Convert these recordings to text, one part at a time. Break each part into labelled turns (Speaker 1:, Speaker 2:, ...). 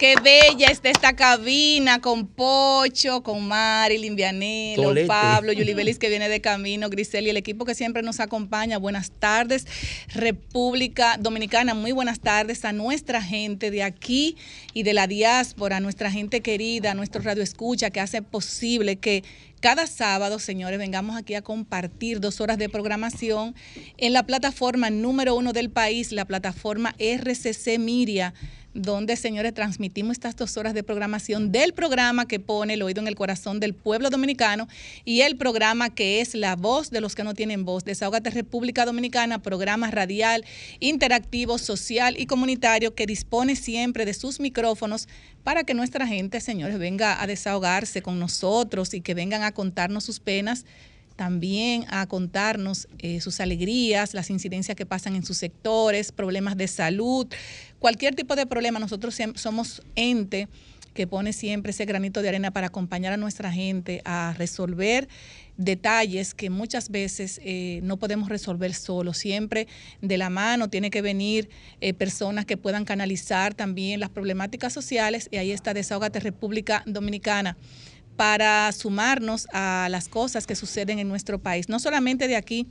Speaker 1: Qué bella está esta cabina con Pocho, con Marilyn Vianelo,
Speaker 2: Tolete.
Speaker 1: Pablo, Yuli Belis que viene de camino, Grisel y el equipo que siempre nos acompaña. Buenas tardes, República Dominicana. Muy buenas tardes a nuestra gente de aquí y de la diáspora, a nuestra gente querida, a nuestro radio escucha que hace posible que cada sábado, señores, vengamos aquí a compartir dos horas de programación en la plataforma número uno del país, la plataforma RCC Miria donde, señores, transmitimos estas dos horas de programación del programa que pone el oído en el corazón del pueblo dominicano y el programa que es la voz de los que no tienen voz. Desahogate República Dominicana, programa radial, interactivo, social y comunitario que dispone siempre de sus micrófonos para que nuestra gente, señores, venga a desahogarse con nosotros y que vengan a contarnos sus penas también a contarnos eh, sus alegrías, las incidencias que pasan en sus sectores, problemas de salud, cualquier tipo de problema. Nosotros somos ente que pone siempre ese granito de arena para acompañar a nuestra gente a resolver detalles que muchas veces eh, no podemos resolver solos. Siempre de la mano tiene que venir eh, personas que puedan canalizar también las problemáticas sociales y ahí está Desahogate República Dominicana para sumarnos a las cosas que suceden en nuestro país, no solamente de aquí,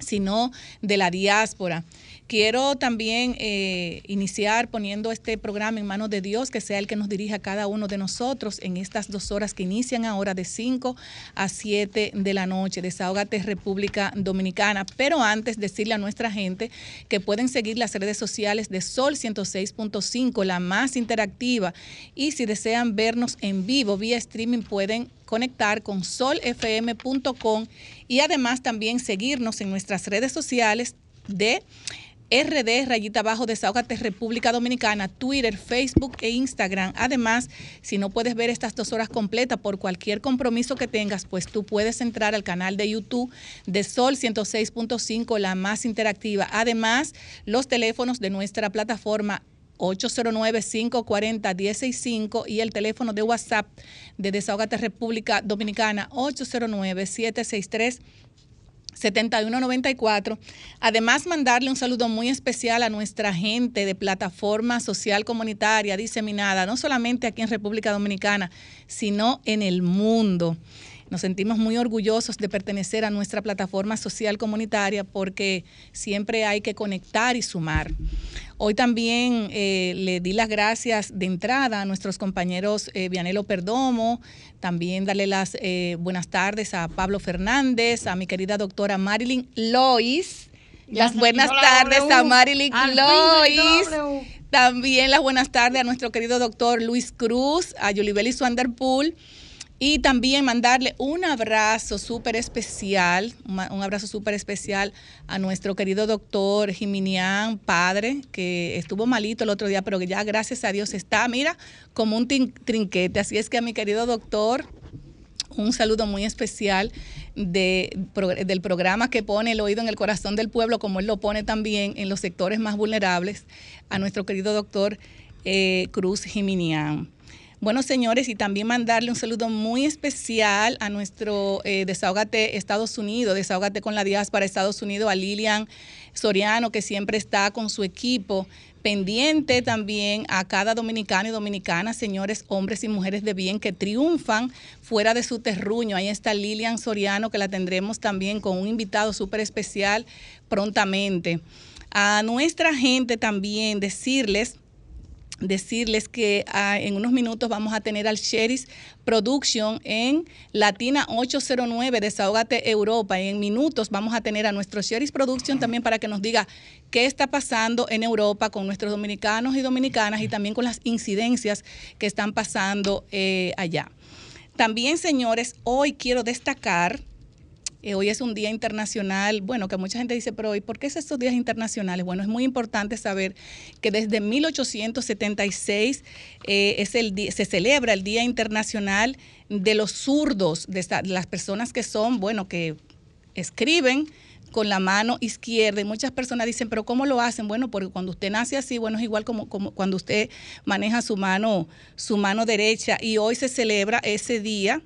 Speaker 1: sino de la diáspora. Quiero también eh, iniciar poniendo este programa en manos de Dios, que sea el que nos dirija a cada uno de nosotros en estas dos horas que inician ahora de 5 a 7 de la noche. Desahógate República Dominicana. Pero antes decirle a nuestra gente que pueden seguir las redes sociales de Sol 106.5, la más interactiva. Y si desean vernos en vivo vía streaming, pueden conectar con solfm.com y además también seguirnos en nuestras redes sociales de RD rayita abajo Desahógate República Dominicana, Twitter, Facebook e Instagram. Además, si no puedes ver estas dos horas completas por cualquier compromiso que tengas, pues tú puedes entrar al canal de YouTube de Sol 106.5, la más interactiva. Además, los teléfonos de nuestra plataforma 809-540-165 y el teléfono de WhatsApp de Desahogate República Dominicana 809-763. 7194. Además, mandarle un saludo muy especial a nuestra gente de plataforma social comunitaria diseminada, no solamente aquí en República Dominicana, sino en el mundo. Nos sentimos muy orgullosos de pertenecer a nuestra plataforma social comunitaria porque siempre hay que conectar y sumar. Hoy también eh, le di las gracias de entrada a nuestros compañeros eh, Vianelo Perdomo, también darle las eh, buenas tardes a Pablo Fernández, a mi querida doctora Marilyn Lois.
Speaker 3: Ya
Speaker 1: Las buenas tardes
Speaker 3: W.
Speaker 1: a Marilyn
Speaker 3: Al
Speaker 1: Lois.
Speaker 3: W.
Speaker 1: También las buenas tardes a nuestro querido doctor Luis Cruz, a Yolibeli Swanderpool. Y también mandarle un abrazo súper especial, un abrazo súper especial a nuestro querido doctor Jiminián, padre, que estuvo malito el otro día, pero que ya gracias a Dios está, mira, como un trinquete. Así es que a mi querido doctor, un saludo muy especial del programa que pone el oído en el corazón del pueblo, como él lo pone también en los sectores más vulnerables, a nuestro querido doctor eh, Cruz Jiminián. Bueno, señores, y también mandarle un saludo muy especial a nuestro eh, Desahógate Estados Unidos, Desahógate con la diáspora Estados Unidos, a Lilian Soriano, que siempre está con su equipo pendiente también a cada dominicano y dominicana, señores, hombres y mujeres de bien que triunfan fuera de su terruño. Ahí está Lilian Soriano, que la tendremos también con un invitado súper especial prontamente. A nuestra gente también decirles decirles que ah, en unos minutos vamos a tener al Sheris Production en Latina 809, Desahógate Europa. Y en minutos vamos a tener a nuestro Sheris Production también para que nos diga qué está pasando en Europa con nuestros dominicanos y dominicanas y también con las incidencias que están pasando eh, allá. También, señores, hoy quiero destacar eh, hoy es un día internacional, bueno, que mucha gente dice, pero ¿y por qué es estos días internacionales? Bueno, es muy importante saber que desde 1876 eh, es el día- se celebra el Día Internacional de los Zurdos, de, esta- las personas que son, bueno, que escriben con la mano izquierda y muchas personas dicen, pero ¿cómo lo hacen? Bueno, porque cuando usted nace así, bueno, es igual como, como cuando usted maneja su mano, su mano derecha y hoy se celebra ese día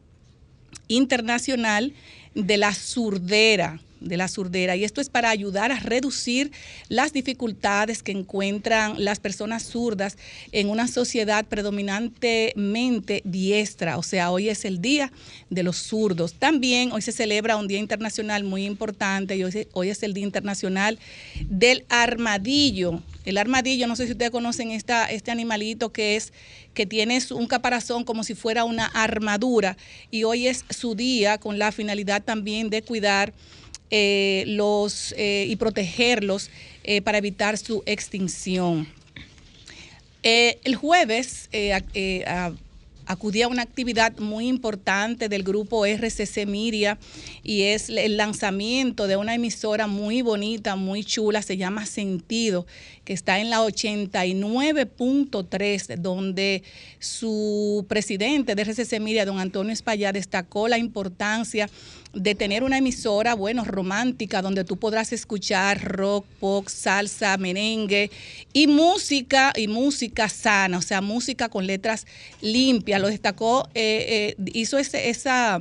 Speaker 1: internacional de la surdera de la surdera y esto es para ayudar a reducir las dificultades que encuentran las personas zurdas en una sociedad predominantemente diestra, o sea, hoy es el día de los zurdos. También hoy se celebra un día internacional muy importante y hoy, es el Día Internacional del Armadillo. El armadillo, no sé si ustedes conocen este animalito que es que tiene un caparazón como si fuera una armadura y hoy es su día con la finalidad también de cuidar eh, los, eh, y protegerlos eh, para evitar su extinción. el jueves acudí a una actividad muy importante del grupo RCC Miria y es el lanzamiento de una emisora muy bonita, muy chula, se llama Sentido, que está en la 89.3, donde su presidente de RCC Miria, don Antonio España, destacó la importancia de tener una emisora, bueno, romántica, donde tú podrás escuchar rock, pop, salsa, merengue y música, y música sana, o sea, música con letras limpias. Lo destacó, eh, eh, hizo ese, esa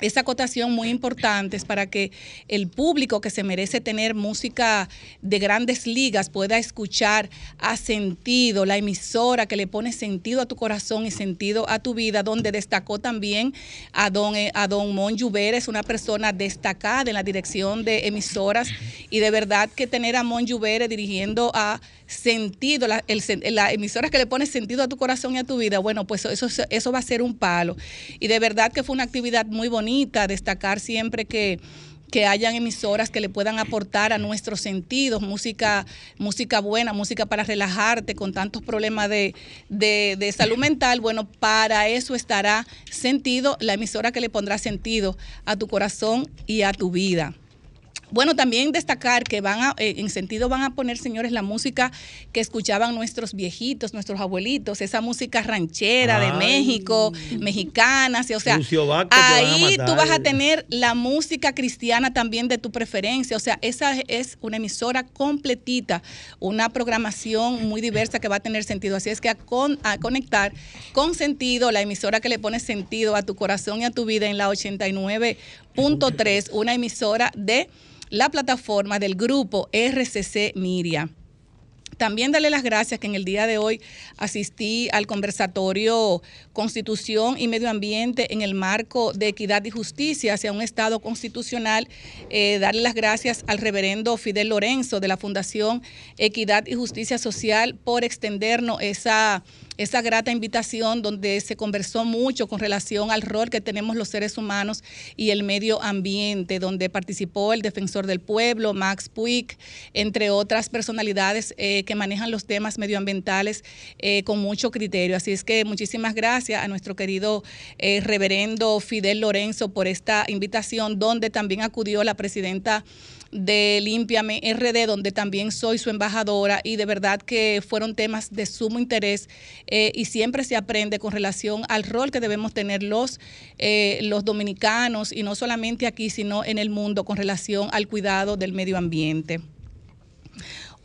Speaker 1: esa acotación muy importante es para que el público que se merece tener música de grandes ligas pueda escuchar a sentido, la emisora que le pone sentido a tu corazón y sentido a tu vida, donde destacó también a don, eh, a don una persona destacada en la dirección de emisoras y de verdad que tener a Mon Jubere dirigiendo a sentido, la, emisora que le pone sentido a tu corazón y a tu vida, bueno, pues eso, eso va a ser un palo. Y de verdad que fue una actividad muy bonita, destacar siempre que que hayan emisoras que le puedan aportar a nuestros sentidos, música, música buena, música para relajarte con tantos problemas de, de, de, salud mental. Bueno, para eso estará sentido, la emisora que le pondrá sentido a tu corazón y a tu vida. Bueno, también destacar que van a, eh, en sentido van a poner, señores, la música que escuchaban nuestros viejitos, nuestros abuelitos, esa música ranchera de México, mexicana, o sea, ahí tú vas a tener la música cristiana también de tu preferencia, o sea, esa es una emisora completita, una programación muy diversa que va a tener sentido, así es que a, a conectar con sentido, la emisora que le pone sentido a tu corazón y a tu vida en la 89.3, una emisora de la plataforma del grupo RCC Miria. También darle las gracias que en el día de hoy asistí al conversatorio Constitución y Medio Ambiente en el marco de equidad y justicia hacia un Estado constitucional. Eh, darle las gracias al reverendo Fidel Lorenzo de la Fundación Equidad y Justicia Social por extendernos esa esa grata invitación donde se conversó mucho con relación al rol que tenemos los seres humanos y el medio ambiente, donde participó el defensor del pueblo, Max Puig, entre otras personalidades eh, que manejan los temas medioambientales eh, con mucho criterio. Así es que muchísimas gracias a nuestro querido eh, reverendo Fidel Lorenzo por esta invitación, donde también acudió la presidenta de Límpiame RD, donde también soy su embajadora y de verdad que fueron temas de sumo interés eh, y siempre se aprende con relación al rol que debemos tener los, eh, los dominicanos y no solamente aquí, sino en el mundo con relación al cuidado del medio ambiente.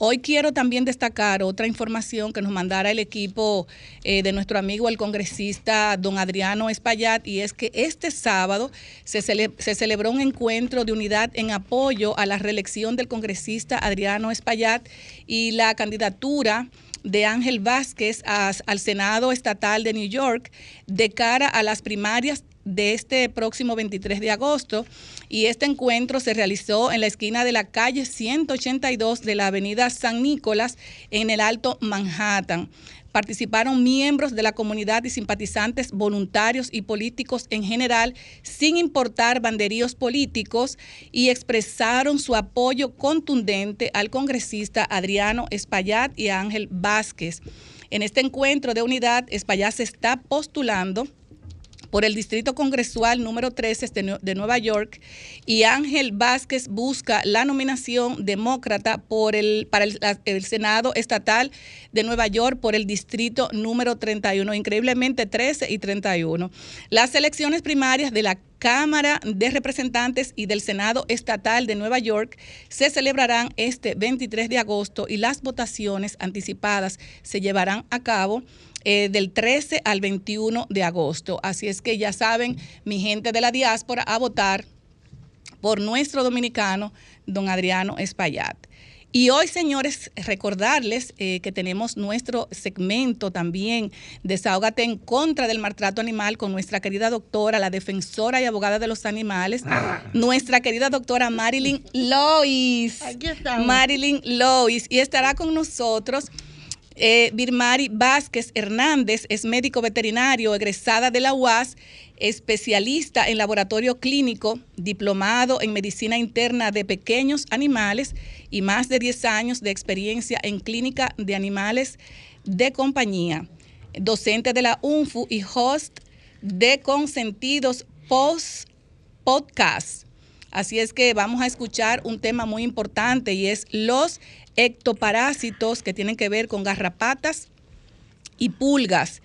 Speaker 1: Hoy quiero también destacar otra información que nos mandara el equipo eh, de nuestro amigo el congresista don Adriano Espaillat y es que este sábado se, celebró un encuentro de unidad en apoyo a la reelección del congresista Adriano Espaillat y la candidatura de Ángel Vázquez al Senado Estatal de New York de cara a las primarias de este próximo 23 de agosto y este encuentro se realizó en la esquina de la calle 182 de la avenida San Nicolás en el Alto Manhattan. Participaron miembros de la comunidad y simpatizantes voluntarios y políticos en general, sin importar banderíos políticos, y expresaron su apoyo contundente al congresista Adriano Espaillat y Ángel Vázquez. En este encuentro de unidad, Espaillat se está postulando por el Distrito Congresual número 13 de Nueva York y Ángel Vázquez busca la nominación demócrata para el, el, Senado Estatal de Nueva York por el Distrito número 31, increíblemente 13 y 31. Las elecciones primarias de la Cámara de Representantes y del Senado Estatal de Nueva York se celebrarán este 23 de agosto y las votaciones anticipadas se llevarán a cabo eh, del 13 al 21 de agosto. Así es que ya saben, mi gente de la diáspora, a votar por nuestro dominicano, don Adriano Espaillat. Y hoy, señores, recordarles eh, que tenemos nuestro segmento también, Desahógate en contra del maltrato animal, con nuestra querida doctora, la defensora y abogada de los animales, nuestra querida doctora Marilyn Lois. Aquí estamos. Marilyn Lois. Y estará con nosotros eh, Birmari Vázquez Hernández es médico veterinario, egresada de la UAS, especialista en laboratorio clínico, diplomado en medicina interna de pequeños animales y más de 10 años de experiencia en clínica de animales de compañía. Docente de la UNFU y host de Consentidos Post Podcast. Así es que vamos a escuchar un tema muy importante y es los ectoparásitos que tienen que ver con garrapatas y pulgas.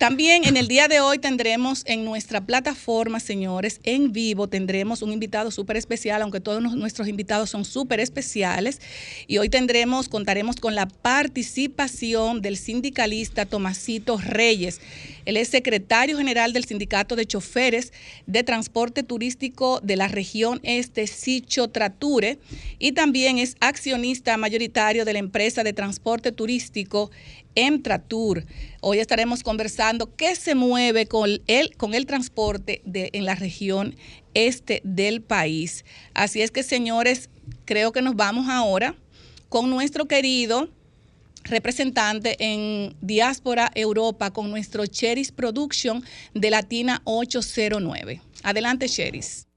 Speaker 1: También en el día de hoy tendremos en nuestra plataforma, señores, en vivo tendremos un invitado súper especial, aunque todos nuestros invitados son súper especiales. Y hoy tendremos, contaremos con la participación del sindicalista Tomasito Reyes. Él es secretario general del Sindicato de Choferes de Transporte Turístico de la región este, Sicho Trature, y también es accionista mayoritario de la empresa de transporte turístico Emtratur. Hoy estaremos conversando qué se mueve con el, con el transporte de, en la región este del país. Así es que, señores, creo que nos vamos ahora con nuestro querido representante en Diáspora Europa con nuestro Cheris Production de Latina 809. Adelante, Cheris.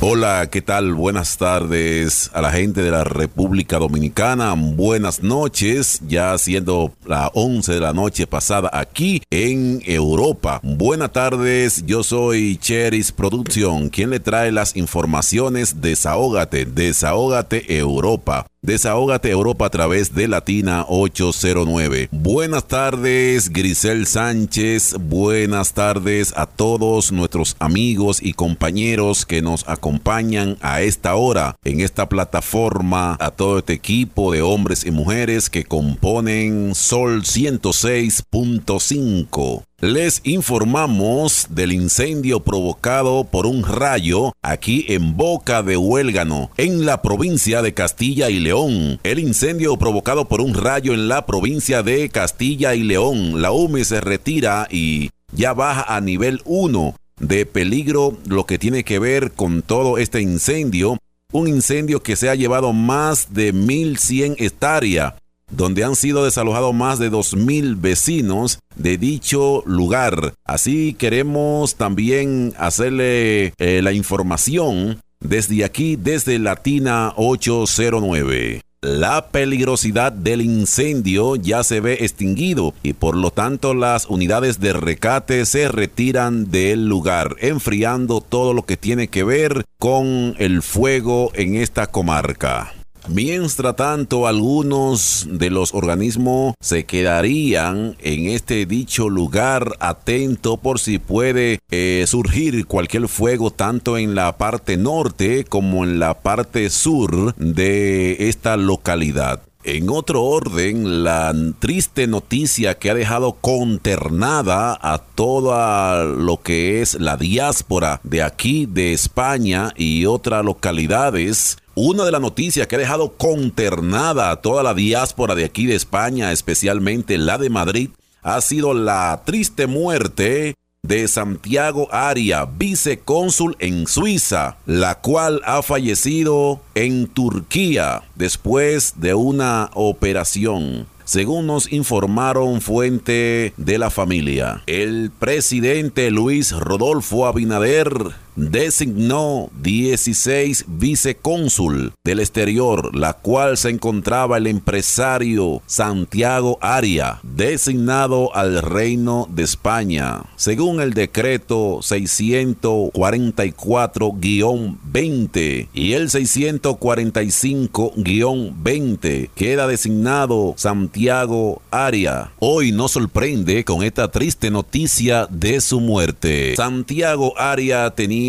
Speaker 2: Hola, ¿qué tal? Buenas tardes a la gente de la República Dominicana. Buenas noches, ya siendo la 11 de la noche pasada aquí en Europa. Buenas tardes, yo soy Cheris Producción, quien le trae las informaciones Desahógate, Desahógate Europa. Desahógate Europa a través de Latina 809. Buenas tardes, Grisel Sánchez. Buenas tardes a todos nuestros amigos y compañeros que nos acompañan a esta hora en esta plataforma, a todo este equipo de hombres y mujeres que componen Sol 106.5. Les informamos del incendio provocado por un rayo aquí en Boca de Huélgano, en la provincia de Castilla y León. El incendio provocado por un rayo en la provincia de Castilla y León. La UME se retira y ya baja a nivel 1 de peligro lo que tiene que ver con todo este incendio. Un incendio que se ha llevado más de 1.100 hectáreas donde han sido desalojados más de 2.000 vecinos de dicho lugar. Así queremos también hacerle eh, la información desde aquí, desde Latina 809. La peligrosidad del incendio ya se ve extinguido y por lo tanto las unidades de recate se retiran del lugar, enfriando todo lo que tiene que ver con el fuego en esta comarca. Mientras tanto, algunos de los organismos se quedarían en este dicho lugar atento por si puede eh, surgir cualquier fuego tanto en la parte norte como en la parte sur de esta localidad. En otro orden, la triste noticia que ha dejado conternada a toda lo que es la diáspora de aquí, de España y otras localidades, una de las noticias que ha dejado conternada a toda la diáspora de aquí de España, especialmente la de Madrid, ha sido la triste muerte de Santiago Aria, vicecónsul en Suiza, la cual ha fallecido en Turquía después de una operación según nos informaron fuente de la familia. El presidente Luis Rodolfo Abinader designó 16 vicecónsul del exterior, la cual se encontraba el empresario Santiago Aria, designado al Reino de España, según el decreto 644-20 y el 645-20, queda designado Santiago Aria. Hoy nos sorprende con esta triste noticia de su muerte. Santiago Aria tenía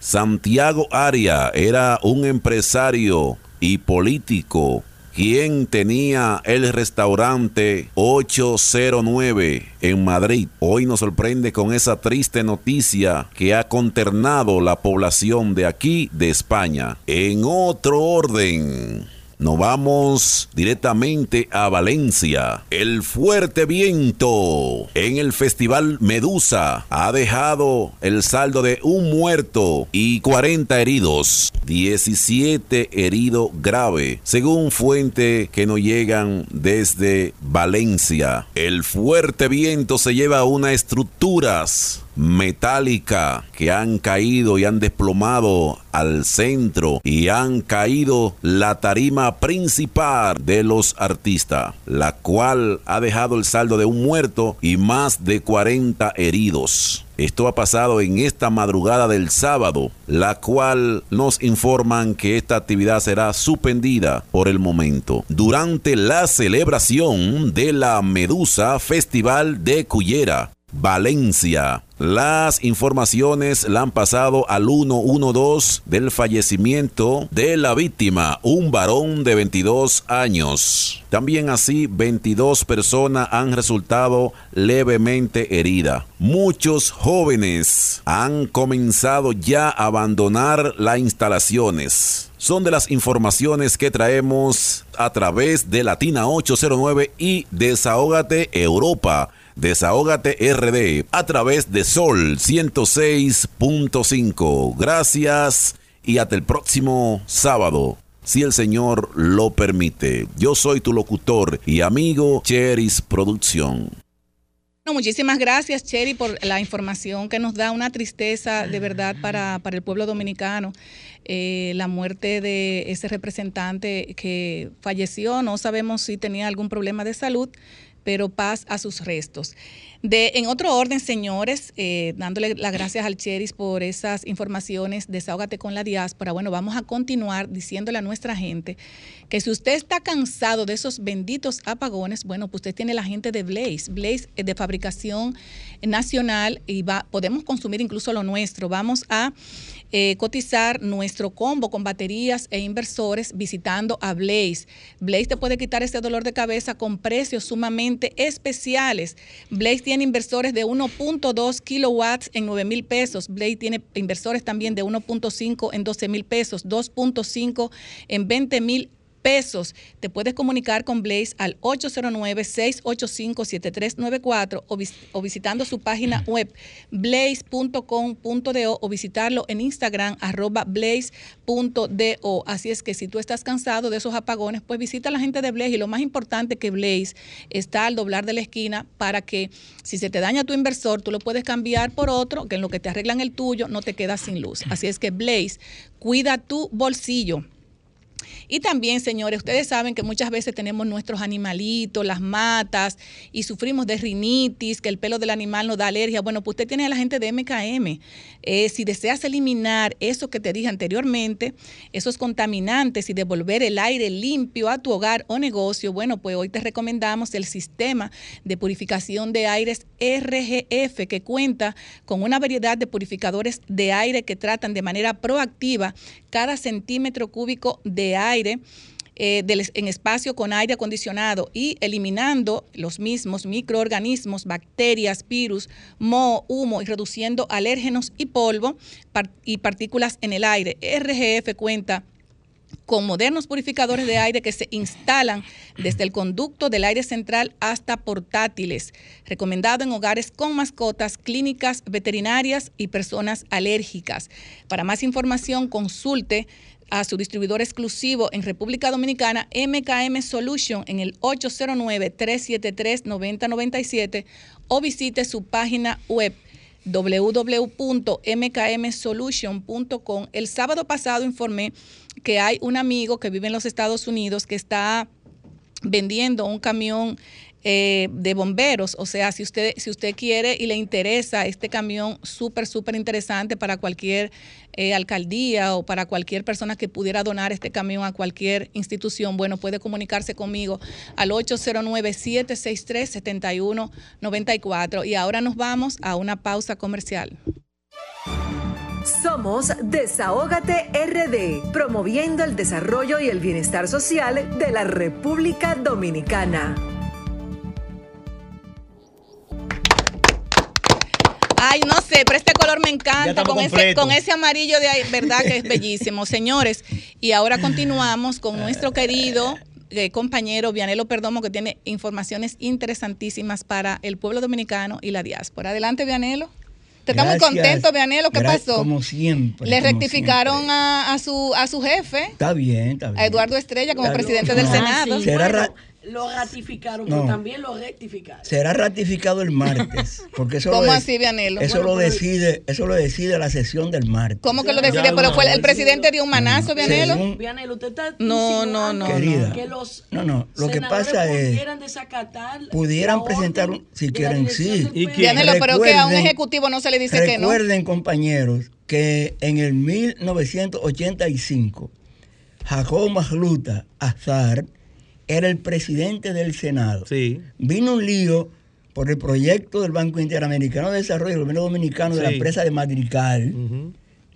Speaker 2: Santiago Aria, era un empresario y político quien tenía el restaurante 809 en Madrid. Hoy nos sorprende con esa triste noticia que ha conternado la población de aquí, de España. En otro orden. Nos vamos directamente a Valencia. El fuerte viento en el Festival Medusa ha dejado el saldo de un muerto y 40 heridos. 17 heridos grave, según fuente que nos llegan desde Valencia. El fuerte viento se lleva unas estructuras metálica que han caído y han desplomado al centro y han caído la tarima principal de los artistas, la cual ha dejado el saldo de un muerto y más de 40 heridos. Esto ha pasado en esta madrugada del sábado, la cual nos informan que esta actividad será suspendida por el momento. Durante la celebración de la Medusa Festival de Cullera, Valencia. Las informaciones la han pasado al 112 del fallecimiento de la víctima, un varón de 22 años. También así 22 personas han resultado levemente heridas. Muchos jóvenes han comenzado ya a abandonar las instalaciones son de las informaciones que traemos a través de Latina 809 y Desahógate Europa Desahógate RD a través de Sol 106.5. Gracias y hasta el próximo sábado, si el Señor lo permite. Yo soy tu locutor y amigo Cheris Producción.
Speaker 1: muchísimas gracias, Cherry, por la información que nos da una tristeza de verdad para, para el pueblo dominicano. Eh, la muerte de ese representante que falleció, no sabemos si tenía algún problema de salud pero paz a sus restos. De, en otro orden, señores, eh, dándole las gracias al Cheris por esas informaciones, desahógate con la diáspora. Bueno, vamos a continuar diciéndole a nuestra gente que si usted está cansado de esos benditos apagones, bueno, pues usted tiene la gente de Blaze. Blaze es de fabricación nacional y va, podemos consumir incluso lo nuestro. Vamos a eh, cotizar nuestro combo con baterías e inversores visitando a Blaze. Blaze te puede quitar ese dolor de cabeza con precios sumamente especiales. Blaze tiene inversores de 1.2 kilowatts en 9 mil pesos. Blaze tiene inversores también de 1.5 en 12 mil pesos, 2.5 en 20 mil pesos. Te puedes comunicar con Blaze al 809-685-7394 o, o, visitando su página web blaze.com.do o visitarlo en Instagram arroba blaze.do. Así es que si tú estás cansado de esos apagones, pues visita a la gente de Blaze y lo más importante que Blaze está al doblar de la esquina para que si se te daña tu inversor, tú lo puedes cambiar por otro, que en lo que te arreglan el tuyo no te quedas sin luz. Así es que Blaze, cuida tu bolsillo. Y también, señores, ustedes saben que muchas veces tenemos nuestros animalitos, las matas, y sufrimos de rinitis, que el pelo del animal nos da alergia. Bueno, pues usted tiene a la gente de MKM. Eh, si deseas eliminar eso que te dije anteriormente, esos contaminantes y devolver el aire limpio a tu hogar o negocio, bueno, pues hoy te recomendamos el sistema de purificación de aires RGF, que cuenta con una variedad de purificadores de aire que tratan de manera proactiva cada centímetro cúbico de aire. Eh, en espacio con aire acondicionado y eliminando los mismos microorganismos, bacterias, virus, moho, humo y reduciendo alérgenos y polvo y partículas en el aire. RGF cuenta con modernos purificadores de aire que se instalan desde el conducto del aire central hasta portátiles, recomendado en hogares con mascotas, clínicas veterinarias y personas alérgicas. Para más información, consulte a su distribuidor exclusivo en República Dominicana, MKM Solution, en el 809-373-9097 o visite su página web www.mkmsolution.com. El sábado pasado informé que hay un amigo que vive en los Estados Unidos que está vendiendo un camión eh, de bomberos. O sea, si usted, si usted quiere y le interesa este camión súper, súper interesante para cualquier eh, alcaldía o para cualquier persona que pudiera donar este camión a cualquier institución, bueno, puede comunicarse conmigo al 809-763-7194. Y ahora nos vamos a una pausa comercial.
Speaker 4: Somos Desahógate RD, promoviendo el desarrollo y el bienestar social de la República Dominicana.
Speaker 1: Ay, no sé, pero este color me encanta con ese, con ese amarillo de ahí, verdad que es bellísimo, señores. Y ahora continuamos con nuestro querido eh, compañero Vianelo Perdomo, que tiene informaciones interesantísimas para el pueblo dominicano y la diáspora. Adelante, Vianelo. Te estamos contentos, Vianelo. ¿Qué pasó?
Speaker 3: Como siempre.
Speaker 1: Le rectificaron A, su, a su jefe.
Speaker 3: Está bien, está bien.
Speaker 1: A Eduardo Estrella como presidente del Senado.
Speaker 5: ¿Será lo ratificaron, pero también lo rectificaron.
Speaker 3: Será ratificado el martes, porque eso
Speaker 1: ¿Cómo
Speaker 3: lo
Speaker 1: así, Vianelo?
Speaker 3: Eso lo decide, eso lo decide la sesión del martes.
Speaker 1: ¿Cómo que lo decide? pero fue el presidente dio un manazo, Vianelo.
Speaker 5: Vianelo, usted está
Speaker 1: no, no, no,
Speaker 3: Querida,
Speaker 5: que los
Speaker 3: no, no, lo que pasa es
Speaker 5: pudieran desacatar
Speaker 3: pudieran presentar un, si quieren sí.
Speaker 1: ¿Y Vianelo, pero que a un ejecutivo no se le dice que no.
Speaker 3: Recuerden, compañeros, que en el 1985 Jacob Magluta Azar era el presidente del Senado.
Speaker 6: Sí.
Speaker 3: Vino un lío por el proyecto del Banco Interamericano de Desarrollo del Gobierno Dominicano de la empresa de Madrigal.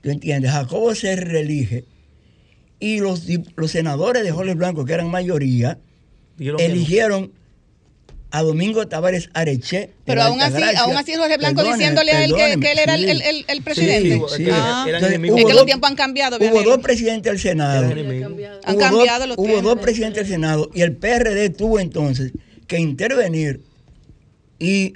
Speaker 3: ¿Tú entiendes? Jacobo se reelige y los, los senadores de Jorge Blanco, que eran mayoría, eligieron a Domingo Tavares Areche.
Speaker 1: Pero aún así, aún así Jorge Blanco diciéndole a él que, él era el, el, el, presidente. Sí, sí. Ah. Entonces, es que los tiempos han cambiado.
Speaker 3: Hubo dos presidentes del Senado.
Speaker 1: Han cambiado
Speaker 3: los
Speaker 1: tiempos.
Speaker 3: Hubo dos presidentes del Senado y el PRD tuvo entonces que intervenir y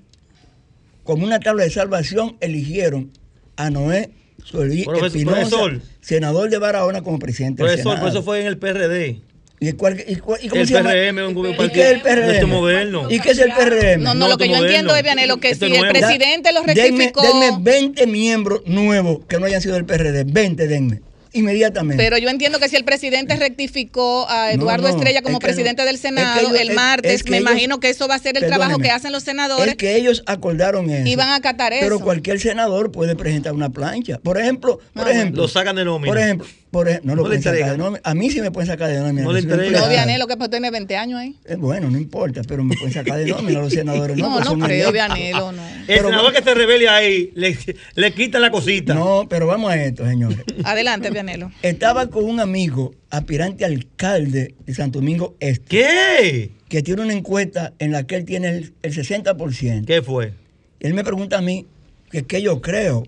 Speaker 3: como una tabla de salvación eligieron a Noé Solí Espinosa, senador de Barahona como presidente del Senado.
Speaker 6: Por eso fue en el PRD.
Speaker 3: ¿Y, cuál, y, cuál, y cómo
Speaker 6: el
Speaker 3: se llama?
Speaker 6: PRM un
Speaker 3: ¿Y qué es el PRM?
Speaker 6: moderno.
Speaker 3: ¿Y qué es el PRM?
Speaker 1: No, no, lo que yo entiendo es, Vianelo, que si el presidente lo rectificó...
Speaker 3: Denme, denme 20 miembros nuevos que no hayan sido del PRD. 20 denme inmediatamente.
Speaker 1: Pero yo entiendo que si el presidente rectificó a Eduardo no, no, Estrella como presidente no, del Senado ellos, el martes, es, es me ellos, imagino que eso va a ser el trabajo que hacen los senadores.
Speaker 3: Es que ellos acordaron eso.
Speaker 1: Y van a acatar eso.
Speaker 3: Pero cualquier senador puede presentar una plancha. Por ejemplo, por ejemplo.
Speaker 6: Lo sacan de nómina.
Speaker 3: Por ejemplo, por ejemplo, no lo pueden sacar de. A mí sí me pueden sacar de nómina.
Speaker 6: No le entrega.
Speaker 1: No, Vianelo, que pues tiene 20 años ahí.
Speaker 3: Eh, bueno, no importa, pero me pueden sacar de nómina los senadores. No,
Speaker 1: no, no creo, Vianelo, no.
Speaker 6: El pero, senador que se revele ahí, le, le quita la cosita.
Speaker 3: No, pero vamos a esto, señores.
Speaker 1: Adelante, Vianelo.
Speaker 3: Estaba con un amigo, aspirante alcalde de Santo Domingo Este.
Speaker 6: ¿Qué?
Speaker 3: Que tiene una encuesta en la que él tiene el, el 60%.
Speaker 6: ¿Qué fue?
Speaker 3: Él me pregunta a mí que qué yo creo.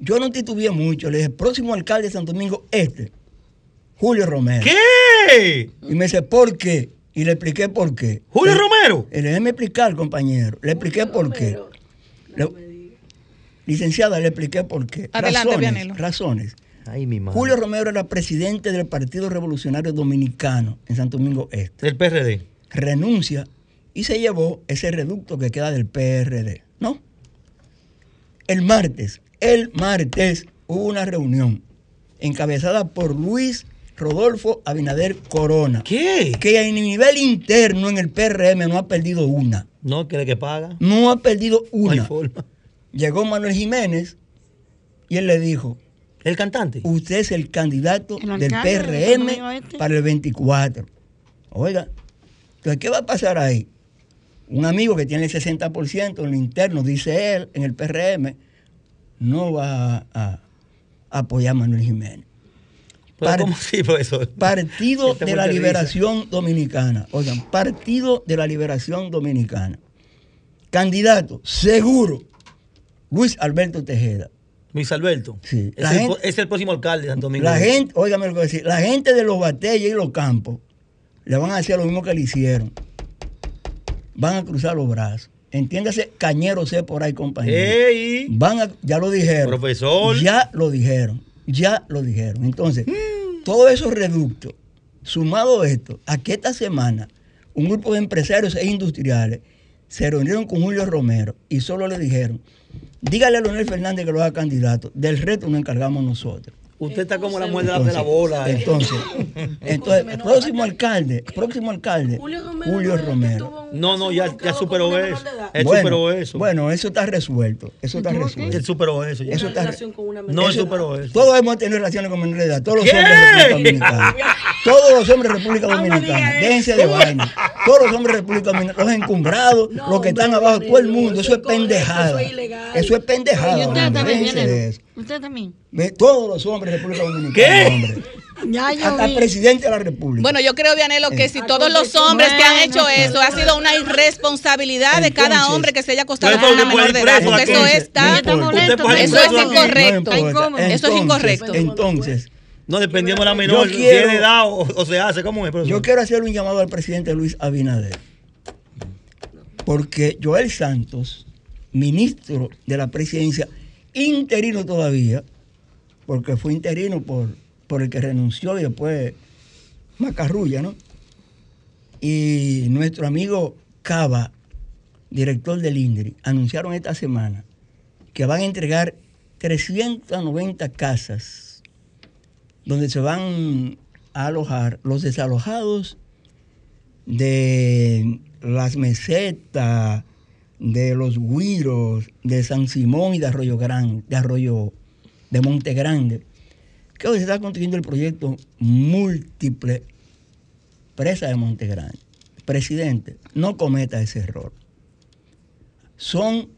Speaker 3: Yo no titubeé mucho. Le dije, próximo alcalde de Santo Domingo Este, Julio Romero.
Speaker 6: ¿Qué?
Speaker 3: Y me dice, ¿por qué? Y le expliqué por qué.
Speaker 6: ¿Julio
Speaker 3: le,
Speaker 6: Romero?
Speaker 3: Le déjeme explicar, compañero. Le expliqué
Speaker 5: Julio
Speaker 3: por
Speaker 5: Romero.
Speaker 3: qué. Le, licenciada, le expliqué por qué.
Speaker 1: Adelante,
Speaker 3: razones,
Speaker 1: Vianelo.
Speaker 3: razones.
Speaker 6: Ay, mi madre.
Speaker 3: Julio Romero era presidente del Partido Revolucionario Dominicano en Santo Domingo Este.
Speaker 6: Del PRD.
Speaker 3: Renuncia y se llevó ese reducto que queda del PRD. ¿No? El martes, el martes hubo una reunión encabezada por Luis Rodolfo Abinader Corona.
Speaker 6: ¿Qué?
Speaker 3: Que a nivel interno en el PRM no ha perdido una.
Speaker 6: No, que que paga.
Speaker 3: No ha perdido una.
Speaker 6: No hay forma.
Speaker 3: Llegó Manuel Jiménez y él le dijo,
Speaker 6: ¿El cantante?
Speaker 3: Usted es el candidato
Speaker 5: El
Speaker 3: del PRM
Speaker 5: del Este.
Speaker 3: para el 24. Oiga, entonces, ¿qué va a pasar ahí? Un amigo que tiene el 60% en lo interno, dice él, en el PRM, no va a, a apoyar a Manuel Jiménez.
Speaker 6: ¿Pero
Speaker 3: Par-
Speaker 6: ¿Cómo así, profesor?
Speaker 3: Partido de la
Speaker 6: risa.
Speaker 3: Liberación Dominicana. Oigan, Partido de la Liberación Dominicana. Candidato, seguro, Luis Alberto Tejeda.
Speaker 6: Luis Alberto.
Speaker 3: Sí.
Speaker 6: Es,
Speaker 3: La
Speaker 6: el, es el próximo alcalde de Santo Domingo.
Speaker 3: La gente, óigame lo que voy a decir, la gente de los batalles y los campos le van a hacer lo mismo que le hicieron. Van a cruzar los brazos. Entiéndase, cañero sé por ahí, compañero. Van a, ya lo dijeron.
Speaker 6: Profesor.
Speaker 3: Ya lo dijeron. Ya lo dijeron. Entonces,
Speaker 6: Mm.
Speaker 3: todos esos reductos, sumado esto, a que esta semana un grupo de empresarios e industriales se reunieron con Julio Romero y solo le dijeron, dígale a Leonel Fernández que lo haga candidato, del reto nos encargamos nosotros.
Speaker 6: Usted está como la mujer de la, de la bola. eh.
Speaker 3: Entonces, entonces, próximo alcalde, próximo alcalde,
Speaker 5: Julio Romero.
Speaker 3: Julio
Speaker 5: no
Speaker 3: Romero.
Speaker 6: No, ya, ya superó eso. Él
Speaker 3: bueno,
Speaker 6: superó eso.
Speaker 3: Bueno, eso está resuelto. Eso está resuelto.
Speaker 6: Él superó eso. ya.
Speaker 3: Eso está-
Speaker 5: relación con una menor
Speaker 6: No, él superó eso.
Speaker 3: Todos hemos tenido relaciones con menores de edad. Todos los
Speaker 6: ¿Qué?
Speaker 3: hombres de República Dominicana. Todos los hombres de República Dominicana.
Speaker 5: eso.
Speaker 3: Déjense de vaina. todos los hombres de República Dominicana, los encumbrados,
Speaker 5: No,
Speaker 3: los que están abajo, todo el mundo,
Speaker 5: eso
Speaker 3: es pendejada.
Speaker 5: eso es ilegal.
Speaker 3: Eso es pendejada. Déjense de eso.
Speaker 7: Usted también.
Speaker 3: Todos los hombres de República Dominicana,
Speaker 6: ¿Qué?
Speaker 3: hombre.
Speaker 7: Ya yo
Speaker 3: Hasta el
Speaker 7: vi.
Speaker 3: presidente de la República.
Speaker 1: Bueno, yo creo, Vianelo, que
Speaker 3: Eh.
Speaker 1: si todos los hombres que han hecho eso, ha sido una irresponsabilidad de cada hombre que se haya acostado con una menor de edad, porque eso está... Eso es incorrecto. Eso es incorrecto.
Speaker 3: Entonces,
Speaker 6: No, dependiendo de la menor, si es de edad o, o se hace, ¿cómo es, profesor?
Speaker 3: yo quiero hacer un llamado al presidente Luis Abinader. Porque Joel Santos, ministro de la presidencia, interino todavía, porque fue interino por, por el que renunció y después Macarrulla, ¿no? Y nuestro amigo Cava, director del INDRI, anunciaron esta semana que van a entregar 390 casas donde se van a alojar los desalojados de las mesetas, de los Guiros, de San Simón y de Arroyo Grande, de Arroyo de Monte Grande, que hoy se está construyendo el proyecto múltiple presa de Monte Grande. Presidente, no cometa ese error. Son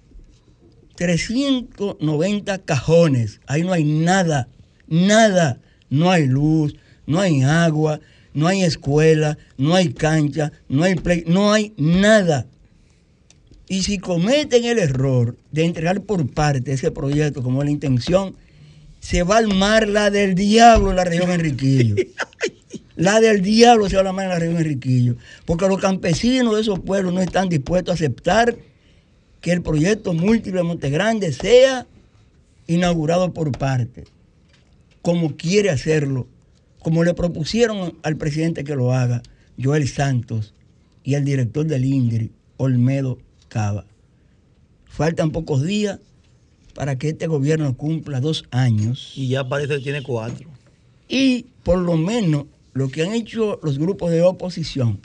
Speaker 3: 390 cajones. Ahí no hay nada, nada. No hay luz, no hay agua, no hay escuela, no hay cancha, no hay play, no hay nada. Y si cometen el error de entregar por parte ese proyecto como la intención, se va a armar la del diablo en la región Enriquillo. La del diablo se va a armar en la región Enriquillo. Porque los campesinos de esos pueblos no están dispuestos a aceptar que el proyecto múltiple de Montegrande sea inaugurado por parte, como quiere hacerlo, como le propusieron al presidente que lo haga, Joel Santos y al director del INDRI, Olmedo Cava. Faltan pocos días para que este gobierno cumpla dos años
Speaker 6: Y ya parece que tiene cuatro.
Speaker 3: y por lo menos lo que han hecho los grupos de oposición,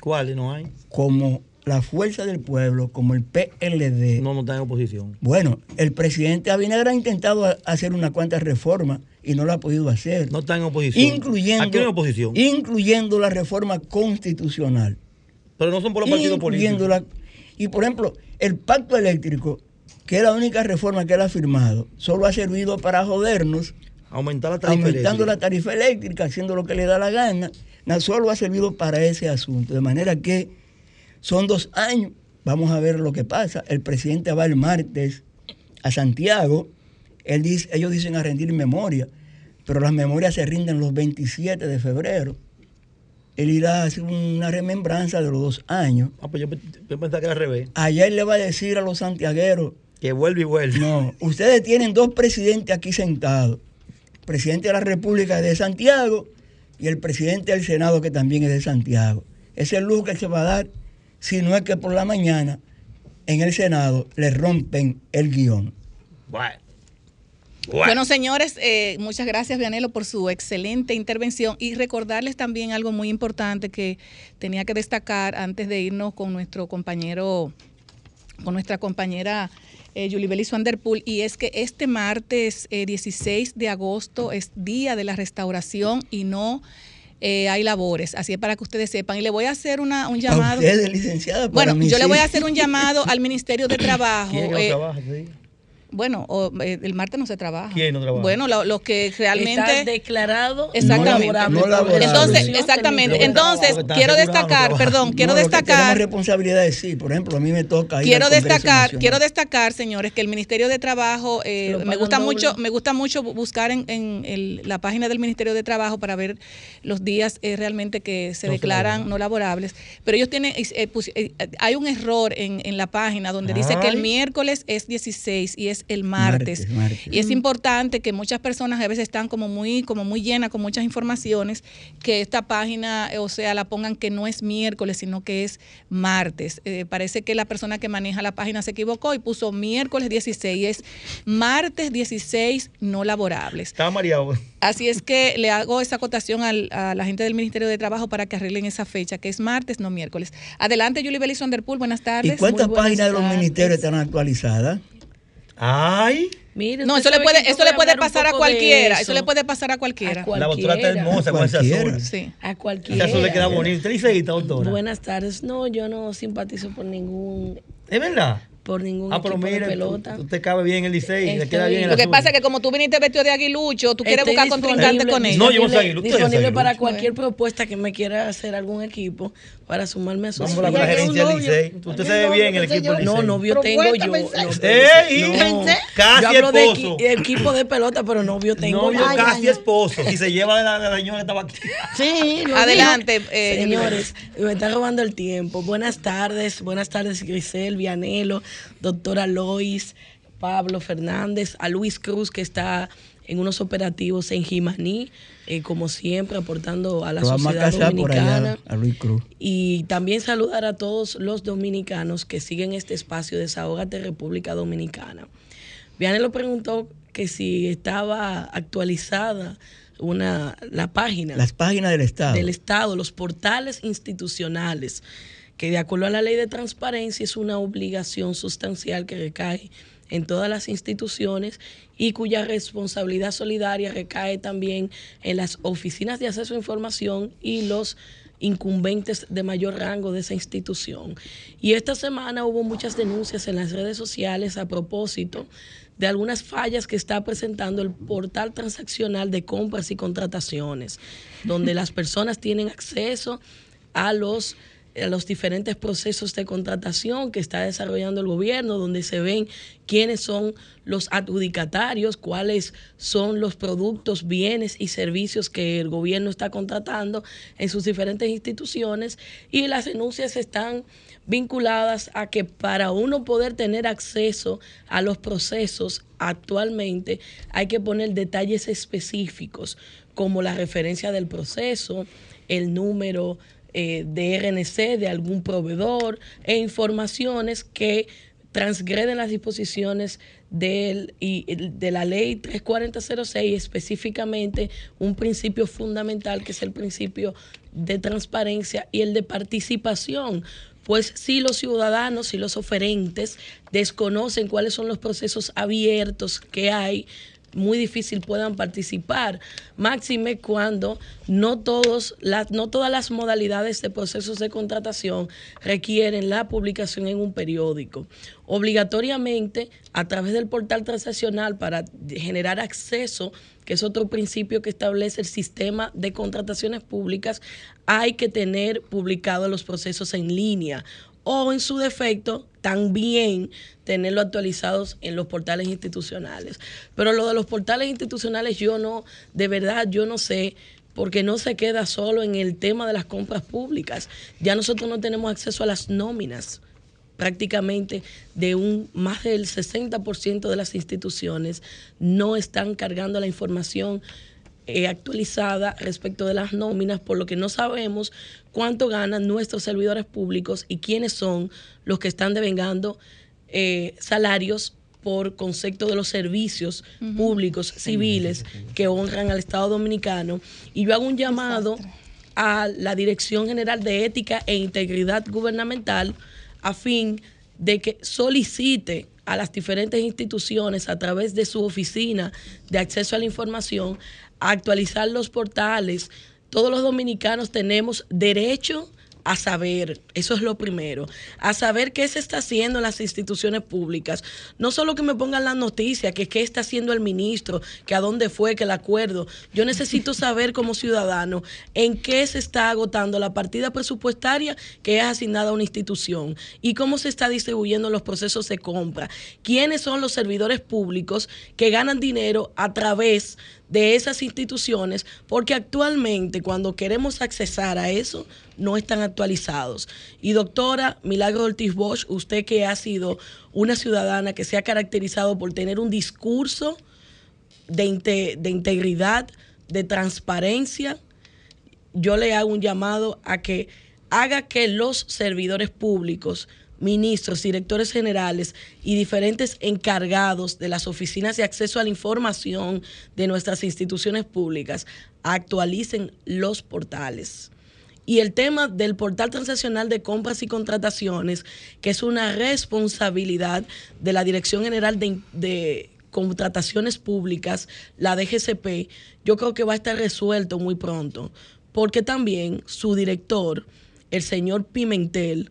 Speaker 6: ¿Cuáles no hay?
Speaker 3: como la Fuerza del Pueblo, como el PLD,
Speaker 6: No, no está en oposición.
Speaker 3: Bueno, el presidente Abinader ha intentado hacer una cuantas reformas y no lo ha podido hacer.
Speaker 6: No está en oposición.
Speaker 3: incluyendo,
Speaker 6: Aquí no hay oposición.
Speaker 3: incluyendo la reforma constitucional.
Speaker 6: Pero no son por los partidos
Speaker 3: incluyendo
Speaker 6: políticos.
Speaker 3: la- y por ejemplo, el pacto eléctrico, que es la única reforma que él ha firmado, solo ha servido para jodernos,
Speaker 6: Aumentar la tarifa
Speaker 3: aumentando la tarifa eléctrica, haciendo lo que le da la gana. No solo ha servido para ese asunto. De manera que son dos años. Vamos a ver lo que pasa. El presidente va el martes a Santiago. Él dice, ellos dicen a rendir memoria, pero las memorias se rinden los 27 de febrero. Él irá a hacer una remembranza de los dos años.
Speaker 6: Ah, pues yo, yo pensaba que era al revés.
Speaker 3: Allá él le va a decir a los santiagueros,
Speaker 6: Que vuelve y vuelve.
Speaker 3: no, ustedes tienen dos presidentes aquí sentados. El presidente de la República es de Santiago y el presidente del Senado que también es de Santiago. Ese es el lujo que se va a dar si no es que por la mañana en el Senado le rompen el guion.
Speaker 6: Bueno.
Speaker 1: Bueno, señores, eh, muchas gracias, Vianelo, por su excelente intervención y recordarles también algo muy importante que tenía que destacar antes de irnos con nuestro compañero, con nuestra compañera eh, Julie Belis Vanderpool, y es que este martes eh, 16 de agosto es Día de la Restauración y no eh, hay labores. Así es para que ustedes sepan. Y le voy a hacer una, un
Speaker 3: A
Speaker 1: llamado.
Speaker 3: ustedes, licenciada, para
Speaker 1: Bueno,
Speaker 3: mí
Speaker 1: yo le
Speaker 3: sí.
Speaker 1: voy a hacer un llamado al Ministerio de Trabajo.
Speaker 6: ¿Quién es que no
Speaker 1: eh,
Speaker 6: trabaja día?
Speaker 1: Bueno, o, eh, el martes no se trabaja.
Speaker 6: ¿Quién no trabaja?
Speaker 1: Bueno, lo- los que realmente...
Speaker 5: Está declarado
Speaker 1: Exactamente.
Speaker 5: no laborable.
Speaker 3: No laborable.
Speaker 1: Entonces, exactamente.
Speaker 5: de
Speaker 1: Entonces, quiero destacar, perdón, quiero
Speaker 3: No, lo que
Speaker 1: destacar,
Speaker 3: responsabilidad sí. Por ejemplo, a mí me toca ir
Speaker 1: quiero destacar, quiero destacar, señores, que el Ministerio de Trabajo eh, me gusta
Speaker 5: doble.
Speaker 1: mucho, me gusta mucho bu- buscar en, en el- la página del Ministerio de Trabajo para ver los días eh, realmente que se
Speaker 6: No
Speaker 1: declaran no laborables. Pero ellos tienen, eh, eh, hay un error en, en la página donde dice que el miércoles es 16 y es el martes.
Speaker 3: Martes, martes.
Speaker 1: Y es importante que muchas personas a veces están como muy, como muy llenas con muchas informaciones, que esta página, eh, o sea, la pongan que no es miércoles, sino que es martes. Eh, parece que la persona que maneja la página se equivocó y puso miércoles 16, es martes 16 no laborables.
Speaker 6: Estaba mareado.
Speaker 1: Así es que le hago esa acotación al- a la gente del Ministerio de Trabajo para que arreglen esa fecha, que es martes, no miércoles. Adelante, Julie Belis Vanderpool, buenas tardes.
Speaker 3: ¿Y cuántas páginas de los ministerios están actualizadas?
Speaker 6: Ay.
Speaker 5: Mire,
Speaker 1: No, eso le puede, eso le puede pasar a cualquiera. Eso le puede pasar a cualquiera.
Speaker 5: A
Speaker 6: La doctora está hermosa con ese
Speaker 3: Cualquiera.
Speaker 6: azul.
Speaker 1: Sí.
Speaker 5: A
Speaker 6: Ese
Speaker 5: cualquiera.
Speaker 6: azul le queda bonito. ¿Usted liceísta, doctora?
Speaker 5: Buenas tardes. No, yo no simpatizo por ningún
Speaker 6: ¿Es verdad?
Speaker 5: por ningún
Speaker 6: Ah, pero
Speaker 5: equipo de pelota.
Speaker 6: tú- usted cabe bien el Licey, le queda bien el
Speaker 1: Lo que
Speaker 6: azul.
Speaker 1: pasa es que como tú viniste vestido de aguilucho, tú quieres
Speaker 5: Estoy
Speaker 1: buscar contrincante
Speaker 5: disponible-
Speaker 1: con ellos.
Speaker 6: No, yo no soy
Speaker 5: disponible-
Speaker 6: aguilucho,
Speaker 5: Disponible para cualquier propuesta que me quiera hacer algún equipo para sumarme a su
Speaker 6: Vamos a la gerencia del Licey. Usted se ve bien el equipo del Licey.
Speaker 5: No, novio tengo yo.
Speaker 7: Propuesta,
Speaker 5: no.
Speaker 6: Casi
Speaker 5: yo hablo de
Speaker 6: esposo.
Speaker 5: equi- equipo de pelota, pero novio tengo
Speaker 6: Novio
Speaker 5: yo.
Speaker 6: casi esposo. Y se lleva de la, de señora que estaba aquí.
Speaker 7: Sí,
Speaker 1: Adelante, eh,
Speaker 5: Señores, me está robando el tiempo. Buenas tardes, buenas tardes Grisel, Vianelo, doctora Lois, Pablo Fernández, a Luis Cruz que está en unos operativos en Jimaní, eh, como siempre, aportando a la
Speaker 3: Lo
Speaker 5: sociedad dominicana.
Speaker 3: allá a Luis Cruz.
Speaker 5: Y también saludar a todos los dominicanos que siguen este espacio Desahógate República Dominicana. Vianelo preguntó que si estaba actualizada una, la página
Speaker 3: Las páginas del Estado.
Speaker 5: del Estado, los portales institucionales, que de acuerdo a la ley de transparencia es una obligación sustancial que recae en todas las instituciones y cuya responsabilidad solidaria recae también en las oficinas de acceso a información y los incumbentes de mayor rango de esa institución. Y esta semana hubo muchas denuncias en las redes sociales a propósito de algunas fallas que está presentando el portal transaccional de compras y contrataciones, donde las personas tienen acceso a los los diferentes procesos de contratación que está desarrollando el gobierno, donde se ven quiénes son los adjudicatarios, cuáles son los productos, bienes y servicios que el gobierno está contratando en sus diferentes instituciones. Y las denuncias están vinculadas a que para uno poder tener acceso a los procesos actualmente hay que poner detalles específicos como la referencia del proceso, el número eh, de RNC de algún proveedor e informaciones que transgreden las disposiciones de la ley 3406, específicamente un principio fundamental que es el principio de transparencia y el de participación. Pues si los ciudadanos y los oferentes desconocen cuáles son los procesos abiertos que hay, muy difícil puedan participar. Máxime cuando no, todos las, no todas las modalidades de procesos de contratación requieren la publicación en un periódico. Obligatoriamente, a través del portal transaccional para generar acceso, que es otro principio que establece el sistema de contrataciones públicas, hay que tener publicados los procesos en línea o en su defecto también tenerlo actualizados en los portales institucionales. Pero lo de los portales institucionales yo no, de verdad yo no sé, porque no se queda solo en el tema de las compras públicas. Ya nosotros no tenemos acceso a las nóminas prácticamente de un más del 60% de las instituciones no están cargando la información eh, actualizada respecto de las nóminas, por lo que no sabemos cuánto ganan nuestros servidores públicos y quiénes son los que están devengando eh, salarios por concepto de los servicios públicos civiles que honran al Estado Dominicano. Y yo hago un llamado a la Dirección General de Ética e Integridad Gubernamental a fin de que solicite a las diferentes instituciones a través de su oficina de acceso a la información actualizar los portales. Todos los dominicanos tenemos derecho a saber, eso es lo primero, a saber qué se está haciendo en las instituciones públicas. No solo que me pongan las noticias, que qué está haciendo el ministro, que a dónde fue, que el acuerdo. Yo necesito saber como ciudadano en qué se está agotando la partida presupuestaria que es asignada a una institución y cómo se está distribuyendo los procesos de compra. ¿Quiénes son los servidores públicos que ganan dinero a través de esas instituciones, porque actualmente cuando queremos accesar a eso, no están actualizados. Y doctora Milagro Ortiz Bosch, usted que ha sido una ciudadana que se ha caracterizado por tener un discurso de, inte de integridad, de transparencia, yo le hago un llamado a que haga que los servidores públicos, ministros, directores generales y diferentes encargados de las oficinas de acceso a la información de nuestras instituciones públicas actualicen los portales. Y el tema del portal transaccional de compras y contrataciones, que es una responsabilidad de la Dirección General de, de Contrataciones Públicas, la DGCP, yo creo que va a estar resuelto muy pronto, porque también su director, el señor Pimentel,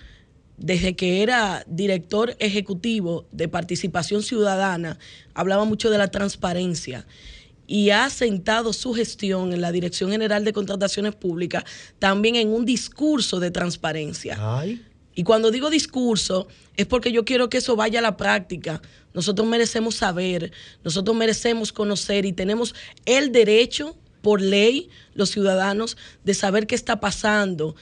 Speaker 5: desde que era director ejecutivo de participación ciudadana, hablaba mucho de la transparencia y ha sentado su gestión en la Dirección General de Contrataciones Públicas también en un discurso de transparencia. Y cuando digo discurso, es porque yo quiero que eso vaya a la práctica. Nosotros merecemos saber, nosotros merecemos conocer y tenemos el derecho, por ley, los ciudadanos, de saber qué está pasando.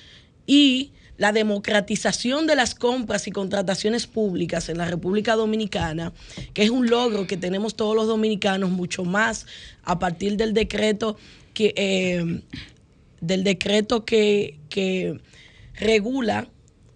Speaker 5: Y la democratización de las compras y contrataciones públicas en la República Dominicana, que es un logro que tenemos todos los dominicanos, mucho más a partir del decreto que, eh, del decreto que, que regula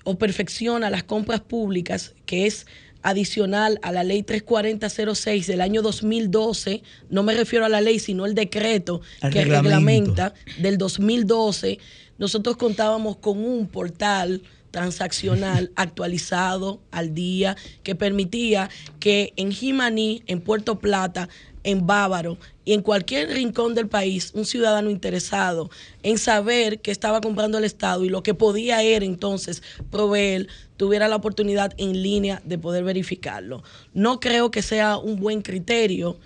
Speaker 5: o perfecciona las compras públicas, que es adicional a la ley 34006 del año 2012, no me refiero a la ley, sino el decreto que reglamenta del 2012 nosotros contábamos con un portal transaccional actualizado al día que permitía que en Jimaní, en Puerto Plata, en Bávaro y en cualquier rincón del país, un ciudadano interesado en saber qué estaba comprando el Estado y lo que podía él entonces proveer, tuviera la oportunidad en línea de poder verificarlo. No creo que sea un buen criterio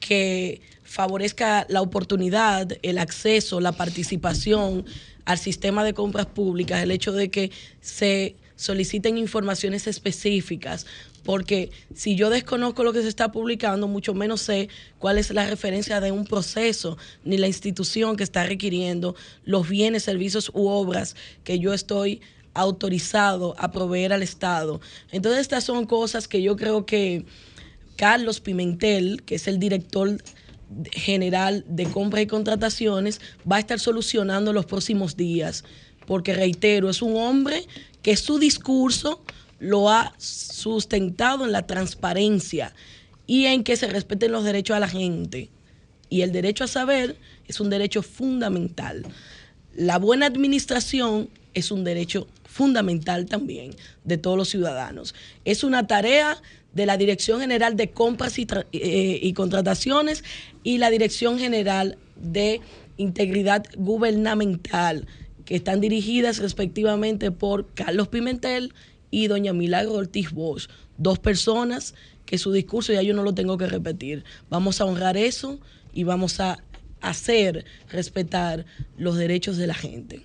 Speaker 5: que favorezca la oportunidad, el acceso, la participación al sistema de compras públicas, el hecho de que se soliciten informaciones específicas, porque si yo desconozco lo que se está publicando, mucho menos sé cuál es la referencia de un proceso ni la institución que está requiriendo los bienes, servicios u obras que yo estoy autorizado a proveer al Estado. Entonces estas son cosas que yo creo que Carlos Pimentel, que es el director general de compras y contrataciones, va a estar solucionando los próximos días, porque reitero, es un hombre que su discurso lo ha sustentado en la transparencia y en que se respeten los derechos a la gente. Y el derecho a saber es un derecho fundamental. La buena administración es un derecho fundamental también de todos los ciudadanos. Es una tarea de la Dirección General de Compras y, eh, y, Contrataciones y la Dirección General de Integridad Gubernamental, que están dirigidas respectivamente por Carlos Pimentel y doña Milagro Ortiz Bosch, dos personas que su discurso ya yo no lo tengo que repetir. Vamos a honrar eso y vamos a hacer respetar los derechos de la gente.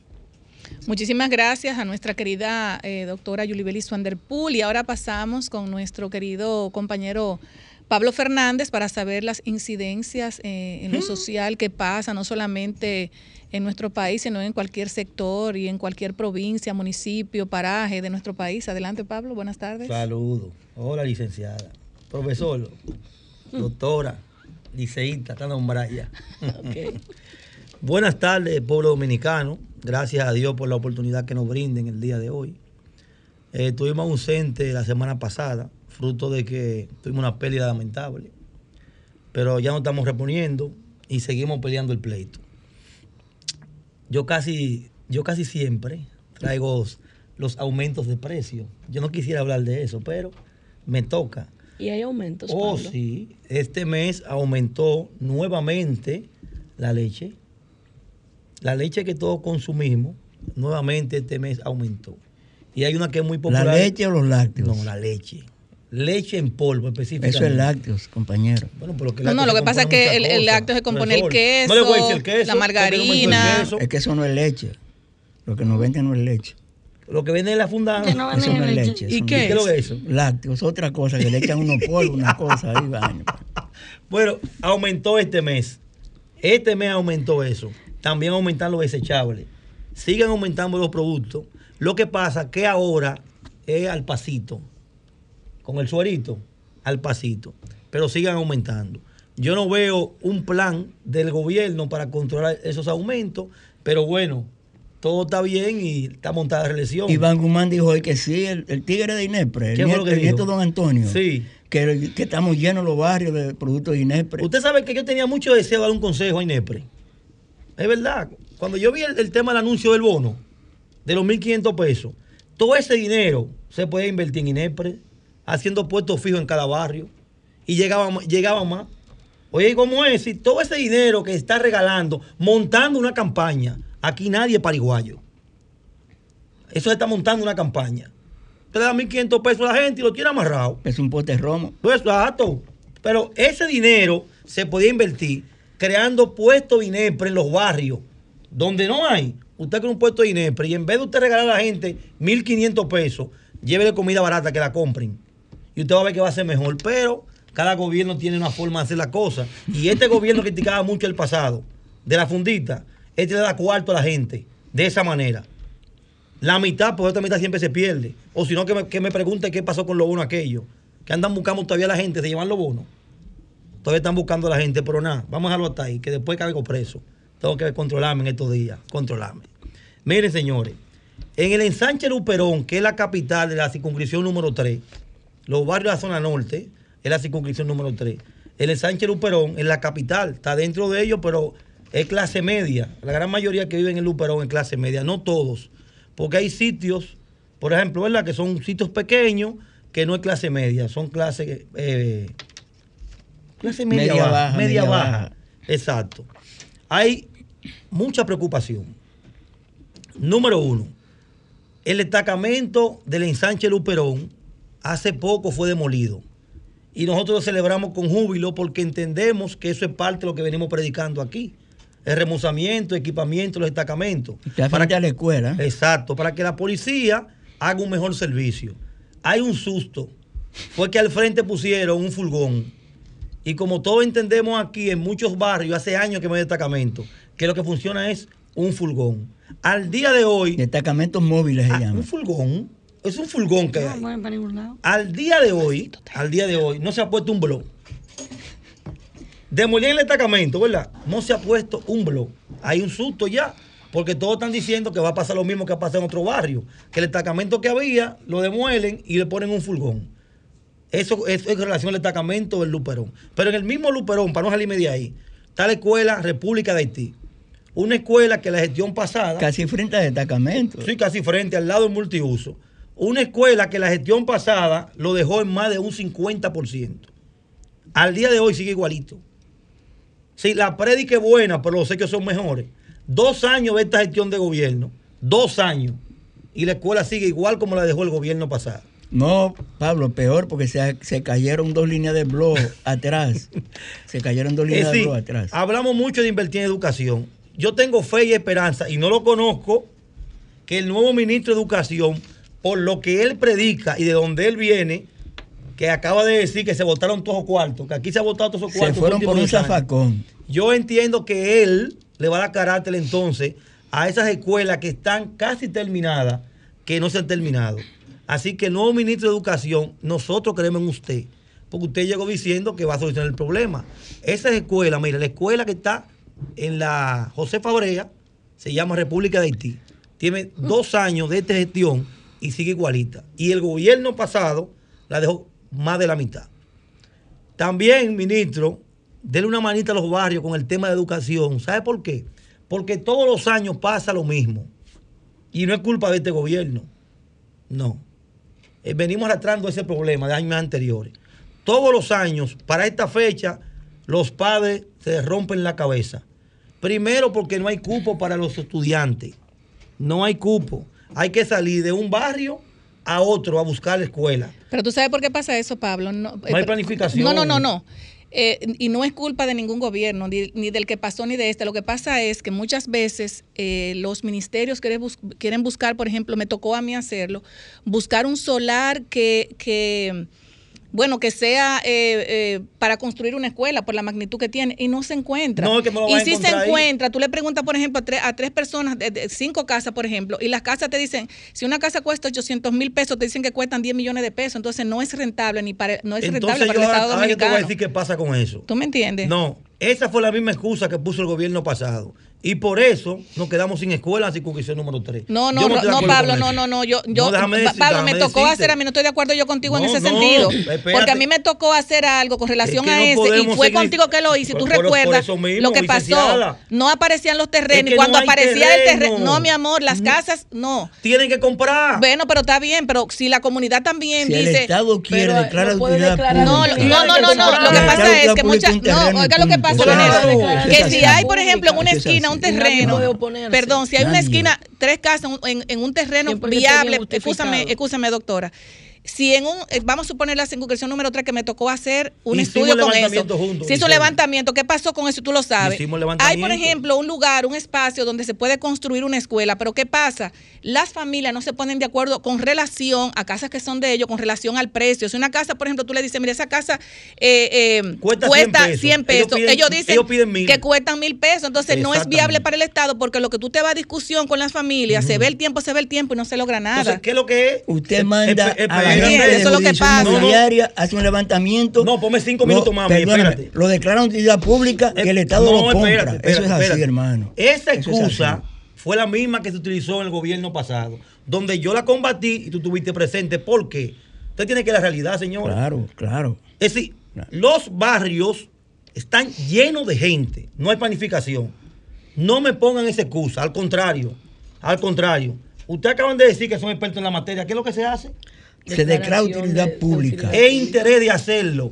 Speaker 1: Muchísimas gracias a nuestra querida eh, doctora Yulibelis Wanderpool y ahora pasamos con nuestro querido compañero Pablo Fernández para saber las incidencias eh, en lo social que pasa, no solamente en nuestro país, sino en cualquier sector y en cualquier provincia, municipio, paraje de nuestro país. Adelante, Pablo, buenas tardes.
Speaker 6: Saludos. Hola, licenciada. Profesor, doctora, liceísta, está nombrada ya. buenas tardes, pueblo dominicano. Gracias a Dios por la oportunidad que nos brinden el día de hoy. Eh, estuvimos ausentes la semana pasada, fruto de que tuvimos una pérdida lamentable. Pero ya nos estamos reponiendo y seguimos peleando el pleito. Yo casi, yo casi siempre traigo los aumentos de precio. Yo no quisiera hablar de eso, pero me toca.
Speaker 5: ¿Y hay aumentos?
Speaker 6: Oh, sí. Este mes aumentó nuevamente la leche la leche que todos consumimos, nuevamente este mes aumentó. Y hay una que es muy popular.
Speaker 3: ¿La leche o los lácteos?
Speaker 6: No, la leche. Leche en polvo específicamente.
Speaker 3: Eso es lácteos, compañero.
Speaker 1: Bueno, pero que no, no, lo que pasa es que el, el, lácteo se compone el queso, no le el queso, la margarina.
Speaker 3: Es que eso no es leche. Lo que nos venden no es leche.
Speaker 6: Lo que venden es la funda.
Speaker 3: No eso no es leche.
Speaker 6: ¿Y qué, es? eso?
Speaker 3: Lácteos, otra cosa, que le echan unos polvos, una cosa ahí, baño.
Speaker 6: Bueno, aumentó este mes. Este mes aumentó eso también aumentan los desechables. Siguen aumentando los productos. Lo que pasa que ahora es al pasito, con el suerito, al pasito, pero sigan aumentando. Yo no veo un plan del gobierno para controlar esos aumentos, pero bueno, todo está bien y está montada la reelección.
Speaker 3: Iván Guzmán dijo hoy que sí, el, tigre de Inepre, el, nieto, el nieto don Antonio.
Speaker 6: Sí.
Speaker 3: Que, que, estamos llenos los barrios de productos de Inepre.
Speaker 6: Usted sabe que yo tenía mucho deseo de dar un consejo a Inepre. Es verdad. cuando yo vi el, tema del anuncio del bono, de los 1.500 pesos, todo ese dinero se puede invertir en INEPRE, haciendo puestos fijos en cada barrio, y llegaba, llegaba más. Oye, ¿cómo es? Si todo ese dinero que está regalando, montando una campaña, aquí nadie es pariguayo. Eso se está montando una campaña. Usted le da 1.500 pesos a la gente y lo tiene amarrado.
Speaker 3: Es un pote romo.
Speaker 6: Pues exacto. Pero ese dinero se podía invertir creando puestos de INEPRE en los barrios donde no hay. Usted crea un puesto de INEPRE y en vez de usted regalar a la gente 1.500 pesos, llévele comida barata que la compren. Y usted va a ver que va a ser mejor. Pero cada gobierno tiene una forma de hacer las cosas. Y este gobierno criticaba mucho el pasado de la fundita. Este le da cuarto a la gente de esa manera. La mitad, pues otra mitad siempre se pierde. O si no, que me, que me pregunte qué pasó con los bonos aquellos. Que andan buscando todavía la gente, se llevan los bonos. Todavía están buscando a la gente, pero nada, vamos a dejarlo hasta ahí, que después caigo preso. Tengo que controlarme en estos días, controlarme. Miren, señores, en el ensanche Luperón, que es la capital de la circunscripción número 3, los barrios de la zona norte, es la circunscripción número 3. El ensanche Luperón es la capital, está dentro de ellos, pero es clase media. La gran mayoría que viven en Luperón es clase media, no todos porque hay sitios, por ejemplo, ¿verdad? Que son sitios pequeños que no es clase media, son clase, eh, clase media, baja, media, baja. Exacto. Hay mucha preocupación. Número uno, el destacamento del ensanche Luperón hace poco fue demolido. Y nosotros lo celebramos con júbilo porque entendemos que eso es parte de lo que venimos predicando aquí el remozamiento, equipamiento, los destacamentos.
Speaker 3: para que la escuela.
Speaker 6: Exacto, para que la policía haga un mejor servicio. Hay un susto, fue que al frente pusieron un furgón. Y como todos entendemos aquí, en muchos barrios, hace años que no hay destacamento, que lo que funciona es un furgón. Al día de hoy.
Speaker 3: Destacamentos móviles se
Speaker 6: ah,
Speaker 3: llama.
Speaker 6: Un furgón. Es un furgón que hay. Al día de hoy, al día de hoy, no se ha puesto un blog Demolí el destacamento, ¿verdad? No se ha puesto un blog. Hay un susto ya, porque todos están diciendo que va a pasar lo mismo que ha pasado en otro barrio. Que el destacamento que había lo demuelen y le ponen un furgón. Eso, es en relación al destacamento del Luperón. Pero en el mismo Luperón, para no salirme de ahí, está la escuela República de Haití. Una escuela que la gestión pasada.
Speaker 3: Casi frente al destacamento.
Speaker 6: Sí, casi frente, al lado del multiuso. Una escuela que la gestión pasada lo dejó en más de un 50%. Al día de hoy sigue igualito. Sí, la prédica es buena, pero los hechos son mejores. Dos años de esta gestión de gobierno, dos años, y la escuela sigue igual como la dejó el gobierno pasado.
Speaker 3: No, Pablo, peor porque se, cayeron dos líneas de blog atrás. Se cayeron dos líneas de blog atrás.
Speaker 6: Hablamos mucho de invertir en educación. Yo tengo fe y esperanza, y no lo conozco, que el nuevo ministro de Educación, por lo que él predica y de donde él viene, que acaba de decir que se votaron todos los cuartos, que aquí se ha votado todos los cuartos.
Speaker 3: Se fueron por un zafacón.
Speaker 6: Yo entiendo que él le va a dar carácter entonces a esas escuelas que están casi terminadas, que no se han terminado. Así que el nuevo ministro de Educación, nosotros creemos en usted, porque usted llegó diciendo que va a solucionar el problema. Esa escuela, mire, la escuela que está en la José Fabrea, se llama República de Haití, tiene dos años de esta gestión y sigue igualita. Y el gobierno pasado la dejó más de la mitad. También, ministro, denle una manita a los barrios con el tema de educación. ¿Sabe por qué? Porque todos los años pasa lo mismo. Y no es culpa de este gobierno. No. Eh, venimos arrastrando ese problema de años anteriores. Todos los años, para esta fecha, los padres se rompen la cabeza. Primero porque no hay cupo para los estudiantes. No hay cupo. Hay que salir de un barrio a otro a buscar la escuela.
Speaker 1: Pero tú sabes por qué pasa eso, Pablo.
Speaker 6: No, hay eh, planificación.
Speaker 1: No, no, no, no. Eh, y no es culpa de ningún gobierno, ni, del que pasó ni de este. Lo que pasa es que muchas veces eh, los ministerios quieren, quieren buscar, por ejemplo, me tocó a mí hacerlo, buscar un solar que, que bueno, que sea eh, eh, para construir una escuela por la magnitud que tiene y no se encuentra. y si se encuentra, tú le preguntas, por ejemplo, a tres, personas, de, cinco casas, por ejemplo, y las casas te dicen, si una casa cuesta 800 mil pesos, te dicen que cuestan 10 millones de pesos, entonces no es rentable ni para, no es rentable para el Estado Dominicano.
Speaker 6: Te voy a decir qué pasa con eso.
Speaker 1: ¿Tú me entiendes?
Speaker 6: No, Esa fue la misma excusa que puso el gobierno pasado. Y por eso nos quedamos sin escuela en circunscripción número 3.
Speaker 1: No, no, no, no Pablo, no, no, no, yo, yo Pablo, me tocó hacer, a mí no estoy de acuerdo yo contigo en ese sentido. Porque a mí me tocó hacer algo con relación a ese y fue contigo que lo hice. Si tú recuerdas lo que pasó, no aparecían los terrenos y cuando aparecía el terreno, no, mi amor, las casas, no.
Speaker 6: Tienen que comprar.
Speaker 1: Bueno, pero está bien, pero si la comunidad también dice. El
Speaker 3: Estado quiere declarar
Speaker 1: no, no, no, no, lo que pasa es que muchas, no, oiga lo que pasa, que si hay, por ejemplo, en una esquina un terreno. Perdón, si hay una esquina, tres casas en, en un terreno viable, escúchame, escúchame, doctora si en un, eh, vamos a suponer la circunscripción número 3 que me tocó hacer un estudio con eso. si hizo un levantamiento, ¿qué pasó con eso? Tú lo sabes. Hay, por ejemplo, un lugar, un espacio donde se puede construir una escuela, pero ¿qué pasa? Las familias no se ponen de acuerdo con relación a casas que son de ellos, con relación al precio. Si una casa, por ejemplo, tú le dices, mira, esa casa eh, eh, cuesta, 100 pesos. Ellos, dicen que cuestan mil pesos. Entonces no es viable para el Estado porque lo que tú te vas a discusión con las familias, se ve el tiempo, se ve el tiempo y no se logra nada. Entonces,
Speaker 6: ¿qué es lo que es?
Speaker 3: Usted manda
Speaker 1: eso es lo que pasa.
Speaker 3: No, hace un levantamiento.
Speaker 6: No, ponme cinco minutos más.
Speaker 3: Espérate. Lo declara utilidad pública y el Estado lo compra. eso es así, hermano.
Speaker 6: Esa excusa fue la misma que se utilizó en el gobierno pasado, donde yo la combatí y tú estuviste presente. ¿Por qué? Usted tiene que la realidad, señor.
Speaker 3: Claro, claro.
Speaker 6: Es decir, los barrios están llenos de gente, no hay planificación. No me pongan esa excusa, al contrario, al contrario. Ustedes acaban de decir que son expertos en la materia. ¿Qué es lo que se hace?
Speaker 3: Se declara utilidad pública.
Speaker 6: Es interés de hacerlo.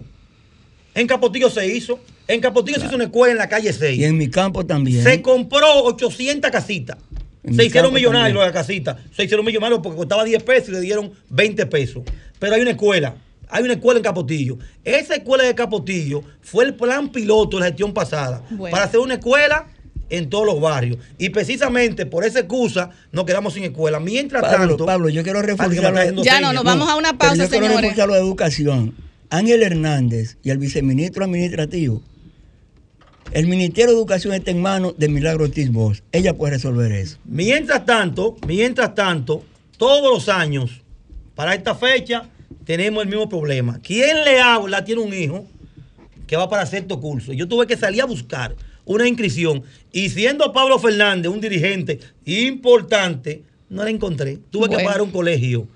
Speaker 6: En Capotillo se hizo. En Capotillo se hizo una escuela en la calle 6.
Speaker 3: Y en mi campo también.
Speaker 6: Se compró 800 casitas. se hicieron millonarios las casitas. Se hicieron millonarios porque costaba 10 pesos y le dieron 20 pesos. Pero hay una escuela. Hay una escuela en Capotillo. Esa escuela de Capotillo fue el plan piloto de la gestión pasada. Para hacer una escuela en todos los barrios. Y precisamente por esa excusa nos quedamos sin escuela. Mientras tanto.
Speaker 3: Pablo, yo quiero reforzar.
Speaker 1: Ya no, nos vamos a una pausa,
Speaker 3: yo quiero reforzar la educación. Ángel Hernández y el viceministro administrativo. El Ministerio de Educación está en manos de Milagro Ortiz Ella puede resolver eso.
Speaker 6: Mientras tanto, mientras tanto, todos los años, para esta fecha, tenemos el mismo problema. ¿Quién le habla tiene un hijo que va para cierto curso? Yo tuve que salir a buscar una inscripción. Y siendo Pablo Fernández un dirigente importante, no la encontré. Tuve que pagar un colegio.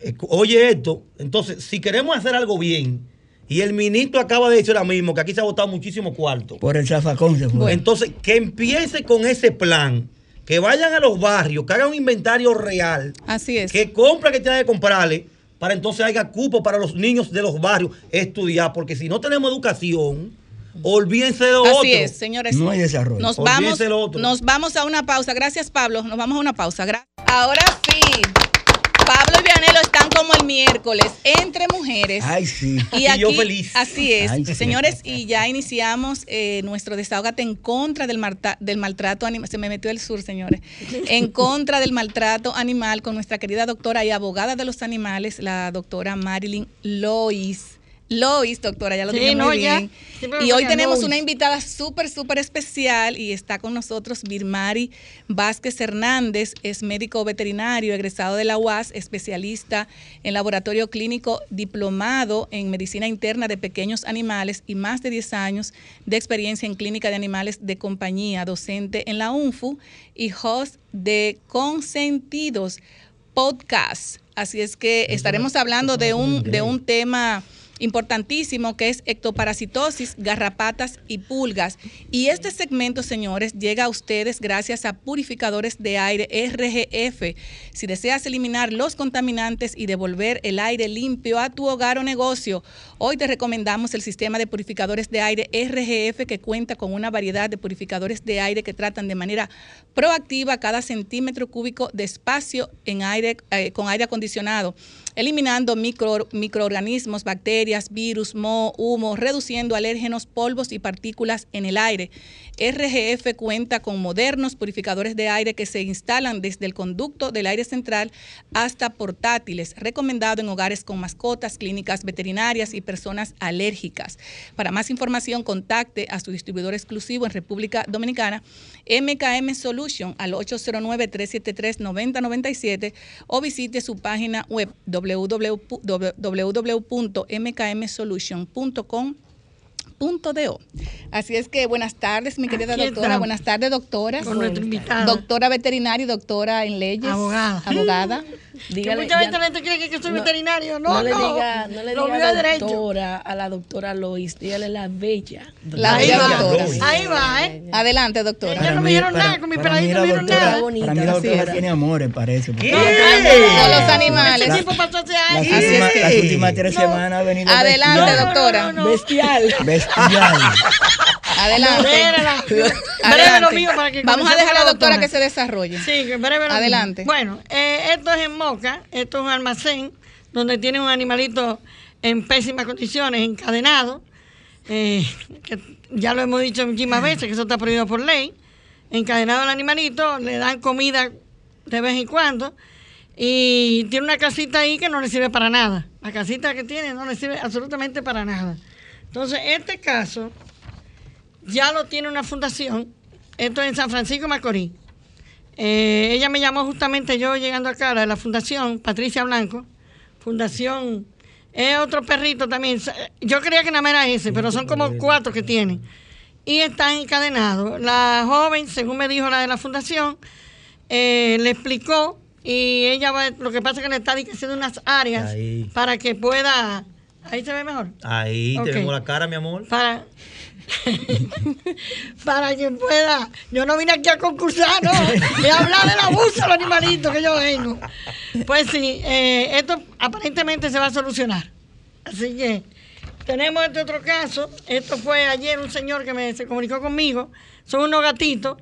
Speaker 6: Eh, oye esto, entonces, si queremos hacer algo bien, y el ministro acaba de decir ahora mismo que aquí se ha votado muchísimo cuarto.
Speaker 3: Por el zafacón se fue.
Speaker 6: Entonces, que empiece con ese plan. Que vayan a los barrios, que hagan un inventario real.
Speaker 1: Así es.
Speaker 6: Que compra que tenga que comprarle para entonces haya cupo para los niños de los barrios estudiar. Porque si no tenemos educación, Olvídense de otro.
Speaker 1: Así es, señores.
Speaker 3: No hay desarrollo.
Speaker 1: Nos vamos, nos vamos a una pausa. Gracias, Pablo. Nos vamos a una pausa. Ahora sí. Pablo y Vianelo están como el miércoles entre mujeres.
Speaker 3: Ay, sí.
Speaker 1: Y, aquí, yo feliz. Así es. Señores, y ya iniciamos eh, nuestro desahogate en contra del, del maltrato animal. Se me metió el sur, señores. En contra del maltrato animal con nuestra querida doctora y abogada de los animales, la doctora Marilyn Lois. Lois, doctora, ya lo dije muy bien. Y hoy tenemos una invitada súper, súper especial y está con nosotros Birmari Vázquez Hernández, es médico veterinario, egresado de la UAS, especialista en laboratorio clínico, diplomado en medicina interna de pequeños animales y más de 10 años de experiencia en clínica de animales de compañía, docente en la UNFU y host de Consentidos Podcast. Así es que estaremos hablando de un, de un tema importantísimo que es ectoparasitosis, garrapatas y pulgas. Y este segmento, señores, llega a ustedes gracias a purificadores de aire RGF. Si deseas eliminar los contaminantes y devolver el aire limpio a tu hogar o negocio, hoy te recomendamos el sistema de purificadores de aire RGF que cuenta con una variedad de purificadores de aire que tratan de manera proactiva cada centímetro cúbico de espacio en aire, eh, con aire acondicionado eliminando micro, microorganismos, bacterias, virus, moho, humo, reduciendo alérgenos, polvos y partículas en el aire. RGF cuenta con modernos purificadores de aire que se instalan desde el conducto del aire central hasta portátiles, recomendado en hogares con mascotas, clínicas veterinarias y personas alérgicas. Para más información, contacte a su distribuidor exclusivo en República Dominicana, MKM Solution al 809-373-9097 o visite su página web www.mkmsolution.com Así es que buenas tardes, mi querida doctora. Buenas tardes, doctora.
Speaker 7: Con nuestra invitada.
Speaker 1: Doctora veterinaria y doctora en leyes.
Speaker 7: Abogada.
Speaker 1: Abogada.
Speaker 7: Dígale, mucha gente cree que soy veterinario. No,
Speaker 5: no.
Speaker 7: le
Speaker 5: diga, no le diga doctora a la doctora Lois, dígale la bella.
Speaker 1: La bella doctora.
Speaker 7: Ahí va, ¿eh?
Speaker 1: Adelante, doctora.
Speaker 7: Ya no me dieron nada, con mi peladito no me dieron nada.
Speaker 3: Para mí la doctora tiene amores, parece.
Speaker 1: ¿Qué? Con los animales.
Speaker 7: Ese tipo pasó hace años.
Speaker 3: Las últimas tres semanas ha venido
Speaker 1: Adelante, doctora.
Speaker 5: Bestial.
Speaker 3: Bestial.
Speaker 1: Adelante.
Speaker 7: Adelante. Mío para que
Speaker 1: Vamos a dejar a la doctora, que se desarrolle.
Speaker 7: Sí, breve
Speaker 1: Adelante.
Speaker 7: Bueno, eh, esto es en Moca, esto es un almacén donde tiene un animalito en pésimas condiciones, encadenado, eh, que ya lo hemos dicho muchísimas veces, que eso está prohibido por ley. Encadenado el animalito, le dan comida de vez en cuando y tiene una casita ahí que no le sirve para nada. La casita que tiene no le sirve absolutamente para nada. Entonces, este caso ya lo tiene una fundación, esto es en San Francisco Macorís. Eh, ella me llamó justamente yo llegando acá, de la fundación, Patricia Blanco, fundación, es otro perrito también, yo creía que nada más era ese, pero son como cuatro que tienen. Y están encadenados. La joven, según me dijo la de la fundación, eh, le explicó y ella va, lo que pasa es que le está diciendo unas áreas para que pueda... Ahí se ve mejor.
Speaker 6: Ahí tenemos la cara, mi amor.
Speaker 7: Para, para que pueda. Yo no vine aquí a concursar, no. Voy a hablar del abuso de los animalitos que yo vengo. Pues sí, eh, esto aparentemente se va a solucionar. Así que tenemos este otro caso. Esto fue ayer un señor que me, se comunicó conmigo. Son unos gatitos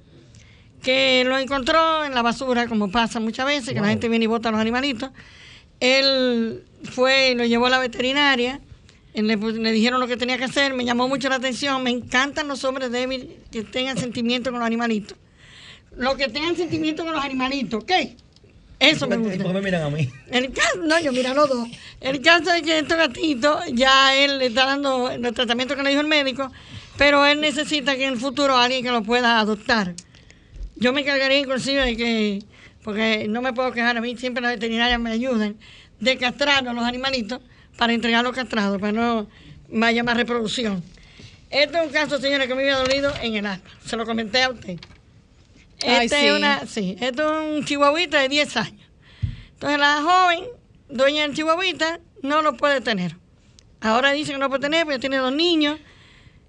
Speaker 7: que lo encontró en la basura, como pasa muchas veces, que la gente viene y bota a los animalitos. Él fue y lo llevó a la veterinaria pues, le, dijeron lo que tenía que hacer, me llamó mucho la atención. Me encantan los hombres débiles que tengan sentimiento con los animalitos. Los que tengan sentimiento con los animalitos, ¿qué? Eso me gusta.
Speaker 6: ¿Por qué me miran a mí?
Speaker 7: El caso, no, yo miro a los dos. El caso es que estos gatitos, ya él le está dando el tratamiento que le dijo el médico, pero él necesita que en el futuro alguien que lo pueda adoptar. Yo me encargaría inclusive de que, porque no me puedo quejar, a mí siempre las veterinarias me ayudan, de castrar a los animalitos para entregarlo castrado, para no haya más reproducción. Este es un caso, señora, que me había dolido en el alma. Se lo comenté a usted. Este es una, sí, esto es un chihuahuita de 10 años. Entonces la joven, dueña del chihuahuita, no lo puede tener. Ahora dice que no puede tener porque tiene dos niños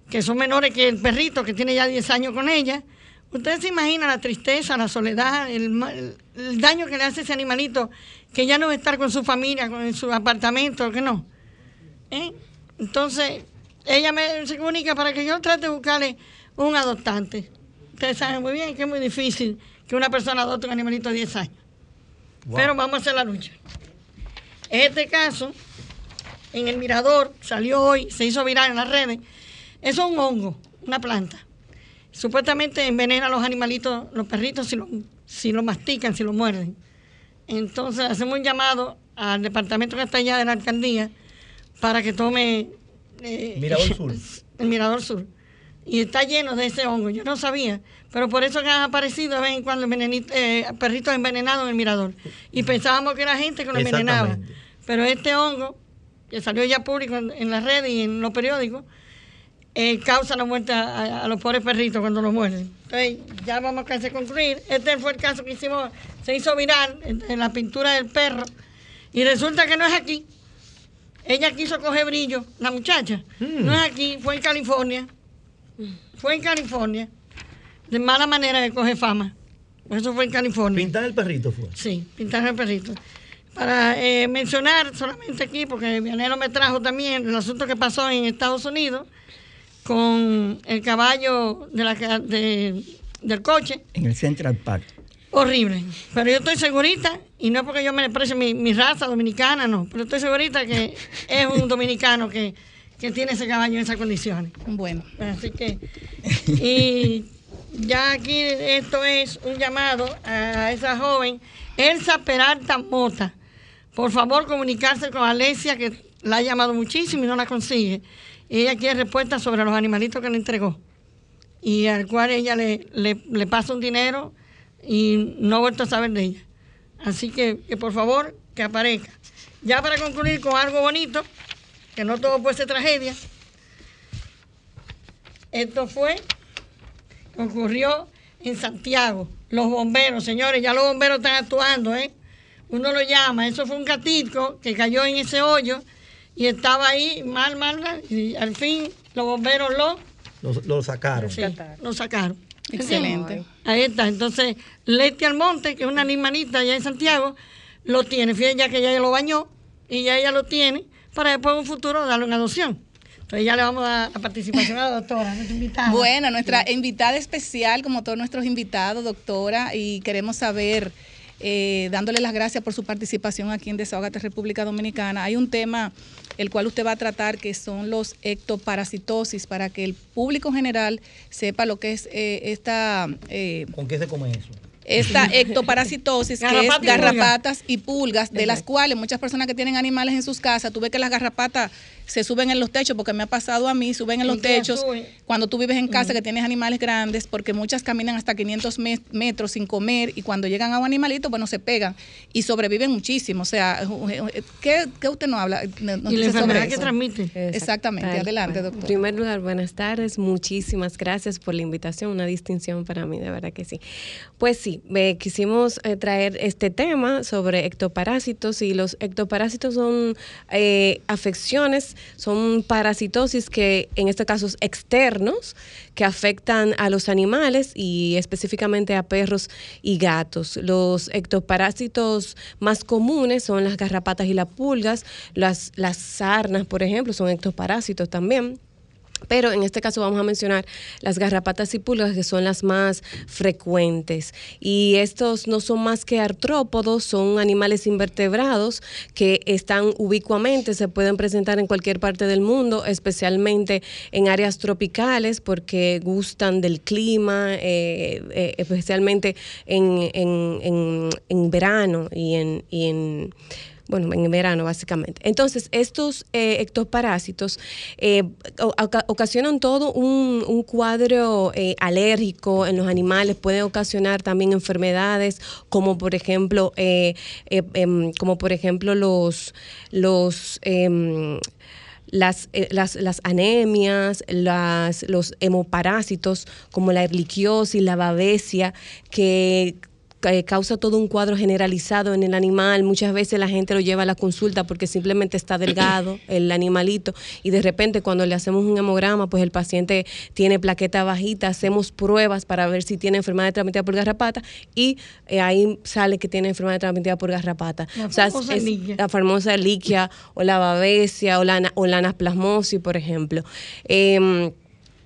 Speaker 7: que son menores que el perrito que tiene ya 10 años con ella. Usted se imagina la tristeza, la soledad, el, el daño que le hace ese animalito que ya no va a estar con su familia, con su apartamento, que no. ¿Eh? Entonces, ella me se comunica para que yo trate de buscarle un adoptante. Ustedes saben muy bien que es muy difícil que una persona adopte un animalito de 10 años. Pero vamos a hacer la lucha. Este caso, en el mirador, salió hoy, se hizo viral en las redes. Es un hongo, una planta. Supuestamente envenena a los animalitos, los perritos, si lo, si lo mastican, si lo muerden. Entonces hacemos un llamado al departamento que está allá de la alcaldía para que tome
Speaker 6: eh, Mirador Sur.
Speaker 7: El Mirador Sur. Y está lleno de ese hongo. Yo no sabía, pero por eso que han aparecido de vez en cuando eh, perritos envenenados en el Mirador. Y pensábamos que era gente que lo envenenaba. Pero este hongo, que salió ya público en, en las redes y en los periódicos, eh, causa la muerte a, los pobres perritos cuando los muerden. Entonces, ya vamos a casi concluir. Este fue el caso que hicimos, se hizo viral en, la pintura del perro. Y resulta que no es aquí. Ella quiso coger brillo, la muchacha. Hmm. No es aquí, fue en California. Fue en California. De mala manera de coger fama. Eso fue en California.
Speaker 6: ¿Pintar el perrito fue?
Speaker 7: Sí, pintar el perrito. Para eh, mencionar solamente aquí, porque Vianero me trajo también el asunto que pasó en Estados Unidos con el caballo de la, del coche.
Speaker 3: En el Central Park.
Speaker 7: Horrible. Pero yo estoy segurita, y no es porque yo me precie mi, raza dominicana, no, pero estoy segurita que es un dominicano que, tiene ese caballo en esas condiciones.
Speaker 1: Bueno.
Speaker 7: Así que, y ya aquí esto es un llamado a esa joven, Elsa Peralta Mota. Por favor, comunicarse con Alesia, que la ha llamado muchísimo y no la consigue ella quiere respuesta sobre los animalitos que le entregó y al cual ella le, le, pasa un dinero y no ha vuelto a saber de ella. Así que, que por favor, que aparezca. Ya para concluir con algo bonito, que no todo puede ser tragedia, Esto fue, ocurrió en Santiago. Los bomberos, señores, ya los bomberos están actuando, ¿eh? Uno lo llama, eso fue un gatito que cayó en ese hoyo y estaba ahí mal, mal, y al fin los bomberos lo,
Speaker 6: lo, sacaron.
Speaker 7: Sí, lo sacaron.
Speaker 1: Excelente.
Speaker 7: Ahí está. Entonces, Leti Almonte, que es una animalita allá en Santiago, lo tiene. Fíjense ya que ella lo bañó y ya ella lo tiene para después en un futuro darle una adopción. Entonces ya le vamos a dar la participación a la doctora, nuestra invitada.
Speaker 1: Bueno, nuestra invitada especial, como todos nuestros invitados, doctora, y queremos saber, eh, dándole las gracias por su participación aquí en Desahogate República Dominicana. Hay un tema el cual usted va a tratar que son los ectoparasitosis, para que el público en general sepa lo que es eh, esta...
Speaker 6: Eh, ¿Con qué se come eso?
Speaker 1: esta ectoparasitosis, que es garrapatas y pulgas, de las cuales muchas personas que tienen animales en sus casas, tú ves que las garrapatas se suben en los techos, porque me ha pasado a mí, suben en los techos cuando tú vives en casa que tienes animales grandes, porque muchas caminan hasta 500 metros sin comer y cuando llegan a un animalito, bueno, se pegan y sobreviven muchísimo. O sea, ¿qué, usted no habla?
Speaker 7: y la enfermedad que transmite.
Speaker 1: Exactamente. Adelante, doctor.
Speaker 8: En primer lugar, buenas tardes. Muchísimas gracias por la invitación. Una distinción para mí, de verdad que sí. Pues sí, quisimos eh, traer este tema sobre ectoparásitos y los ectoparásitos son eh, afecciones son parasitosis que en este caso externos que afectan a los animales y específicamente a perros y gatos. Los ectoparásitos más comunes son las garrapatas y las pulgas, las, las sarnas, por ejemplo, son ectoparásitos también. Pero en este caso vamos a mencionar las garrapatas y pulgas, que son las más frecuentes. Y estos no son más que artrópodos, son animales invertebrados que están ubicuamente, se pueden presentar en cualquier parte del mundo, especialmente en áreas tropicales, porque gustan del clima, eh, eh, especialmente en, en, en, verano y en, y en bueno, en verano básicamente. Entonces, estos eh, ectoparásitos eh, ocasionan todo un, cuadro eh, alérgico en los animales, pueden ocasionar también enfermedades como por ejemplo, em, como por ejemplo los, los em, las, las, las, anemias, las, los hemoparásitos como la erliquiosis, la babesia, que eh, causa todo un cuadro generalizado en el animal. Muchas veces la gente lo lleva a la consulta porque simplemente está delgado el animalito y de repente cuando le hacemos un hemograma, pues el paciente tiene plaqueta bajita, hacemos pruebas para ver si tiene enfermedad transmitida por garrapata y eh, ahí sale que tiene enfermedad transmitida por garrapata.
Speaker 7: La o sea, es,
Speaker 8: la famosa liquia o la babesia o la, o la anasplasmosis, por ejemplo. Eh,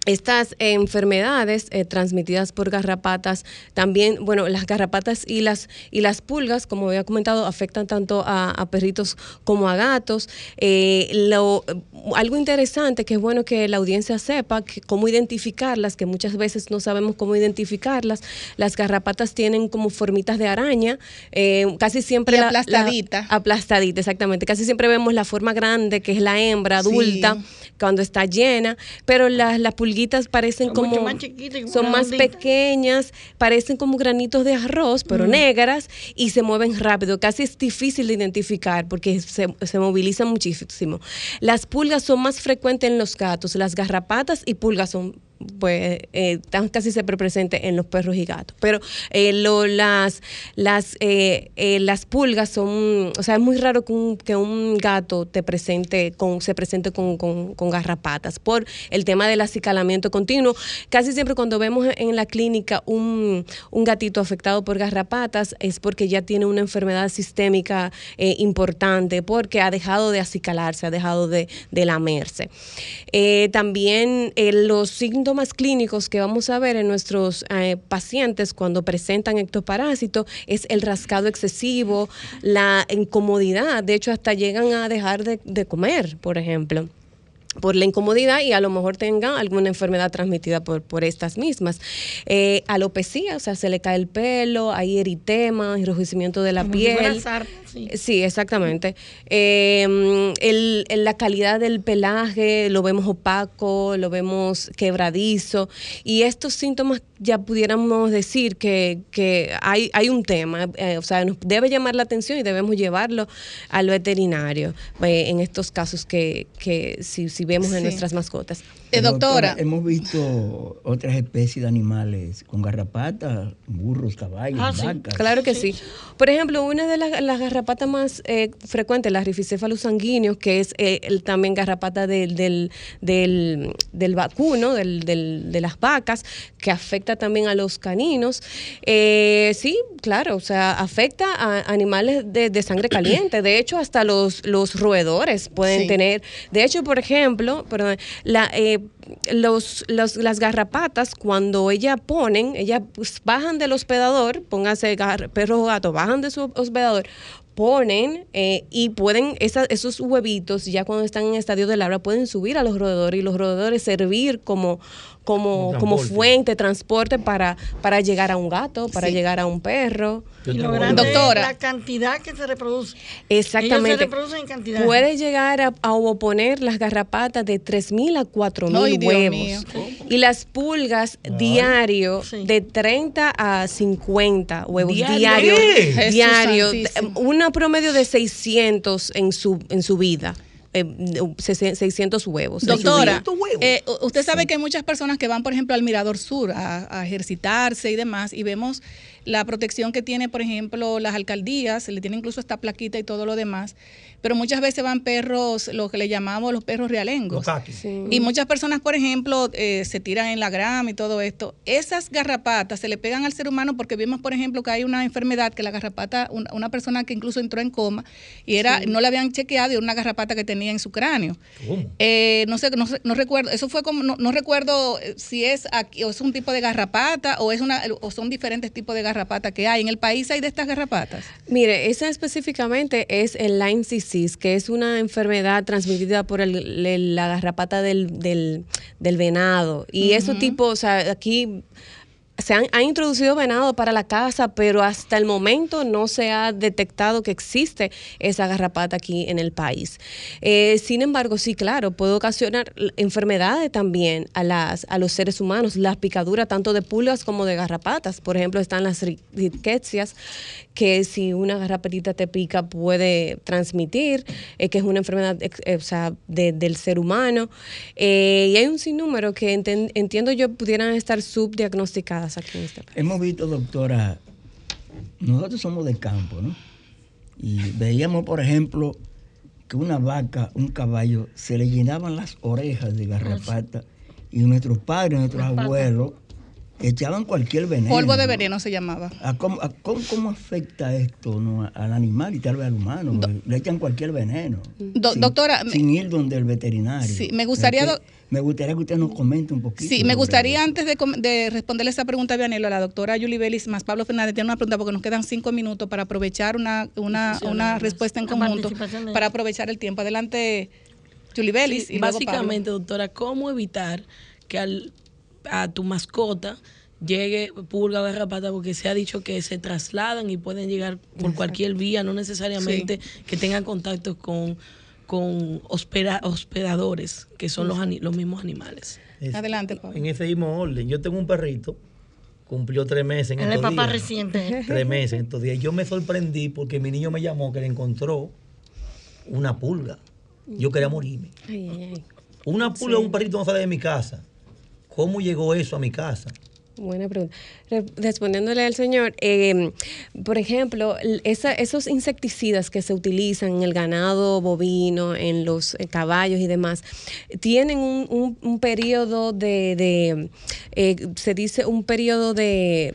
Speaker 8: estas enfermedades eh, transmitidas por garrapatas también, bueno, las garrapatas y las y las pulgas, como había comentado, afectan tanto a, perritos como a gatos. Eh, lo, algo interesante que es bueno que la audiencia sepa cómo identificarlas, que muchas veces no sabemos cómo identificarlas. Las garrapatas tienen como formitas de araña, eh, casi siempre
Speaker 1: aplastadita.
Speaker 8: aplastadita, exactamente. Casi siempre vemos la forma grande que es la hembra adulta cuando está llena, pero las, las pulguitas parecen como son más pequeñas, parecen como granitos de arroz, pero negras y se mueven rápido. Casi es difícil de identificar porque se, se movilizan muchísimo. Las pulgas son más frecuentes en los gatos, las garrapatas y pulgas son pues eh, casi siempre presente en los perros y gatos. Pero eh, lo, las, las, eh, eh, las pulgas son, o sea, es muy raro que un, gato te presente con, se presente con, con, garrapatas por el tema del acicalamiento continuo. Casi siempre cuando vemos en la clínica un, un gatito afectado por garrapatas es porque ya tiene una enfermedad sistémica importante, porque ha dejado de acicalarse, ha dejado de, de lamerse. también los signos síntomas clínicos que vamos a ver en nuestros eh, pacientes cuando presentan ectoparásito es el rascado excesivo, la incomodidad, de hecho hasta llegan a dejar de comer, por ejemplo por la incomodidad y a lo mejor tenga alguna enfermedad transmitida por, por estas mismas. Eh, alopecia, o sea, se le cae el pelo, hay eritema, enrojecimiento de la piel. sí. exactamente. Eh, el, la calidad del pelaje lo vemos opaco, lo vemos quebradizo y estos síntomas ya pudiéramos decir que, que hay, hay un tema, eh, o sea, nos debe llamar la atención y debemos llevarlo al veterinario eh, en estos casos que, que si, si vemos en nuestras mascotas.
Speaker 1: Eh, doctora,
Speaker 3: hemos visto otras especies de animales con garrapatas, burros, caballos,
Speaker 7: Ah, sí.
Speaker 3: vacas.
Speaker 8: Claro que sí. Por ejemplo, una de las, las garrapatas más eh, frecuentes, la rificéfalos sanguíneos, que es eh, el, también garrapata del, del, del, del vacuno, del, del- de las vacas, que afecta también a los caninos. Eh, sí, claro, o sea, afecta a animales de, de sangre caliente. De hecho, hasta los, los roedores pueden
Speaker 7: Sí.
Speaker 8: tener. De hecho, por ejemplo, perdón, la, eh, los, los- las garrapatas, cuando ellas ponen, ellas pues, bajan del hospedador, póngase perro gato, bajan de su hospedador, ponen eh, y pueden, esos huevitos, ya cuando están en estadio de larva, pueden subir a los roedores y los roedores servir como, como,
Speaker 6: Como
Speaker 8: como
Speaker 6: transporte.
Speaker 8: fuente, transporte para, para llegar a un gato, para
Speaker 1: Sí.
Speaker 8: llegar a un perro.
Speaker 7: Y lo grande.
Speaker 1: Doctora.
Speaker 7: es la cantidad que se reproduce. Ellos se
Speaker 8: Exactamente.
Speaker 7: reproducen en cantidad.
Speaker 8: Puede llegar a, a oponer las garrapatas de 3.000 a 4.000
Speaker 1: Ay, Dios
Speaker 8: huevos. Y las pulgas diario
Speaker 7: Sí.
Speaker 8: de 30 a 50 huevos
Speaker 5: ¿Diario?
Speaker 8: diario. Diario. Una promedio de 600 en su, en su vida. Eh, 600 huevos. en su
Speaker 1: Doctora, eh, usted sabe que hay muchas personas que van, por ejemplo, al Mirador Sur a, a ejercitarse y demás, y vemos la protección que tiene, por ejemplo, las alcaldías, se le tiene incluso esta plaquita y todo lo demás, pero muchas veces van perros, lo que le llamamos los perros realengos.
Speaker 6: Los.
Speaker 8: Sí.
Speaker 1: Y muchas personas, por ejemplo, eh, se tiran en la grama y todo esto. Esas garrapatas se le pegan al ser humano porque vimos, por ejemplo, que hay una enfermedad que la garrapata, una, una persona que incluso entró en coma y era no la habían chequeado y era una garrapata que tenía en su cráneo.
Speaker 6: ¿Cómo?
Speaker 1: Eh, no sé, no, sé- no recuerdo, eso fue como, no, no recuerdo eh, si es aquí, o es un tipo de garrapata o es una, o son diferentes tipos de garrapata que hay. En el país hay de estas garrapatas.
Speaker 8: Mire, esa específicamente es el Lyme que es una enfermedad transmitida por el- el- la garrapata del, del, del venado. Y eso tipo, o sea, aquí se han, ha introducido venado para la casa, pero hasta el momento no se ha detectado que existe esa garrapata aquí en el país. Eh, sin embargo, sí, claro, puede ocasionar enfermedades también a, las, a los seres humanos, las picaduras tanto de pulgas como de garrapatas. Por ejemplo, están las ri- riquecias, que si una garrapatita te pica puede transmitir, eh, que es una enfermedad eh, o sea, de- del ser humano. Eh, y hay un sinnúmero que enten- entiendo yo pudieran estar subdiagnosticadas aquí en este país.
Speaker 3: Hemos visto, doctora, nosotros somos de campo, ¿no? Y veíamos, por ejemplo, que una vaca, un caballo, se le llenaban las orejas de garrapata y nuestros padres, nuestros abuelos, echaban cualquier veneno.
Speaker 1: Polvo de
Speaker 3: ¿no?
Speaker 1: veneno se llamaba.
Speaker 3: ¿A cómo, a cómo- cómo afecta esto al animal y tal vez al humano? Le echan cualquier veneno.
Speaker 1: Do-
Speaker 3: sin,
Speaker 1: doctora,
Speaker 3: sin ir donde el veterinario.
Speaker 1: Sí, me gustaría,
Speaker 3: Es que
Speaker 1: doc-
Speaker 3: me gustaría que usted nos comente un poquito.
Speaker 1: Sí, me gustaría
Speaker 3: eso.
Speaker 1: antes de, responderle esa pregunta a Vianelo, a la doctora Julie Vélez más Pablo Fernández, tiene una pregunta porque nos quedan cinco minutos para aprovechar una, una, una respuesta en conjunto, para aprovechar el tiempo. Adelante, Julie Vélez.
Speaker 5: Sí,
Speaker 1: y luego
Speaker 5: básicamente, doctora, ¿cómo evitar que al- a tu mascota llegue pulga o garrapata? Porque se ha dicho que se trasladan y pueden llegar por cualquier vía, no necesariamente que tengan contacto con, con hospeda- hospedadores, que son los, ani- los mismos animales.
Speaker 6: Es-
Speaker 1: Adelante, Pablo.
Speaker 6: En ese mismo orden, yo tengo un perrito, cumplió tres meses en
Speaker 7: es
Speaker 6: estos
Speaker 7: papá
Speaker 6: días.
Speaker 7: reciente.
Speaker 6: Tres meses en estos días. Yo me sorprendí porque mi niño me llamó que le encontró una pulga. Yo quería morirme.
Speaker 8: Ay, ay, ay.
Speaker 6: Una pulga, un perrito no sale de mi casa. ¿Cómo llegó eso a mi casa?
Speaker 8: Buena pregunta. Re- Respondiéndole al señor, eh, por ejemplo, esa- esos insecticidas que se utilizan en el ganado bovino, en los eh, caballos y demás, tienen un, un- un periodo de, de, eh, se dice un periodo de,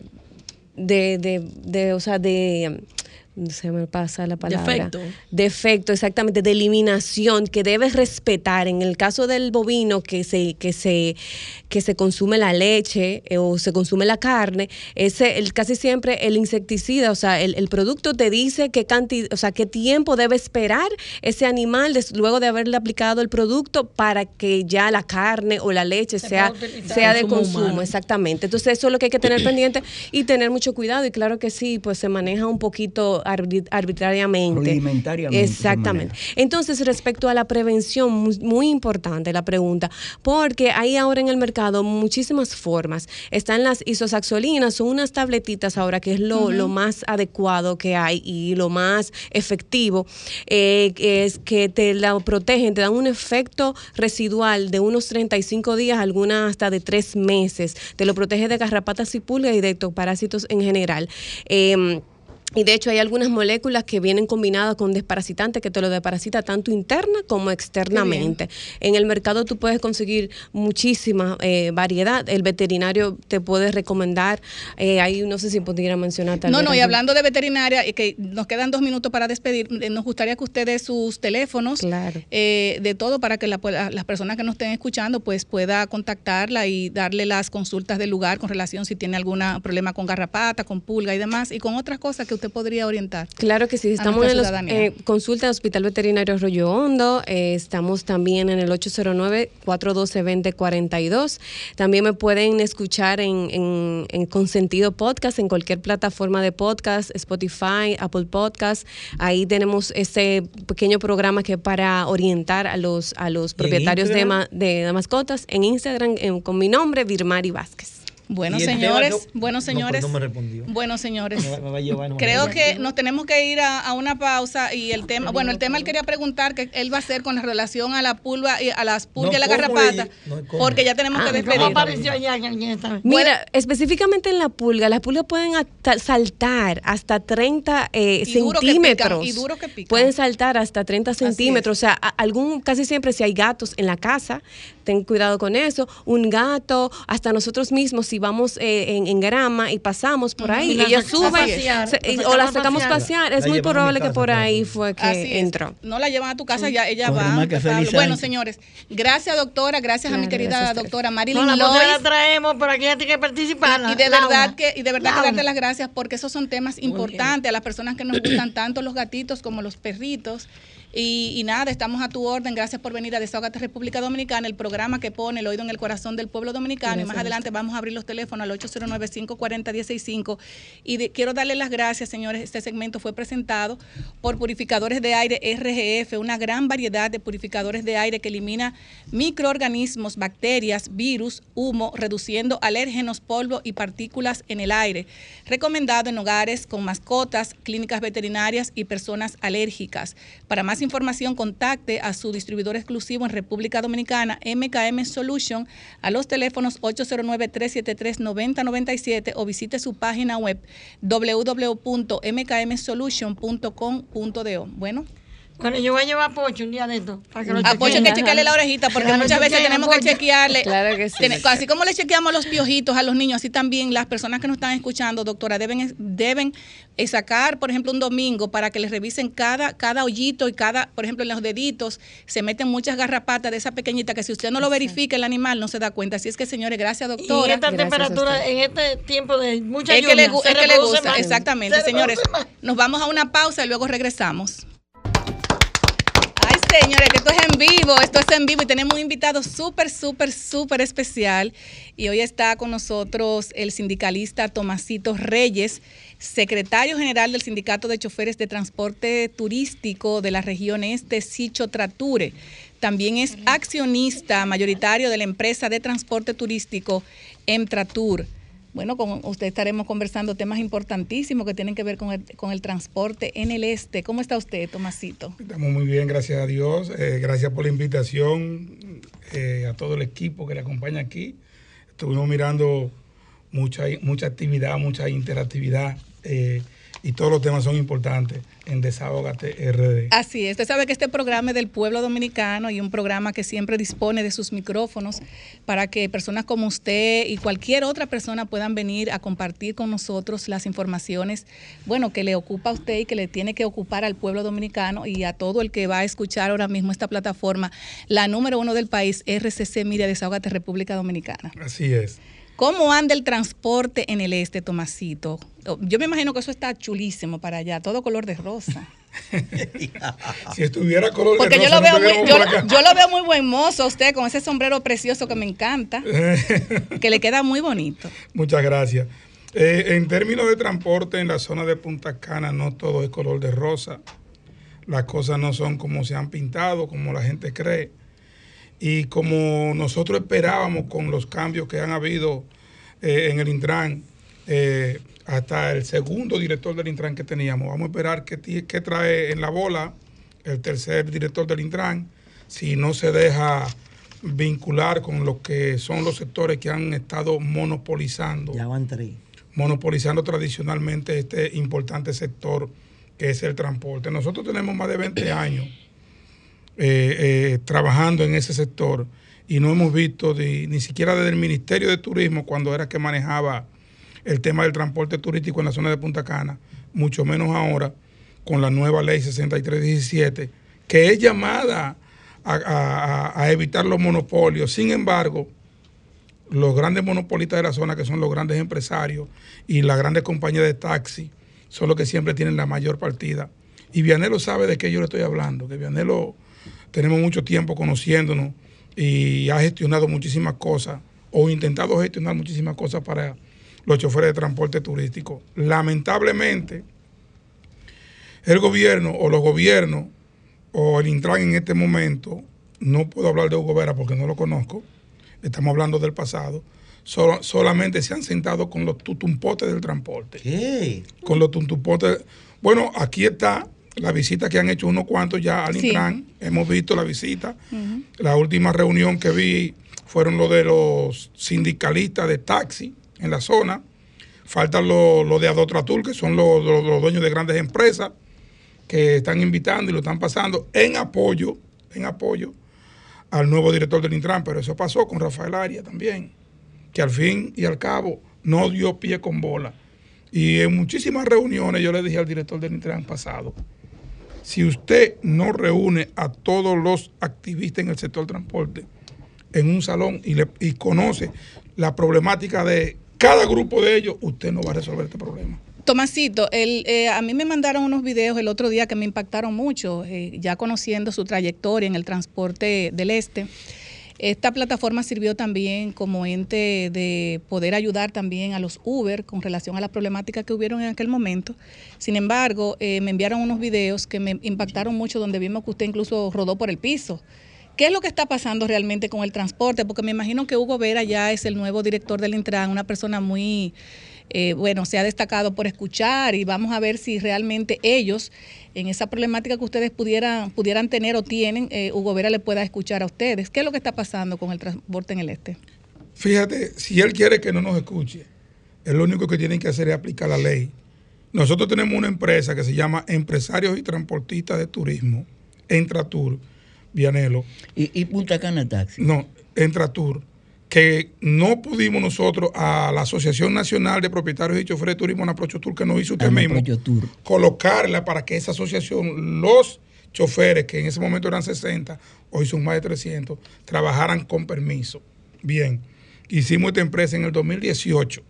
Speaker 8: de, de, o sea, de se me pasa la palabra.
Speaker 5: Defecto.
Speaker 8: Defecto, exactamente, de eliminación que debes respetar. En el caso del bovino que se, que se, que se consume la leche eh, o se consume la carne, ese, el, casi siempre el insecticida, o sea, el, el producto te dice qué cantidad, o sea, qué tiempo debe esperar ese animal des- luego de haberle aplicado el producto para que ya la carne o la leche
Speaker 7: Se
Speaker 8: sea, sea de
Speaker 5: Consumo
Speaker 8: consumo.
Speaker 5: humano.
Speaker 8: Exactamente. Entonces, eso es lo que hay que tener pendiente y tener mucho cuidado. Y claro que sí, pues se maneja un poquito arbitrariamente.
Speaker 3: Rudimentariamente.
Speaker 8: Exactamente. Entonces, respecto a la prevención, muy, importante la pregunta, porque hay ahora en el mercado muchísimas formas. Están las isosaxolinas, son unas tabletitas ahora que es lo, más adecuado que hay y lo más efectivo, eh, es que te la protegen, te dan un efecto residual de unos 35 días, algunas hasta de tres meses. Te lo protege de garrapatas y pulgas y de ectoparásitos en general. Eh, y de hecho hay algunas moléculas que vienen combinadas con desparasitantes que te lo desparasita tanto interna como externamente. En el mercado tú puedes conseguir muchísima eh, variedad. El veterinario te puede recomendar. Eh, ahí no sé si pudiera mencionar
Speaker 1: No, no, y hablando de veterinaria, y que nos quedan dos minutos para despedir, eh, nos gustaría que ustedes sus teléfonos de todo para que las personas que nos estén escuchando pues pueda contactarla y darle las consultas del lugar con relación si tiene algún problema con garrapata, con pulga y demás, y con otras cosas que usted podría orientar?
Speaker 8: Claro que sí, estamos en la eh, consulta del Hospital Veterinario Arroyo Hondo, eh, estamos también en el 809-412-2042. También me pueden escuchar en, en, en, Consentido Podcast, en cualquier plataforma de podcast, Spotify, Apple Podcast. Ahí tenemos ese pequeño programa que para orientar a los, a los propietarios de, de, mascotas en Instagram con mi nombre, Virmari Vázquez.
Speaker 1: Bueno, señores, bueno, señores. Bueno, señores. Creo que nos tenemos que ir a, una pausa y el tema, bueno, el tema él quería preguntar que él va a hacer con la relación a la pulga y a las pulgas y la garrapata, porque ya tenemos que
Speaker 8: despedir. Mira, específicamente en la pulga, las pulgas pueden saltar hasta 30 eh, centímetros. y duro que pican. Pueden saltar hasta 30 centímetros. O sea, algún, casi siempre si hay gatos en la casa, ten cuidado con eso. Un gato, hasta nosotros mismos, si vamos eh, en, grama y pasamos por ahí, y ella sube o la sacamos a pasear, es muy probable que por ahí fue que entró.
Speaker 1: No la llevan a tu casa, ya ella va. Bueno, señores, gracias doctora, gracias a mi querida doctora Marilyn no,
Speaker 7: la traemos, pero aquí tiene que participar.
Speaker 1: Y de verdad que y de verdad que darte las gracias porque esos son temas importantes a las personas que nos gustan tanto los gatitos como los perritos. Y, nada, estamos a tu orden. Gracias por venir a Desahogate República Dominicana, el programa que pone el oído en el corazón del pueblo dominicano. y más adelante vamos a abrir los teléfonos al 809-540-165. Y quiero darle las gracias, señores. Este segmento fue presentado por Purificadores de Aire RGF, una gran variedad de purificadores de aire que elimina microorganismos, bacterias, virus, humo, reduciendo alérgenos, polvo y partículas en el aire. Recomendado en hogares con mascotas, clínicas veterinarias y personas alérgicas. Para más información, contacte a su distribuidor exclusivo en República Dominicana, MKM Solution, a los teléfonos 809-373-9097 o visite su página web www.mkmsolution.com.do. Bueno.
Speaker 7: Bueno, yo voy a llevar a Pocho un día de esto.
Speaker 1: a Pocho hay que chequearle la orejita porque muchas veces tenemos que chequearle.
Speaker 8: Claro que sí.
Speaker 1: Así como le chequeamos los piojitos a los niños, así también las personas que nos están escuchando, doctora, deben, deben eh, sacar, por ejemplo, un domingo para que les revisen cada, cada hoyito y cada, por ejemplo, en los deditos se meten muchas garrapatas de esa pequeñita que si usted no lo verifica el animal no se da cuenta. Así es que, señores, gracias, doctora.
Speaker 7: Y esta temperatura en este tiempo de mucha lluvia,
Speaker 1: que le, es que le gusta, exactamente. Señores, nos vamos a una pausa y luego regresamos señores, esto es en vivo, esto es en vivo y tenemos un invitado súper, súper, súper especial. Y hoy está con nosotros el sindicalista Tomasito Reyes, secretario general del Sindicato de Choferes de Transporte Turístico de la región este, Sicho Trature. También es accionista mayoritario de la empresa de transporte turístico Emtratur. Bueno, con usted estaremos conversando temas importantísimos que tienen que ver con el, con el transporte en el este. ¿Cómo está usted, Tomasito?
Speaker 9: Estamos muy bien, gracias a Dios. Eh, gracias por la invitación eh, a todo el equipo que le acompaña aquí. Estuvimos mirando mucha, mucha actividad, mucha interactividad. Eh, y todos los temas son importantes en Desahogate RD.
Speaker 1: Así es, usted sabe que este programa es del pueblo dominicano y un programa que siempre dispone de sus micrófonos para que personas como usted y cualquier otra persona puedan venir a compartir con nosotros las informaciones, bueno, que le ocupa a usted y que le tiene que ocupar al pueblo dominicano y a todo el que va a escuchar ahora mismo esta plataforma, la número uno del país, RCC Mira Desahogate República Dominicana.
Speaker 9: Así es.
Speaker 1: ¿Cómo anda el transporte en el este, Tomasito? Oh, yo me imagino que eso está chulísimo para allá, todo color de rosa.
Speaker 9: si estuviera color
Speaker 1: Porque
Speaker 9: de
Speaker 1: rosa. Porque yo, lo veo muy, yo, lo veo muy buen mozo usted con ese sombrero precioso que me encanta, que le queda muy bonito.
Speaker 9: Muchas gracias. Eh, en términos de transporte en la zona de Punta Cana, no todo es color de rosa. Las cosas no son como se han pintado, como la gente cree. Y como nosotros esperábamos con los cambios que han habido eh, en el Intran, eh, hasta el segundo director del Intran que teníamos, vamos a esperar qué, qué trae en la bola el tercer director del Intran, si no se deja vincular con lo que son los sectores que han estado monopolizando.
Speaker 6: Ya van tres
Speaker 9: monopolizando tradicionalmente este importante sector que es el transporte. Nosotros tenemos más de 20 años eh, eh, trabajando en ese sector y no hemos visto ni siquiera desde el Ministerio de Turismo, cuando era que manejaba el tema del transporte turístico en la zona de Punta Cana, mucho menos ahora con la nueva ley 6317, que es llamada a evitar los monopolios. Sin embargo, los grandes monopolistas de la zona, que son los grandes empresarios y las grandes compañías de taxi, son los que siempre tienen la mayor partida. Y Vianelo sabe de qué yo le estoy hablando, que Vianelo tenemos mucho tiempo conociéndonos y ha gestionado muchísimas cosas o intentado gestionar muchísimas cosas para los choferes de transporte turístico. Lamentablemente, el gobierno o los gobiernos o el Intran en este momento, no puedo hablar de Hugo Vera porque no lo conozco, estamos hablando del pasado, solamente se han sentado con los tutumpotes del transporte.
Speaker 6: ¿Qué?
Speaker 9: Con los tutumpotes. Bueno, aquí está la visita que han hecho unos cuantos ya al Intran. Hemos visto la visita. La última reunión que vi fueron los de los sindicalistas de taxi en la zona. Faltan los lo de Adotratur, que son los, los, dueños de grandes empresas que están invitando y lo están pasando en apoyo, en apoyo al nuevo director del Intran, pero eso pasó con Rafael Aria también, que al fin y al cabo no dio pie con bola. Y en muchísimas reuniones yo le dije al director del Intran pasado, si usted no reúne a todos los activistas en el sector transporte en un salón y, le, y conoce la problemática de cada grupo de ellos, usted no va a resolver este problema.
Speaker 1: Tomasito, el, eh, a mí me mandaron unos videos el otro día que me impactaron mucho, eh, ya conociendo su trayectoria en el transporte del este. Esta plataforma sirvió también como ente de poder ayudar también a los Uber con relación a las problemáticas que hubieron en aquel momento. Sin embargo, eh, me enviaron unos videos que me impactaron mucho donde vimos que usted incluso rodó por el piso. ¿Qué es lo que está pasando realmente con el transporte? Porque me imagino que Hugo Vera ya es el nuevo director del Intran, una persona muy eh, bueno, se ha destacado por escuchar y vamos a ver si realmente ellos, en esa problemática que ustedes pudieran, pudieran tener o tienen, eh, Hugo Vera le pueda escuchar a ustedes. ¿Qué es lo que está pasando con el transporte en el este?
Speaker 9: Fíjate, si él quiere que no nos escuche, es lo único que tienen que hacer es aplicar la ley. Nosotros tenemos una empresa que se llama Empresarios y Transportistas de Turismo, Entratur, Vianelo.
Speaker 3: ¿Y, y Punta Cana Taxi?
Speaker 9: No, Entratur que no pudimos nosotros a la Asociación Nacional de Propietarios y Choferes de Turismo, la Prochotur, que nos hizo usted mismo, colocarla para que esa asociación, los choferes, que en ese momento eran 60, hoy son más de 300, trabajaran con permiso. Bien, hicimos esta empresa en el 2018.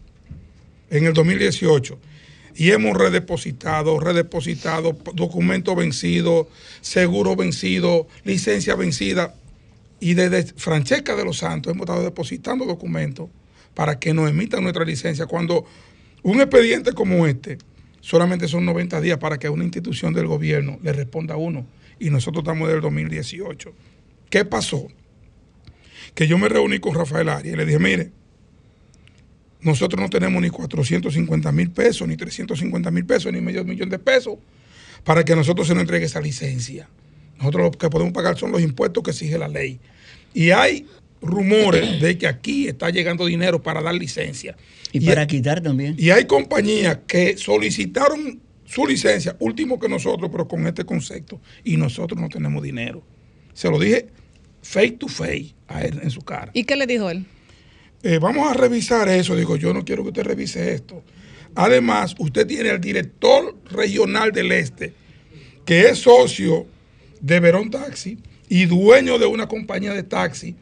Speaker 9: En el 2018 y hemos redepositado, redepositado documentos vencidos, seguro vencido, licencia vencida. Y desde Francesca de los Santos hemos estado depositando documentos para que nos emitan nuestra licencia. Cuando un expediente como este, solamente son 90 días para que una institución del gobierno le responda a uno. Y nosotros estamos desde el 2018. ¿Qué pasó? Que yo me reuní con Rafael Arias y le dije, mire, nosotros no tenemos ni 450 mil pesos, ni 350 mil pesos, ni medio millón de pesos para que a nosotros se nos entregue esa licencia. Nosotros lo que podemos pagar son los impuestos que exige la ley. Y hay rumores de que aquí está llegando dinero para dar licencia.
Speaker 3: Y, para quitar también.
Speaker 9: Y hay compañías que solicitaron su licencia, último que nosotros, pero con este concepto, y nosotros no tenemos dinero. Se lo dije face to face a él en su cara.
Speaker 1: ¿Y qué le dijo él?
Speaker 9: Eh, vamos a revisar eso. Digo, yo no quiero que usted revise esto. Además, usted tiene al director regional del Este, que es socio de Verón Taxi y dueño de una compañía de taxi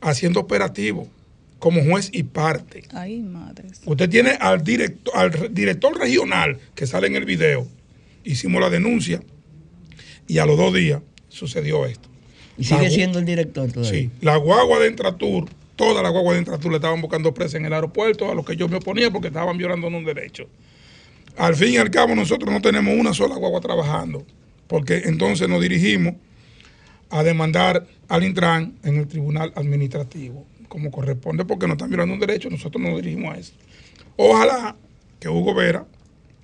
Speaker 9: haciendo operativo como juez y parte.
Speaker 1: Ay, madres.
Speaker 9: Usted tiene al director, al director regional que sale en el video. Hicimos la denuncia y a los dos días sucedió esto.
Speaker 3: ¿Y sigue siendo el director todavía?
Speaker 9: Sí. La guagua de Entratur toda la guagua de Intratur le estaban buscando presa en el aeropuerto, a lo que yo me oponía porque estaban violando un derecho. Al fin y al cabo, nosotros no tenemos una sola guagua trabajando, porque entonces nos dirigimos a demandar al Intran en el tribunal administrativo, como corresponde, porque nos están violando un derecho, nosotros nos dirigimos a eso. Ojalá que Hugo Vera,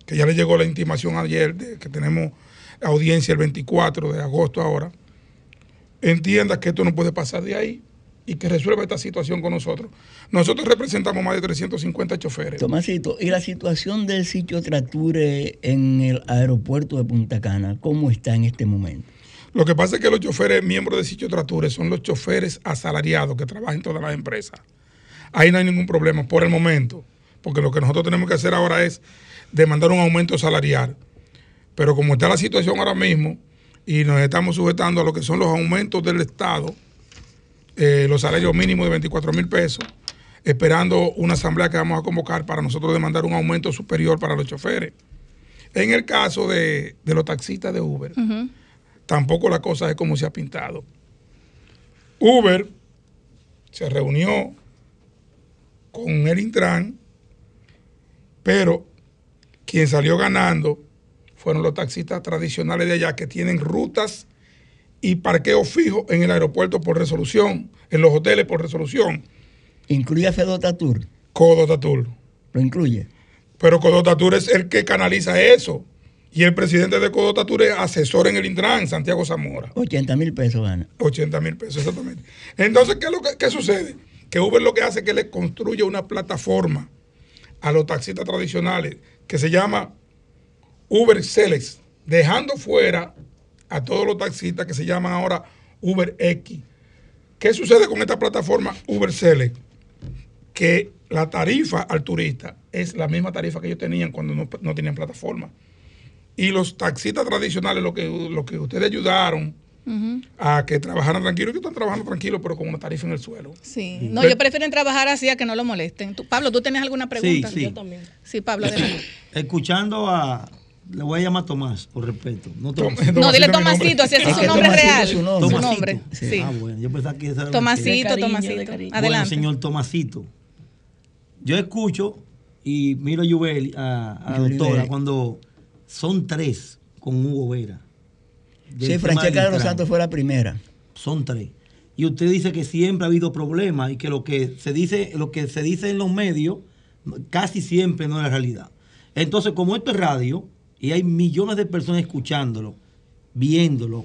Speaker 9: que ya le llegó la intimación ayer de que tenemos audiencia el 24 de agosto ahora, entienda que esto no puede pasar de ahí y que resuelva esta situación con nosotros. Nosotros representamos más de 350 choferes.
Speaker 3: Tomasito, ¿y la situación del sitio Trature en el aeropuerto de Punta Cana, cómo está en este momento?
Speaker 9: Lo que pasa es que los choferes miembros de sitio Trature son los choferes asalariados que trabajan en todas las empresas. Ahí no hay ningún problema por el momento, porque lo que nosotros tenemos que hacer ahora es demandar un aumento salarial. Pero como está la situación ahora mismo y nos estamos sujetando a lo que son los aumentos del Estado, eh, los salarios mínimos de 24 mil pesos, esperando una asamblea que vamos a convocar para nosotros demandar un aumento superior para los choferes. En el caso de, los taxistas de Uber, tampoco la cosa es como se ha pintado. Uber se reunió con el Intran, pero quien salió ganando fueron los taxistas tradicionales de allá que tienen rutas y parqueo fijo en el aeropuerto por resolución, en los hoteles por resolución.
Speaker 3: ¿Incluye a Fedotatur?
Speaker 9: Codotatur.
Speaker 3: ¿Lo incluye?
Speaker 9: Pero Codotatur es el que canaliza eso. Y el presidente de Codotatur es asesor en el Intran, Santiago Zamora.
Speaker 3: 80 mil pesos gana.
Speaker 9: 80 mil pesos, exactamente. Entonces, ¿qué, es lo que, qué sucede? Que Uber lo que hace es que le construye una plataforma a los taxistas tradicionales que se llama Uber Select, dejando fuera a todos los taxistas que se llaman ahora Uber X. ¿Qué sucede con esta plataforma Uber Select? Que la tarifa al turista es la misma tarifa que ellos tenían cuando no, tenían plataforma. Y los taxistas tradicionales, lo que, lo que ustedes ayudaron, a que trabajaran tranquilos, que están trabajando tranquilos, pero con una tarifa en el suelo.
Speaker 1: Sí, no, yo prefiero trabajar así a que no lo molesten. Pablo, ¿tú tienes alguna pregunta?
Speaker 6: Sí, sí.
Speaker 1: Yo también. Sí, Pablo, adelante.
Speaker 6: Escuchando a, le voy a llamar Tomás, por respeto.
Speaker 1: No, no dile Tomasito, así es su nombre real. Su nombre. Su nombre.
Speaker 6: Sí. Ah, bueno, yo pensaba que era
Speaker 1: Tomasito, Tomasito. Adelante.
Speaker 6: Bueno, señor Tomasito. Yo escucho y miro a Yubel, a, la doctora, cuando son tres con Hugo Vera.
Speaker 3: Sí, Francesca de los Santos fue la primera.
Speaker 6: Son tres. Y usted dice que siempre ha habido problemas y que lo que se dice, lo que se dice en los medios casi siempre no es la realidad. Entonces, como esto es radio, y hay millones de personas escuchándolo, viéndolo.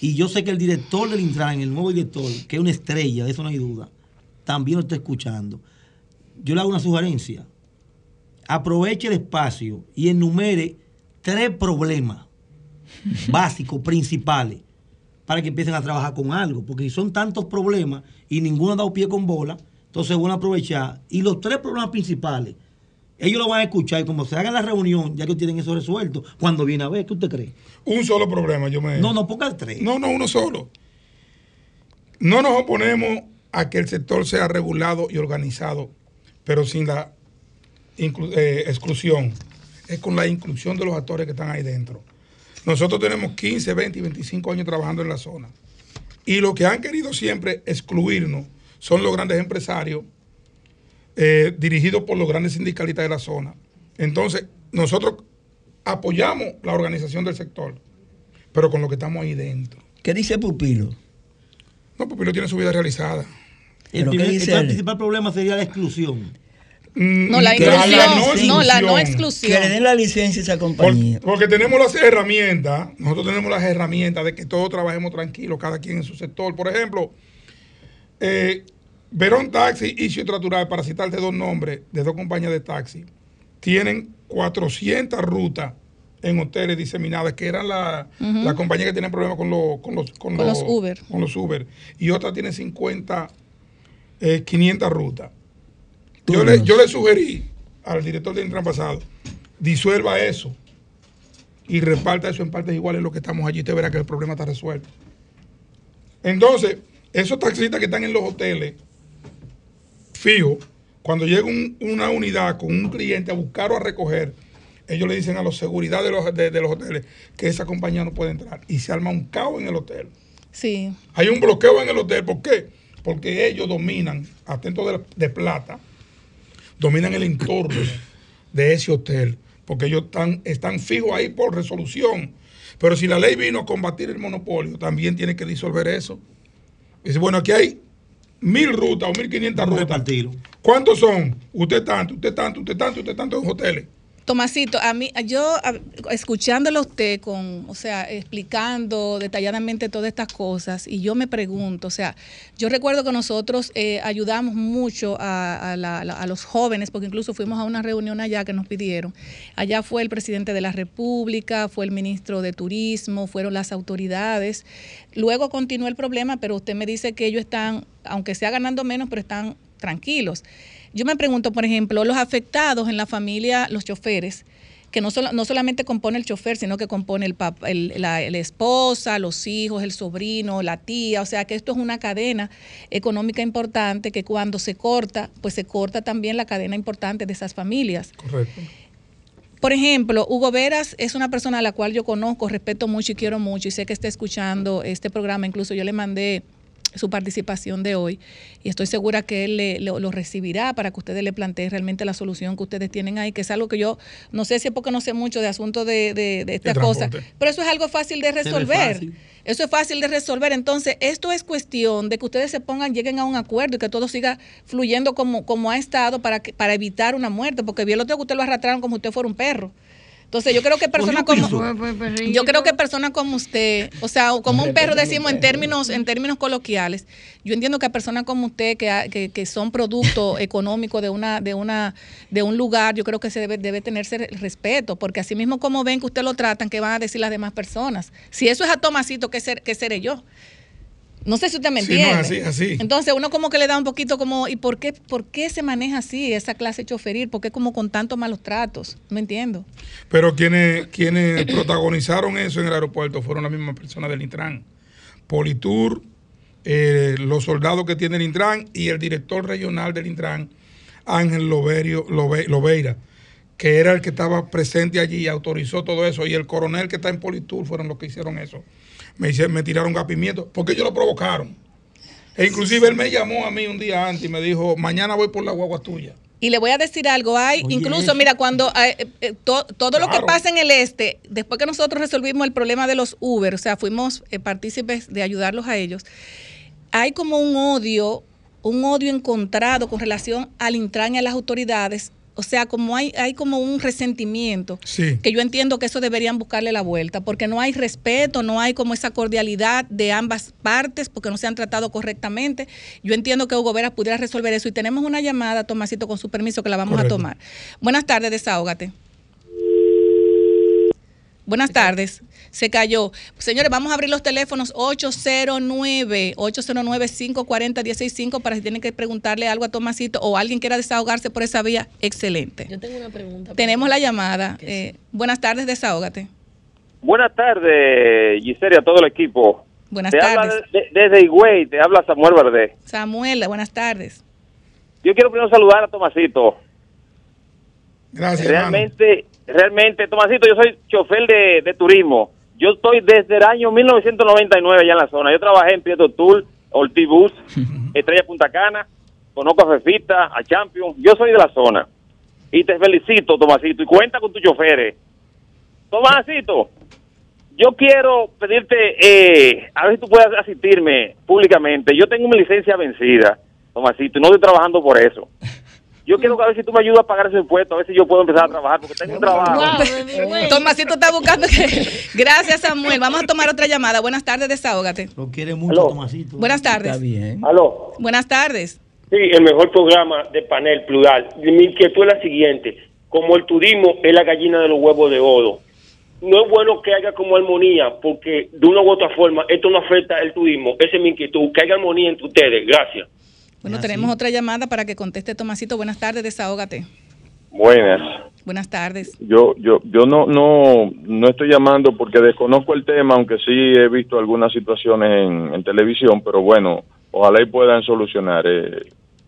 Speaker 6: Y yo sé que el director del Intran, el nuevo director, que es una estrella, de eso no hay duda, también lo está escuchando. Yo le hago una sugerencia. Aproveche el espacio y enumere tres problemas básicos, principales, para que empiecen a trabajar con algo. Porque si son tantos problemas y ninguno ha dado pie con bola, entonces van a aprovechar. Y los tres problemas principales ellos lo van a escuchar y como se haga la reunión, ya que tienen eso resuelto, cuando viene a ver, ¿qué usted cree?
Speaker 9: Un solo problema, yo me.
Speaker 6: No, no, ponga tres.
Speaker 9: No, no, uno solo. No nos oponemos a que el sector sea regulado y organizado, pero sin la eh, exclusión. Es con la inclusión de los actores que están ahí dentro. Nosotros tenemos 15, 20 y 25 años trabajando en la zona. Y lo que han querido siempre excluirnos son los grandes empresarios eh, dirigido por los grandes sindicalistas de la zona. Entonces, nosotros apoyamos la organización del sector, pero con lo que estamos ahí dentro.
Speaker 3: ¿Qué dice Pupilo?
Speaker 9: No, Pupilo tiene su vida realizada.
Speaker 6: El, principal problema sería la exclusión.
Speaker 1: Mm, no, la inclusión. no, la no exclusión.
Speaker 3: Que le den la licencia a esa compañía.
Speaker 9: porque tenemos las herramientas, nosotros tenemos las herramientas de que todos trabajemos tranquilos, cada quien en su sector. Por ejemplo, eh, Verón Taxi y Ciutratural, para citarte dos nombres de dos compañías de taxi, tienen 400 rutas en hoteles diseminadas, que eran la, compañía que tienen problemas con, con, los,
Speaker 1: con, los, Uber.
Speaker 9: Con los Uber. Y otra tiene 50, 500 eh, rutas. Yo le, yo le sugerí al director del Intran pasado, disuelva eso y reparta eso en partes iguales lo que estamos allí, te verá que el problema está resuelto. Entonces, esos taxistas que están en los hoteles fijo, cuando llega una unidad con un cliente a buscar o a recoger, ellos le dicen a los seguridad de los, de, los hoteles que esa compañía no puede entrar y se arma un caos en el hotel.
Speaker 1: Sí.
Speaker 9: Hay un bloqueo en el hotel. ¿Por qué? porque ellos dominan, atento de, de plata, dominan el entorno de ese hotel, porque ellos están, están fijos ahí por resolución. Pero si la ley vino a combatir el monopolio, también tiene que disolver eso. Dice, bueno, aquí hay mil rutas o mil quinientas rutas. ¿Cuántos son? Usted tanto, usted tanto, usted tanto, usted tanto en hoteles.
Speaker 1: Tomasito, a mí, yo escuchándolo usted con, o sea, explicando detalladamente todas estas cosas, y yo me pregunto, o sea, yo recuerdo que nosotros eh, ayudamos mucho a, los jóvenes, porque incluso fuimos a una reunión allá que nos pidieron. Allá fue el presidente de la República, fue el ministro de Turismo, fueron las autoridades. Luego continuó el problema, pero usted me dice que ellos están, aunque sea ganando menos, pero están tranquilos. Yo me pregunto, por ejemplo, los afectados en la familia, los choferes, que no, no solamente compone el chofer, sino que compone el, papá, la, esposa, los hijos, el sobrino, la tía, o sea que esto es una cadena económica importante que cuando se corta, pues se corta también la cadena importante de esas familias.
Speaker 9: Correcto.
Speaker 1: Por ejemplo, Hugo Veras es una persona a la cual yo conozco, respeto mucho y quiero mucho y sé que está escuchando este programa, incluso yo le mandé su participación de hoy y estoy segura que él lo, recibirá para que ustedes le planteen realmente la solución que ustedes tienen ahí, que es algo que yo no sé si es porque no sé mucho de asuntos de, de, de esta cosa, pero eso es algo fácil de resolver. Eso es fácil de resolver. Entonces, esto es cuestión de que ustedes se pongan, lleguen a un acuerdo y que todo siga fluyendo como, como ha estado para, que, para evitar una muerte, porque bien lo tengo que usted lo arrastraron como si usted fuera un perro. Entonces yo creo que personas como yo creo que personas como usted, o sea, como un perro decimos en términos en términos coloquiales. Yo entiendo que personas como usted que, que, son producto económico de una de una de un lugar, yo creo que se debe debe tenerse respeto, porque así mismo como ven que usted lo tratan, ¿qué van a decir las demás personas? Si eso es a Tomasito, ¿qué, ser, qué seré yo? No sé si usted me entiende. Entonces uno como que le da un poquito como, ¿y por qué, por qué se maneja así esa clase de choferir? ¿Por qué como con tantos malos tratos? No entiendo.
Speaker 9: Pero quienes, quienes protagonizaron eso en el aeropuerto fueron las mismas personas del Intran. Politur, eh, los soldados que tiene el Intran y el director regional del Intran, Ángel Loverio, Loveira, que era el que estaba presente allí y autorizó todo eso, y el coronel que está en Politur fueron los que hicieron eso me, me tiraron gas porque ellos lo provocaron. E inclusive él me llamó a mí un día antes y me dijo, mañana voy por la guagua tuya.
Speaker 1: Y le voy a decir algo, hay incluso, mira, cuando eh, eh, todo lo que pasa en el este, después que nosotros resolvimos el problema de los Uber, o sea, fuimos eh, partícipes de ayudarlos a ellos, hay como un odio, un odio encontrado con relación al Intran y a las autoridades o sea, como hay, hay como un resentimiento, que yo entiendo que eso deberían buscarle la vuelta, porque no hay respeto, no hay como esa cordialidad de ambas partes, porque no se han tratado correctamente. Yo entiendo que Hugo Veras pudiera resolver eso y tenemos una llamada, Tomasito, con su permiso, que la vamos a tomar. Buenas tardes, desahógate. Buenas tardes. Se cayó. Señores, vamos a abrir los teléfonos 809-809-540-165 para si tienen que preguntarle algo a Tomasito o alguien quiera desahogarse por esa vía. Excelente.
Speaker 5: Yo tengo una pregunta.
Speaker 1: Tenemos la llamada. Eh, buenas tardes, desahógate.
Speaker 10: Buenas tardes, Gisela, a todo el equipo.
Speaker 1: Buenas
Speaker 10: te
Speaker 1: tardes.
Speaker 10: desde Higüey, te habla Samuel Verde.
Speaker 1: Samuel, buenas tardes.
Speaker 10: Yo quiero primero saludar a Tomasito.
Speaker 9: Gracias.
Speaker 10: Realmente, realmente, Tomasito, yo soy chofer de, turismo. Yo estoy desde el año 1999 allá en la zona. Yo trabajé en Prieto Tour, Ortibus, Estrella Punta Cana, conozco a Fefita, a Champion. Yo soy de la zona. Y te felicito, Tomasito, y cuenta con tus choferes. Tomasito, yo quiero pedirte, eh, a ver si tú puedes asistirme públicamente. Yo tengo mi licencia vencida, Tomasito, y no estoy trabajando por eso. Yo quiero a ver si tú me ayudas a pagar ese impuesto, a ver si yo puedo empezar a trabajar, porque tengo un trabajo.
Speaker 1: Tomasito está buscando que... Gracias, Samuel. Vamos a tomar otra llamada. Buenas tardes, desahógate.
Speaker 6: Lo quiere mucho, Tomasito.
Speaker 1: Buenas tardes.
Speaker 3: Está bien.
Speaker 10: Aló.
Speaker 1: Buenas tardes.
Speaker 10: Sí, el mejor programa de panel plural. Mi inquietud es la siguiente. Como el turismo es la gallina de los huevos de oro, no es bueno que haya como armonía, porque de una u otra forma esto no afecta el turismo. Esa es mi inquietud, que haya armonía entre ustedes. Gracias.
Speaker 1: Bueno, tenemos otra llamada para que conteste Tomasito. Buenas tardes, desahógate.
Speaker 11: Buenas.
Speaker 1: Buenas tardes.
Speaker 11: Yo, yo, yo no, no, no estoy llamando porque desconozco el tema, aunque sí he visto algunas situaciones en, televisión, pero bueno, ojalá y puedan solucionar eh,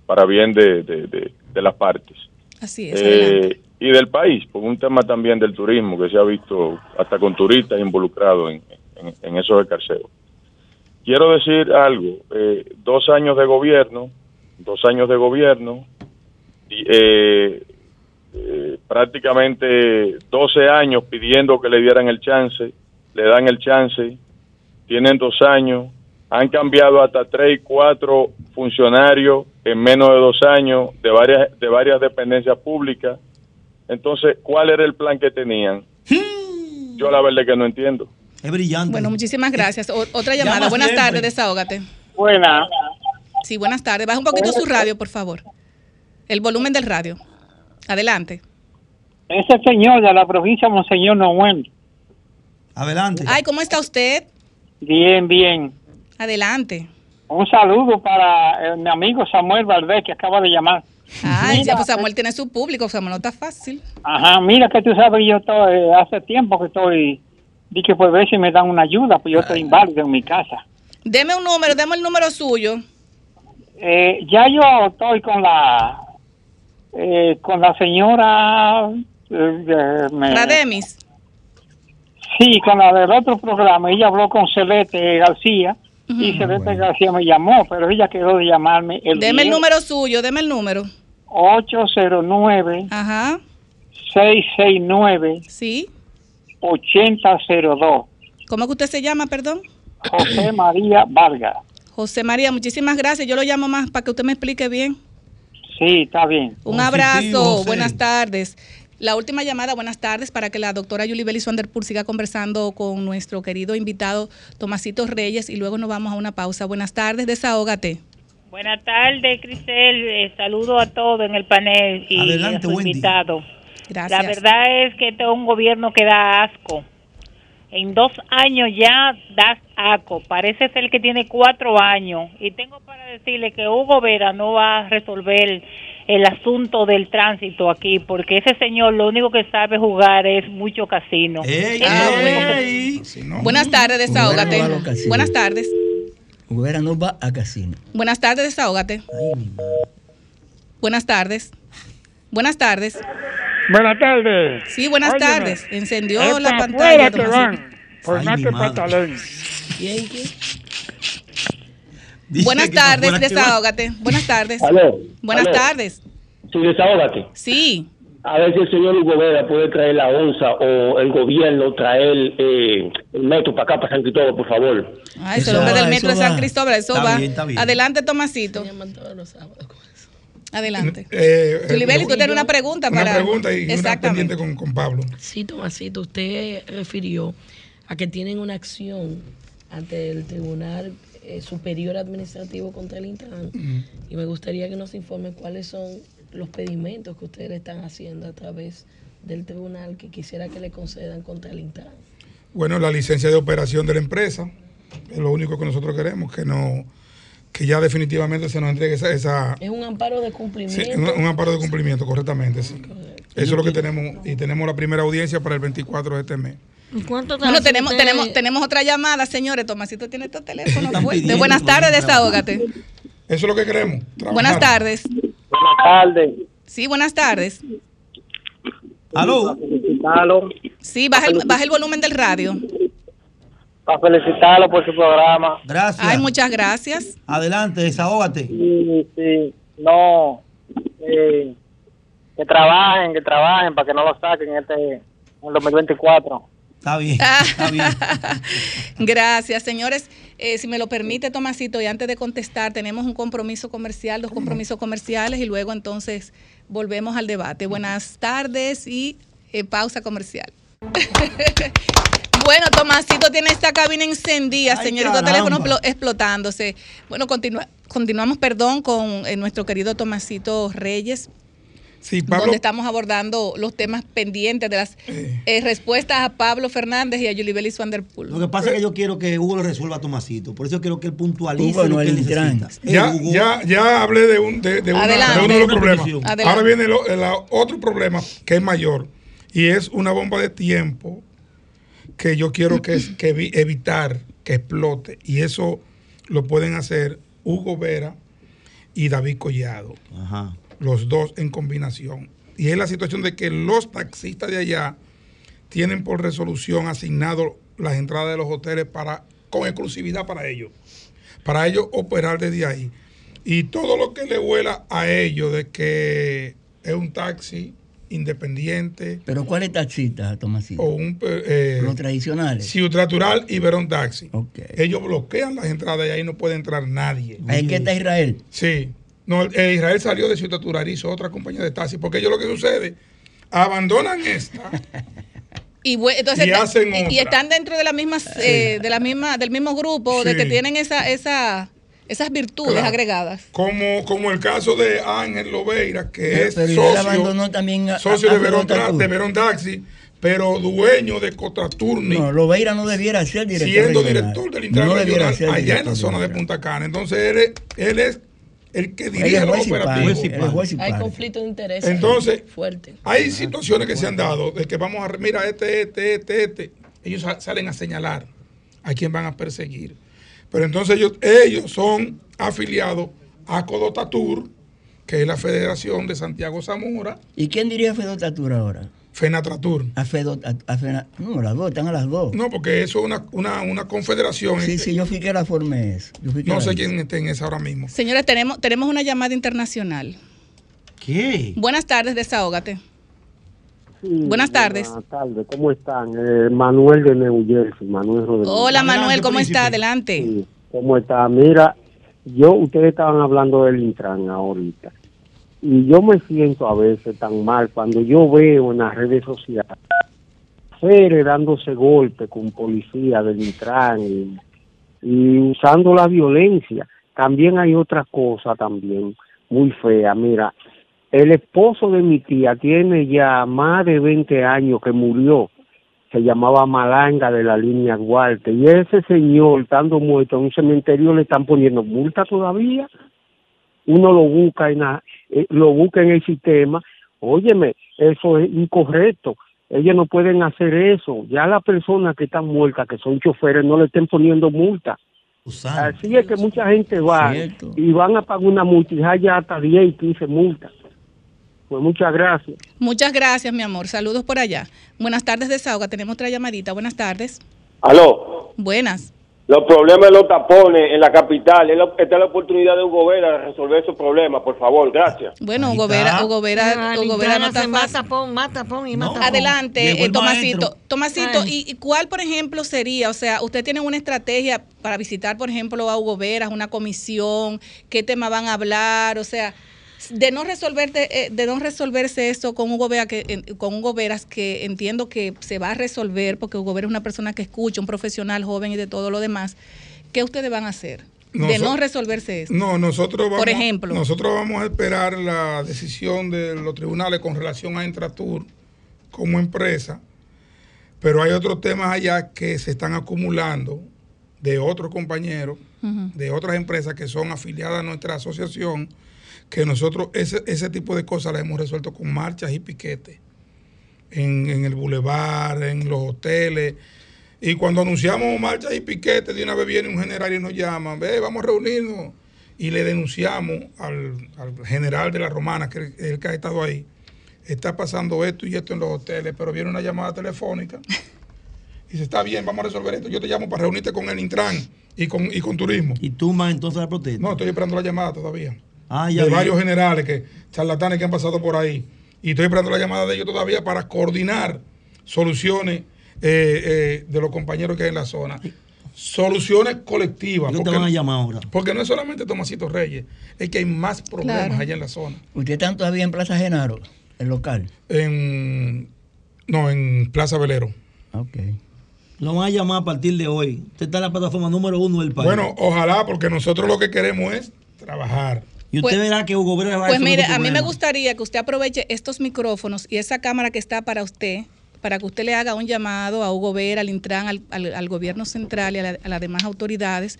Speaker 11: para bien de, de, las partes.
Speaker 1: Así es. Eh,
Speaker 11: y del país, por un tema también del turismo que se ha visto hasta con turistas involucrados en, en, en esos escarceos. quiero decir algo. Eh, dos años de gobierno, dos años de gobierno, y, eh, eh, prácticamente 12 años pidiendo que le dieran el chance, le dan el chance, tienen dos años, han cambiado hasta tres y cuatro funcionarios en menos de dos años de varias, de varias dependencias públicas. Entonces, ¿cuál era el plan que tenían? Yo la verdad que no entiendo.
Speaker 6: Es brillante.
Speaker 1: Bueno, muchísimas gracias. O- otra llamada.
Speaker 11: Llama
Speaker 1: buenas tardes, desahógate.
Speaker 12: Buena.
Speaker 1: Sí, buenas tardes. Baja un poquito su radio, por favor. El volumen del radio. Adelante.
Speaker 12: Ese señor de la provincia Monseñor Noel.
Speaker 6: Adelante.
Speaker 1: Ay, ¿cómo está usted?
Speaker 12: Bien, bien.
Speaker 1: Adelante.
Speaker 12: Un saludo para eh, mi amigo Samuel Valdés que acaba de llamar.
Speaker 1: Ay,
Speaker 12: Mira,
Speaker 1: ya, pues Samuel tiene su público, Samuel no está fácil.
Speaker 12: Ajá, mira que tú sabes, yo estoy, eh, hace tiempo que estoy, di que por ver si me dan una ayuda, pues yo estoy inválido en mi casa.
Speaker 1: Deme un número, deme el número suyo.
Speaker 12: Eh, ya yo estoy con la, eh, con la señora, eh, eh, me-
Speaker 1: Rademis.
Speaker 12: sí, con la del otro programa, ella habló con Celeste García y Celeste García me llamó, pero ella quedó de llamarme el
Speaker 1: Deme el
Speaker 12: 10,
Speaker 1: número suyo, deme el número.
Speaker 12: 809
Speaker 1: Ajá.
Speaker 12: 669
Speaker 1: Sí.
Speaker 12: 8002
Speaker 1: ¿Cómo que usted se llama, perdón?
Speaker 12: José María Vargas.
Speaker 1: José María, muchísimas gracias. Yo lo llamo más para que usted me explique bien.
Speaker 12: Sí, está bien.
Speaker 1: Un abrazo, buenas tardes. La última llamada, buenas tardes, para que la doctora Julie Bellis Vanderpool siga conversando con nuestro querido invitado Tomasito Reyes y luego nos vamos a una pausa. Buenas tardes, desahógate.
Speaker 13: Buenas tardes, Cristel. Eh, saludo a todos en el panel y
Speaker 1: Adelante,
Speaker 13: a su
Speaker 1: Wendy.
Speaker 13: invitado.
Speaker 1: Gracias.
Speaker 13: La verdad es que este es un gobierno que da asco. En dos años ya das asco. Parece ser que tiene cuatro años. Y tengo para decirle que Hugo Vera no va a resolver el asunto del tránsito aquí, porque ese señor lo único que sabe jugar es mucho casino.
Speaker 6: Ey,
Speaker 1: Buenas tardes, desahógate. Buenas tardes.
Speaker 3: Ubera no va a casino.
Speaker 1: Buenas tardes, desahógate. Buenas tardes. Buenas tardes.
Speaker 14: Buenas tardes.
Speaker 1: Sí, buenas
Speaker 14: Óyeme,
Speaker 1: tardes. Encendió
Speaker 14: es
Speaker 1: la
Speaker 14: pa'
Speaker 1: pantalla.
Speaker 14: que van, por más que patalen.
Speaker 1: Buenas tardes, desahógate. Buenas tardes.
Speaker 15: Aló,
Speaker 1: Buenas
Speaker 15: aló.
Speaker 1: tardes.
Speaker 15: Sí, desahógate.
Speaker 1: Sí.
Speaker 15: A ver si el señor Hugo Vera puede traer la onza o el gobierno traer eh, el metro para acá, para San Cristóbal, por favor.
Speaker 1: Ay, es el hombre del metro de San Cristóbal. Eso
Speaker 15: Está
Speaker 1: va.
Speaker 15: bien, está bien.
Speaker 1: Adelante, Tomasito. Adelante.
Speaker 9: Eh,
Speaker 1: Julie Belli, tú
Speaker 9: eh,
Speaker 1: tienes una pregunta
Speaker 9: una
Speaker 1: para.
Speaker 9: pregunta y una pendiente con, con Pablo.
Speaker 5: Sí, Tomasito, usted refirió a que tienen una acción ante el Tribunal eh, Superior Administrativo contra el Intran y me gustaría que nos informe cuáles son los pedimentos que ustedes están haciendo a través del tribunal que quisiera que le concedan contra el Intran.
Speaker 9: Bueno, la licencia de operación de la empresa es lo único que nosotros queremos, que no que ya definitivamente se nos entregue esa, esa
Speaker 5: Es un amparo de
Speaker 9: sí,
Speaker 5: cumplimiento.
Speaker 9: un, un amparo de cumplimiento, correctamente, sí. Eso es lo que tenemos y tenemos la primera audiencia para el 24 de este mes.
Speaker 7: ¿Cuánto
Speaker 1: Bueno, tenemos, tenemos, tenemos otra llamada, señores. Tomasito tiene estos teléfonos fuertes. Buenas tardes, desahógate.
Speaker 9: Eso es lo que queremos.
Speaker 1: Buenas tardes.
Speaker 12: Buenas tardes.
Speaker 1: Sí, buenas tardes.
Speaker 6: Aló.
Speaker 12: Aló.
Speaker 1: Sí, baja el, baja el volumen del radio.
Speaker 12: Para felicitarlo por su programa.
Speaker 6: Gracias.
Speaker 1: Ay, muchas gracias.
Speaker 6: Adelante, desahógate.
Speaker 12: Sí, sí. No. eh, que trabajen, que trabajen para que no lo saquen este en el 2024.
Speaker 6: Está bien,
Speaker 1: está bien. Gracias, señores. Eh, si me lo permite, Tomasito, y antes de contestar, tenemos un compromiso comercial, dos compromisos comerciales, y luego entonces volvemos al debate. Buenas tardes y eh, pausa comercial. Bueno, Tomasito tiene esta cabina encendida, señor, estos
Speaker 6: caramba.
Speaker 1: teléfonos explo- explotándose. Bueno, continua- continuamos, perdón, con eh, nuestro querido Tomasito Reyes,
Speaker 9: Sí, Pablo.
Speaker 1: donde estamos abordando los temas pendientes de las eh, respuestas a Pablo Fernández y a Julie Bellis Van der Poel.
Speaker 6: Lo que pasa es que yo quiero que Hugo lo resuelva a Tomasito. Por eso quiero que él puntualice
Speaker 3: Hugo,
Speaker 6: lo
Speaker 3: no
Speaker 6: que él necesita.
Speaker 9: Ya,
Speaker 6: Eh, Hugo.
Speaker 9: ya, ya hablé de, un, de, de una-
Speaker 1: Adelante.
Speaker 9: de uno de los problemas.
Speaker 1: Adelante.
Speaker 9: Ahora viene lo- el otro problema que es mayor y es una bomba de tiempo que yo quiero que, que evi- evitar que explote y eso lo pueden hacer Hugo Vera y David Collado,
Speaker 6: Ajá.
Speaker 9: los dos en combinación. Y es la situación de que los taxistas de allá tienen por resolución asignado las entradas de los hoteles para con exclusividad para ellos, para ellos operar desde ahí. Y todo lo que le vuela a ellos de que es un taxi independiente.
Speaker 3: ¿Pero cuál es taxista, Tomasito?
Speaker 9: O un, eh,
Speaker 3: Los tradicionales.
Speaker 9: Ciudad y Verón Taxi. Ellos bloquean las entradas y ahí no puede entrar nadie.
Speaker 3: ¿Ahí que está Israel?
Speaker 9: Sí. No, eh, Israel salió de Ciudad y hizo otra compañía de taxi, porque ellos lo que sucede, abandonan esta.
Speaker 1: Y, entonces, y, están dentro de la misma, eh, de la misma, del mismo grupo, de que tienen esa, esa, esas virtudes agregadas.
Speaker 9: Como, como el caso de Ángel Lobeira, que es socio,
Speaker 3: también
Speaker 9: socio de, Verón, de Verón Taxi, pero dueño de Cotraturni.
Speaker 3: No, Lobeira no debiera ser director
Speaker 9: Siendo director del Intran regional allá en la zona de Punta Cana. Entonces él es, él es el que dirige el operativo.
Speaker 5: Hay conflicto de interés.
Speaker 9: Entonces,
Speaker 5: fuerte.
Speaker 9: hay situaciones que se han dado de que vamos a, mira, este, este, este, este. Ellos salen a señalar a quién van a perseguir. Pero entonces ellos, ellos son afiliados a Codotatur, que es la Federación de Santiago Zamora.
Speaker 3: ¿Y quién diría Fedotatur ahora?
Speaker 9: Fenatratur.
Speaker 3: A Fedot, a, no, las dos, están a las dos.
Speaker 9: No, porque eso es una, una, una confederación.
Speaker 3: Sí, sí, yo fui que la formé.
Speaker 9: no sé quién está en esa ahora mismo.
Speaker 1: Señores, tenemos, tenemos una llamada internacional.
Speaker 6: ¿Qué?
Speaker 1: Buenas tardes, desahógate. Buenas tardes.
Speaker 16: Buenas tardes, ¿cómo están? Eh, Manuel de New Jersey, Manuel Rodríguez.
Speaker 1: Hola Manuel, ¿cómo está? Adelante.
Speaker 16: ¿Cómo está? Mira, yo, ustedes estaban hablando del Intran ahorita. Y yo me siento a veces tan mal cuando yo veo en las redes sociales mujeres dándose golpes con policía del Intran y, y usando la violencia. También hay otra cosa también muy fea. Mira, el esposo de mi tía tiene ya más de 20 años que murió. Se llamaba Malanga de la línea Guarte. Y ese señor, estando muerto en un cementerio, le están poniendo multa todavía uno lo busca en eh, lo busca en el sistema, óyeme, eso es incorrecto. Ellos no pueden hacer eso. Ya las personas que están muertas, que son choferes, no le estén poniendo multa. Así es que mucha gente va y van a pagar una multa y hasta 10 y 15 multas. Pues muchas gracias.
Speaker 1: Muchas gracias, mi amor. Saludos por allá. Buenas tardes, Desahoga. Tenemos otra llamadita. Buenas tardes.
Speaker 17: Aló.
Speaker 1: Buenas.
Speaker 17: Los problemas de los tapones en la capital. Esta es la oportunidad de Hugo Vera de resolver esos problemas, por favor. Gracias.
Speaker 1: Bueno, Hugo Vera, Hugo Vera, Hugo Vera no está
Speaker 7: más tapón, más tapón y más tapón.
Speaker 1: Adelante, eh, Tomasito. Tomasito, ¿y cuál, por ejemplo, sería? O sea, ¿usted tiene una estrategia para visitar, por ejemplo, a Hugo Vera, una comisión? ¿Qué tema van a hablar? O sea de no eh, de no resolverse eso con Hugo Vera, que con Hugo Veras, que entiendo que se va a resolver, porque Hugo Vera es una persona que escucha, un profesional joven y de todo lo demás, ¿qué ustedes van a hacer? de no resolverse eso.
Speaker 9: No, nosotros vamos,
Speaker 1: Por ejemplo.
Speaker 9: nosotros vamos a esperar la decisión de los tribunales con relación a Intratur como empresa, pero hay otros temas allá que se están acumulando de otros compañeros, de otras empresas que son afiliadas a nuestra asociación, que nosotros ese, ese tipo de cosas las hemos resuelto con marchas y piquetes en, en el bulevar, en los hoteles. Y cuando anunciamos marchas y piquetes, de una vez viene un general y nos llama, ve, vamos a reunirnos. Y le denunciamos al, general de la Romana, que es el que ha estado ahí. Está pasando esto y esto en los hoteles, pero viene una llamada telefónica. Y dice, está bien, vamos a resolver esto. Yo te llamo para reunirte con el Intran y con, y con turismo.
Speaker 6: ¿Y tú más entonces la protesta?
Speaker 9: No, estoy esperando la llamada todavía.
Speaker 6: Ah,
Speaker 9: de varios generales, que charlatanes que han pasado por ahí. Y estoy esperando la llamada de ellos todavía para coordinar soluciones eh, eh, de los compañeros que hay en la zona. Soluciones colectivas.
Speaker 6: ¿Qué te van a llamar ahora?
Speaker 9: Porque no es solamente Tomasito Reyes, es que hay más problemas allá en la zona.
Speaker 3: ¿Usted está todavía en Plaza Genaro, el local?
Speaker 9: En, no, en Plaza Velero.
Speaker 3: Ok.
Speaker 6: Lo van a llamar a partir de hoy. Usted está en la plataforma número uno del país.
Speaker 9: Bueno, ojalá, porque nosotros lo que queremos es trabajar.
Speaker 6: Y usted pues, verá que Hugo Vera va
Speaker 1: Pues mire, a mí me gustaría que usted aproveche estos micrófonos y esa cámara que está para usted, para que usted le haga un llamado a Hugo Vera, al Intran, al, al, gobierno central y a, las demás autoridades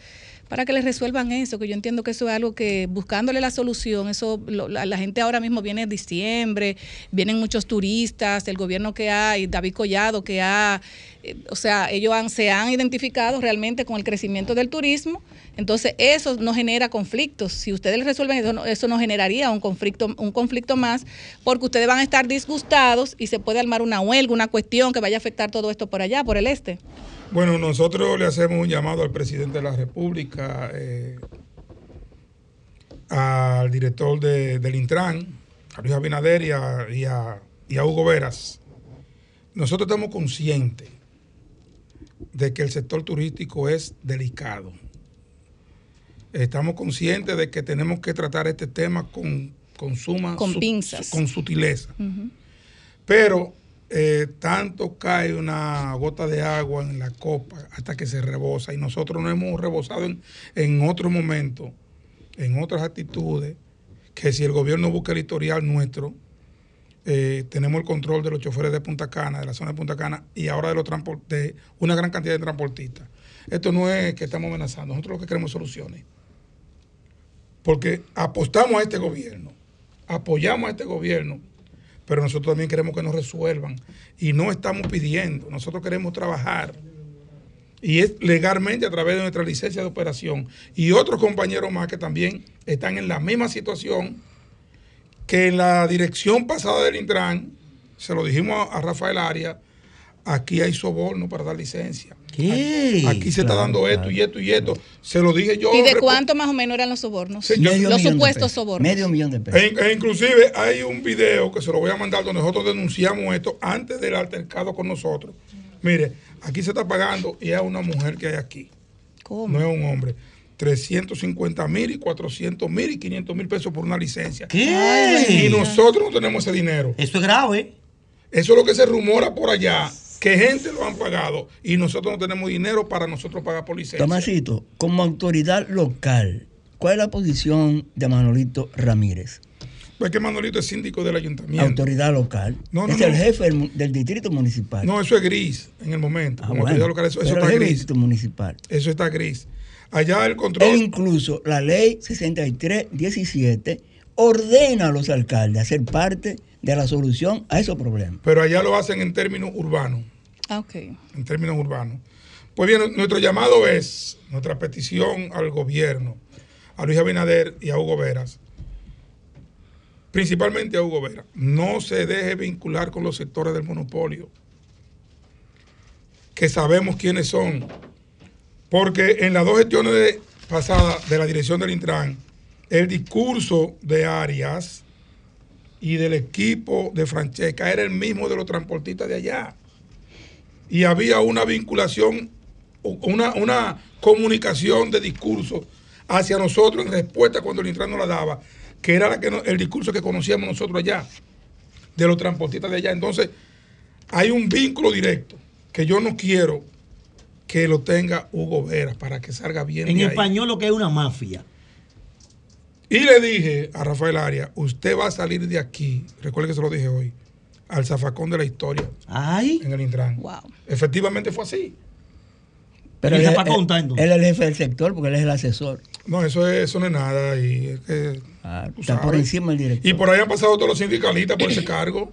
Speaker 1: para que les resuelvan eso, que yo entiendo que eso es algo que buscándole la solución, eso la, gente ahora mismo viene en diciembre, vienen muchos turistas, el gobierno que hay, David Collado que ha, o sea, ellos se han identificado realmente con el crecimiento del turismo entonces, eso no genera conflictos. Si ustedes resuelven eso, eso no generaría un conflicto, un conflicto más, porque ustedes van a estar disgustados y se puede armar una huelga, una cuestión que vaya a afectar todo esto por allá, por el este.
Speaker 9: Bueno, nosotros le hacemos un llamado al presidente de la República, eh, al director de- del Intran, a Luis Abinader y a- y a Hugo Veras. Nosotros estamos conscientes de que el sector turístico es delicado. Estamos conscientes de que tenemos que tratar este tema con, con suma
Speaker 1: Con
Speaker 9: su-
Speaker 1: pinzas.
Speaker 9: con sutileza. Pero eh, tanto cae una gota de agua en la copa hasta que se rebosa y nosotros nos hemos rebosado en, en otro momento, en otras actitudes, que si el gobierno busca el historial nuestro, eh, tenemos el control de los choferes de Punta Cana, de la zona de Punta Cana y ahora de los de una gran cantidad de transportistas. Esto no es que estamos amenazando, nosotros lo que queremos es soluciones. Porque apostamos a este gobierno, apoyamos a este gobierno, pero nosotros también queremos que nos resuelvan. Y no estamos pidiendo, nosotros queremos trabajar. Y es legalmente a través de nuestra licencia de operación. Y otros compañeros más que también están en la misma situación que en la dirección pasada del Intran, se lo dijimos a, a Rafael Arias, aquí hay soborno para dar licencia.
Speaker 6: ¿Qué?
Speaker 9: Aquí se está
Speaker 6: Claro,
Speaker 9: dando esto y esto y esto. Se lo dije yo.
Speaker 1: ¿Y de cuánto más o menos eran los sobornos? Los supuestos sobornos.
Speaker 3: Medio millón de pesos.
Speaker 9: E, e inclusive hay un video que se lo voy a mandar donde nosotros denunciamos esto antes del altercado con nosotros. Mire, aquí se está pagando y es una mujer que hay aquí.
Speaker 1: ¿Cómo?
Speaker 9: No es un hombre. 350 mil y 400 mil y 500 mil pesos por una licencia.
Speaker 6: ¿Qué?
Speaker 9: Y nosotros no tenemos ese dinero.
Speaker 6: Eso es grave.
Speaker 9: Eso es lo que se rumora por allá, que gente lo han pagado y nosotros no tenemos dinero para nosotros pagar por licencia.
Speaker 3: Tomasito, como autoridad local, ¿cuál es la posición de Manolito Ramírez?
Speaker 9: Pues que Manolito es síndico del ayuntamiento.
Speaker 3: Autoridad local.
Speaker 9: No, no,
Speaker 3: es
Speaker 9: no.
Speaker 3: el jefe del, distrito municipal.
Speaker 9: No, eso es gris en el momento.
Speaker 3: Ah,
Speaker 9: Como
Speaker 3: bueno,
Speaker 9: autoridad local, eso, está
Speaker 3: el
Speaker 9: gris.
Speaker 3: distrito municipal.
Speaker 9: Eso está gris. Allá el control.
Speaker 3: E incluso la ley 6317 ordena a los alcaldes a ser parte de la solución a esos problemas.
Speaker 9: Pero allá lo hacen en términos urbanos.
Speaker 1: Ah, ok.
Speaker 9: En términos urbanos. Pues bien, nuestro llamado es, nuestra petición al gobierno, a Luis Abinader y a Hugo Veras, principalmente a Hugo Veras, no se deje vincular con los sectores del monopolio, que sabemos quiénes son. Porque en las dos gestiones pasadas de la dirección del Intran, el discurso de Arias y del equipo de Francesca era el mismo de los transportistas de allá. Y había una vinculación, una, una comunicación de discurso hacia nosotros en respuesta cuando el Intran nos la daba, que era no- el discurso que conocíamos nosotros allá, de los transportistas de allá. Entonces, hay un vínculo directo que yo no quiero que lo tenga Hugo Veras para que salga bien.
Speaker 6: En
Speaker 9: de ahí.
Speaker 6: español lo que es una mafia.
Speaker 9: Y le dije a Rafael Arias, usted va a salir de aquí, recuerde que se lo dije hoy, al zafacón de la historia. En el Intran. Efectivamente fue así.
Speaker 3: Pero
Speaker 9: ¿Y
Speaker 3: él,
Speaker 9: el
Speaker 3: él-
Speaker 9: zapacón
Speaker 3: él
Speaker 9: dónde?
Speaker 3: es el jefe del sector porque él es el asesor.
Speaker 9: No, eso, es, eso no es nada. Y es que, tú
Speaker 3: Ah, Está por encima del director.
Speaker 9: Y por ahí han pasado todos los sindicalistas por ese cargo.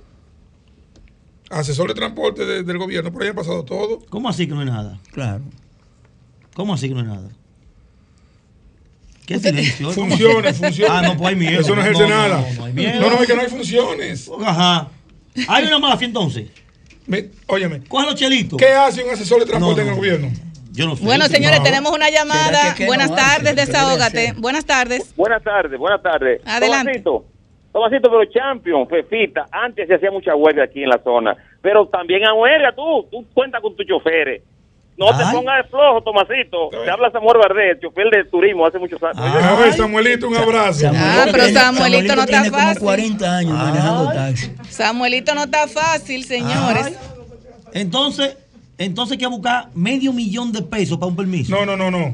Speaker 9: Asesor de transporte de- del gobierno, por ahí han pasado todos.
Speaker 6: ¿Cómo así que no es nada?
Speaker 3: Claro.
Speaker 6: ¿Cómo así que no es nada? ¿Qué silencio? ¿Cómo
Speaker 9: Funciones, funciones.
Speaker 6: Ah, no, pues hay miedo.
Speaker 9: Eso no ejerce nada.
Speaker 6: No, no hay miedo.
Speaker 9: No, no, es que no hay funciones.
Speaker 6: Ajá. Hay una mafia entonces.
Speaker 9: Me- óyeme.
Speaker 6: Coge los chelitos.
Speaker 9: ¿Qué hace un asesor de transporte
Speaker 6: No, no.
Speaker 9: en el gobierno?
Speaker 6: Yo no sé.
Speaker 1: Bueno, señores,
Speaker 9: No.
Speaker 1: tenemos una llamada.
Speaker 9: ¿Será que qué
Speaker 1: Buenas tardes,
Speaker 9: ¿Qué debe
Speaker 1: desahógate. Buenas tardes.
Speaker 10: Buenas tardes, buenas tardes.
Speaker 1: Adelante.
Speaker 10: Tomasito, pero Champion, Fefita, antes se hacía mucha huelga aquí en la zona, pero también a huelga tú, tú cuentas con tus choferes. No te
Speaker 9: Ay.
Speaker 10: pongas de flojo, Tomasito. Te habla Samuel Bardet, chofer de turismo hace muchos años.
Speaker 9: A ver, Samuelito, un abrazo.
Speaker 1: Ah, pero Samuelito no está
Speaker 3: tiene como
Speaker 1: fácil.
Speaker 3: 40 años manejando taxi.
Speaker 1: Samuelito no está fácil, señores.
Speaker 6: Ay. Entonces, entonces hay que buscar medio millón de pesos para un permiso.
Speaker 9: No, no, no, no.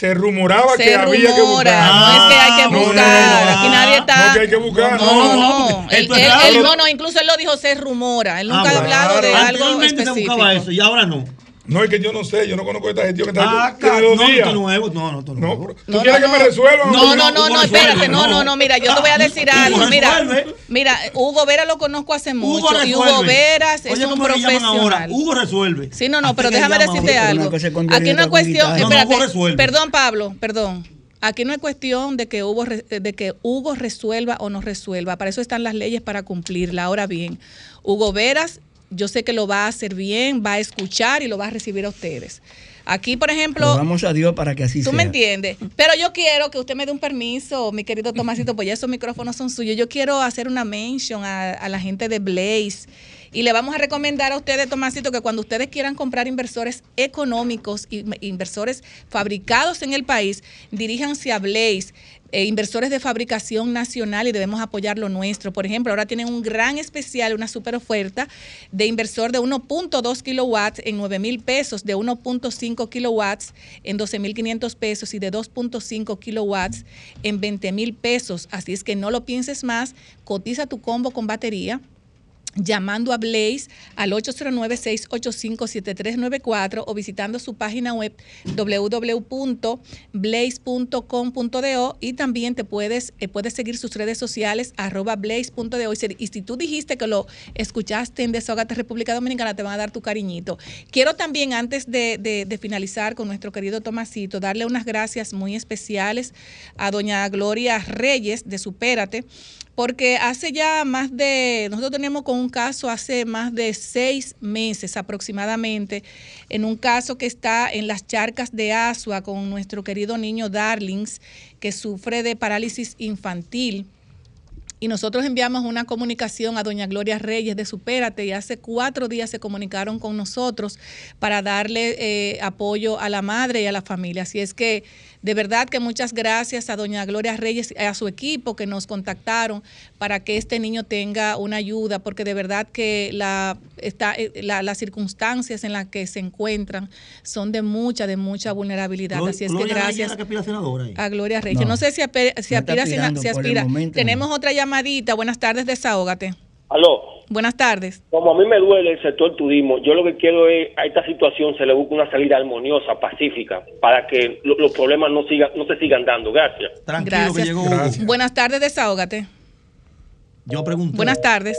Speaker 9: Se rumoraba
Speaker 1: Se
Speaker 9: que había que
Speaker 1: rumora,
Speaker 9: buscar.
Speaker 1: no es que hay que
Speaker 9: no,
Speaker 1: buscar,
Speaker 9: no, no.
Speaker 1: aquí nadie está.
Speaker 9: No, que hay que buscar.
Speaker 1: No, no, no. Él, él- él- no, no, incluso él lo dijo, se rumora. Él nunca
Speaker 6: Ah,
Speaker 1: ha hablado de
Speaker 6: claro.
Speaker 1: algo
Speaker 6: Anteriormente se
Speaker 1: específico.
Speaker 6: buscaba eso y ahora no.
Speaker 9: No, es que yo no sé, yo no conozco esta gestión que está
Speaker 6: Ah, no, nuevo, no, no,
Speaker 9: No, pero- ¿Tú quieres que me resuelvan?
Speaker 1: No, no, no, no, espérate, no, no,
Speaker 6: no.
Speaker 1: no, mira, yo te voy a decir
Speaker 6: Hugo
Speaker 1: algo, mira, mira, Hugo Vera lo conozco hace mucho
Speaker 6: Hugo
Speaker 1: y Hugo
Speaker 6: resuelve.
Speaker 1: Veras es
Speaker 6: Oye,
Speaker 1: un
Speaker 6: ¿cómo le llaman ahora?
Speaker 1: profesional.
Speaker 6: Hugo resuelve.
Speaker 1: Sí, no, no, pero déjame decirte
Speaker 6: ahora.
Speaker 1: algo.
Speaker 3: Una
Speaker 1: Aquí no es
Speaker 3: derecho
Speaker 1: cuestión.
Speaker 6: No, no,
Speaker 1: espérate,
Speaker 6: Hugo resuelve.
Speaker 1: perdón Pablo, perdón. Aquí no es cuestión de que Hugo re- de que Hugo resuelva o no resuelva, para eso están las leyes para cumplirla. Ahora bien, Hugo Veras yo sé que lo va a hacer bien, va a escuchar y lo va a recibir a ustedes. Aquí, por ejemplo,
Speaker 3: vamos a Dios para que así
Speaker 1: ¿Tú
Speaker 3: sea.
Speaker 1: me entiendes? Pero yo quiero que usted me dé un permiso, mi querido Tomasito, pues ya esos micrófonos son suyos. Yo quiero hacer una mention a, a la gente de Blaze. Y le vamos a recomendar a ustedes, Tomasito, que cuando ustedes quieran comprar inversores económicos, y inversores fabricados en el país, diríjanse a Blaze. Eh, inversores de fabricación nacional y debemos apoyar lo nuestro. Por ejemplo, ahora tienen un gran especial, una super oferta de inversor de 1.2 kilowatts en 9 mil pesos, de 1.5 kilowatts en 12 mil 500 pesos y de 2.5 kilowatts en 20 mil pesos. Así es que no lo pienses más, cotiza tu combo con batería llamando a Blaze al 809-685-7394 o visitando su página web www.blaze.com.do y también te puedes, eh, puedes seguir sus redes sociales arroba blaze.do y si- tú dijiste que lo escuchaste en Desahogate República Dominicana te van a dar tu cariñito. Quiero también antes de, de- de finalizar con nuestro querido Tomasito darle unas gracias muy especiales a doña Gloria Reyes de Supérate porque hace ya más de, nosotros teníamos con un caso hace más de seis meses aproximadamente, en un caso que está en las charcas de Asua con nuestro querido niño Darlings, que sufre de parálisis infantil. Y nosotros enviamos una comunicación a doña Gloria Reyes de Supérate y hace cuatro días se comunicaron con nosotros para darle eh, apoyo a la madre y a la familia. Así es que de verdad que muchas gracias a doña Gloria Reyes y a su equipo que nos contactaron para que este niño tenga una ayuda, porque de verdad que la, está, eh, la- las circunstancias en las que se encuentran son de mucha, de mucha vulnerabilidad. Así es
Speaker 6: Gloria
Speaker 1: que gracias
Speaker 6: es la que aspira a senadora ahí.
Speaker 1: a Gloria Reyes.
Speaker 6: No.
Speaker 1: No, sé si, ape- si aspira, si, aspira.
Speaker 6: momento,
Speaker 1: Tenemos otra llamadita. Buenas tardes, desahógate.
Speaker 17: Aló.
Speaker 1: Buenas tardes.
Speaker 17: Como a mí me duele el sector turismo, yo lo que quiero es a esta situación se le busque una salida armoniosa, pacífica, para que lo- los problemas no sigan, no se sigan dando. Gracias.
Speaker 1: Gracias. Buenas tardes, desahógate.
Speaker 6: Yo pregunto.
Speaker 1: Buenas tardes.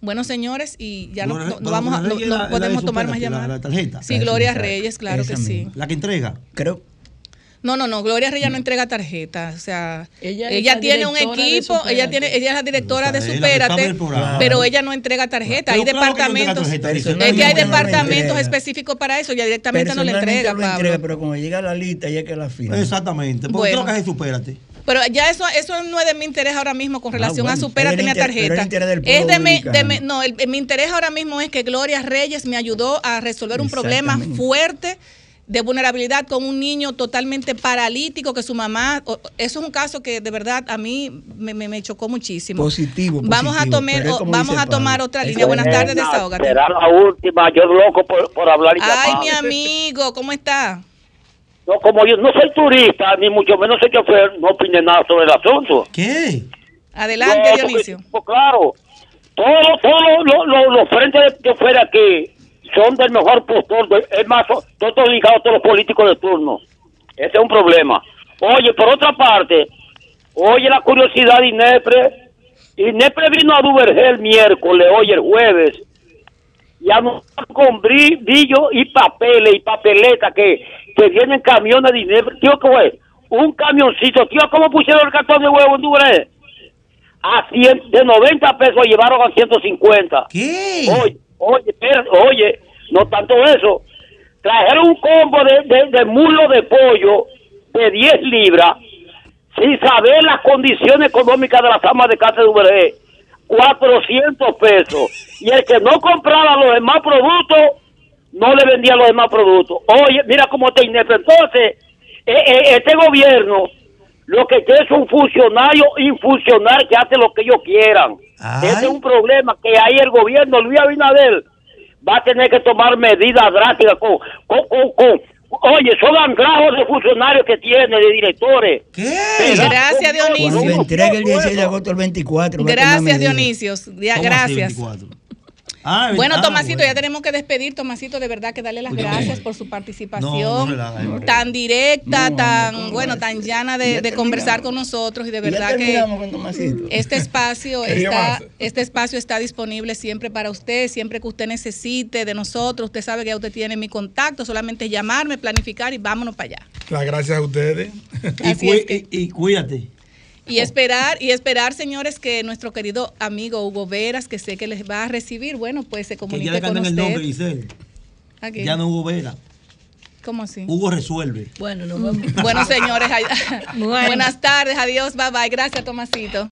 Speaker 1: Bueno, señores, y ya no,
Speaker 6: Gloria-
Speaker 1: no- no vamos a, no,
Speaker 6: la-
Speaker 1: podemos
Speaker 6: de
Speaker 1: tomar más llamadas.
Speaker 6: la tarjeta.
Speaker 1: Sí, Gloria. Reyes, claro que sí.
Speaker 6: La que entrega.
Speaker 3: Creo.
Speaker 1: No, no, no, Gloria Reyes no entrega tarjeta, o sea,
Speaker 5: Ella
Speaker 1: ella, tiene un equipo, ella tiene, ella es la directora de
Speaker 6: que
Speaker 1: Supérate, pero ella no entrega tarjeta, hay
Speaker 6: que no
Speaker 1: departamentos,
Speaker 6: tarjeta, dice,
Speaker 1: es
Speaker 6: no,
Speaker 1: que hay
Speaker 6: no, no, no
Speaker 1: departamentos específicos para eso, ella directamente no le entrega,
Speaker 3: lo
Speaker 1: Pablo.
Speaker 3: entrega, pero cuando llega la lista, ya que la firma.
Speaker 6: Exactamente. Porque
Speaker 1: Bueno.
Speaker 6: creo que es supérate.
Speaker 1: Pero ya eso, eso no es de mi interés ahora mismo con relación
Speaker 3: Ah, bueno,
Speaker 1: a
Speaker 3: el
Speaker 1: tarjeta.
Speaker 3: interés del
Speaker 1: Es de mi, de mi- no, el- mi interés ahora mismo es que Gloria Reyes me ayudó a resolver un problema fuerte de vulnerabilidad con un niño totalmente paralítico que su mamá, eso es un caso que de verdad a mí me, me- me chocó muchísimo.
Speaker 3: Positivo,
Speaker 1: Vamos a tomar, vamos a tomar otra
Speaker 3: Es
Speaker 1: línea. Buenas
Speaker 3: buena.
Speaker 1: tardes, desahógate.
Speaker 17: Será la última, yo loco por, por hablar y
Speaker 1: Ay, mi amigo, ¿cómo está?
Speaker 17: No, como yo no soy turista, ni mucho menos soy chofer, no opine nada sobre el asunto.
Speaker 6: ¿Qué?
Speaker 1: Adelante,
Speaker 17: No, porque,
Speaker 1: Dionisio.
Speaker 17: pues, claro, todos todos los los- los frentes de chofer aquí son del mejor postor, de- es más, son todos ligados a todos los políticos de turno. Ese es un problema. Oye, por otra parte, oye la curiosidad de Inepre. Inepre vino a Duvergé el miércoles, hoy el jueves, y anunciaron con bri- brillo y papeles y papeletas que, que vienen camiones de Inepre. Tío, ¿qué fue? Un camioncito. Tío, ¿cómo pusieron el cartón de huevo en Duvergé? a 100, de 90 pesos llevaron a 150.
Speaker 6: ¿Qué?
Speaker 17: Oye, oye, espérate, oye, no tanto eso. Trajeron un combo de, de, de de pollo de 10 libras sin saber las condiciones económicas de las amas de casa de Uberé. 400 pesos. Y el que no compraba los demás productos, no le vendía los demás productos. Oye, mira cómo te inepto. Entonces, eh, eh, este gobierno lo que quiere es un funcionario infuncional que hace lo que ellos quieran. Ese es un problema que ahí el gobierno, Luis Abinader, va a tener que tomar medidas drásticas con, con, con, con- oye, son andrajos de funcionarios que tiene, de directores.
Speaker 1: Gracias, Dionisio.
Speaker 3: Cuando entregue el 16 de agosto el 24. va a tomar
Speaker 1: Gracias,
Speaker 3: medidas.
Speaker 1: Dionisio. Ya,
Speaker 6: ¿Cómo así,
Speaker 1: gracias.
Speaker 6: 24? Ah,
Speaker 1: Bueno,
Speaker 6: ah,
Speaker 1: Tomasito,
Speaker 6: bueno.
Speaker 1: ya tenemos que despedir. Tomasito, de verdad que darle las gracias
Speaker 6: no.
Speaker 1: por su participación
Speaker 6: no
Speaker 1: tan directa,
Speaker 3: No,
Speaker 1: tan,
Speaker 3: ¿cómo
Speaker 1: bueno, tan llana de, conversar con nosotros y de verdad que este espacio está, este espacio está disponible siempre para usted, siempre que usted necesite de nosotros. Usted sabe que ya usted tiene mi contacto, solamente llamarme, planificar y vámonos para allá.
Speaker 9: Las gracias a ustedes.
Speaker 6: Y,
Speaker 1: Así
Speaker 6: cuí-
Speaker 1: es que-
Speaker 6: y- y cuídate.
Speaker 1: Y esperar, y esperar, señores, que nuestro querido amigo Hugo Veras, que sé que les va a recibir, bueno, pues se
Speaker 6: Que
Speaker 1: comunique
Speaker 6: ya le
Speaker 1: con usted.
Speaker 6: el nombre, Giselle.
Speaker 1: ¿A qué?
Speaker 6: Ya no Hugo Vera.
Speaker 1: ¿Cómo así?
Speaker 6: Hugo resuelve.
Speaker 5: Bueno, nos vemos.
Speaker 1: Bueno, señores,
Speaker 7: Bueno.
Speaker 1: buenas tardes, adiós, bye bye. Gracias, Tomasito.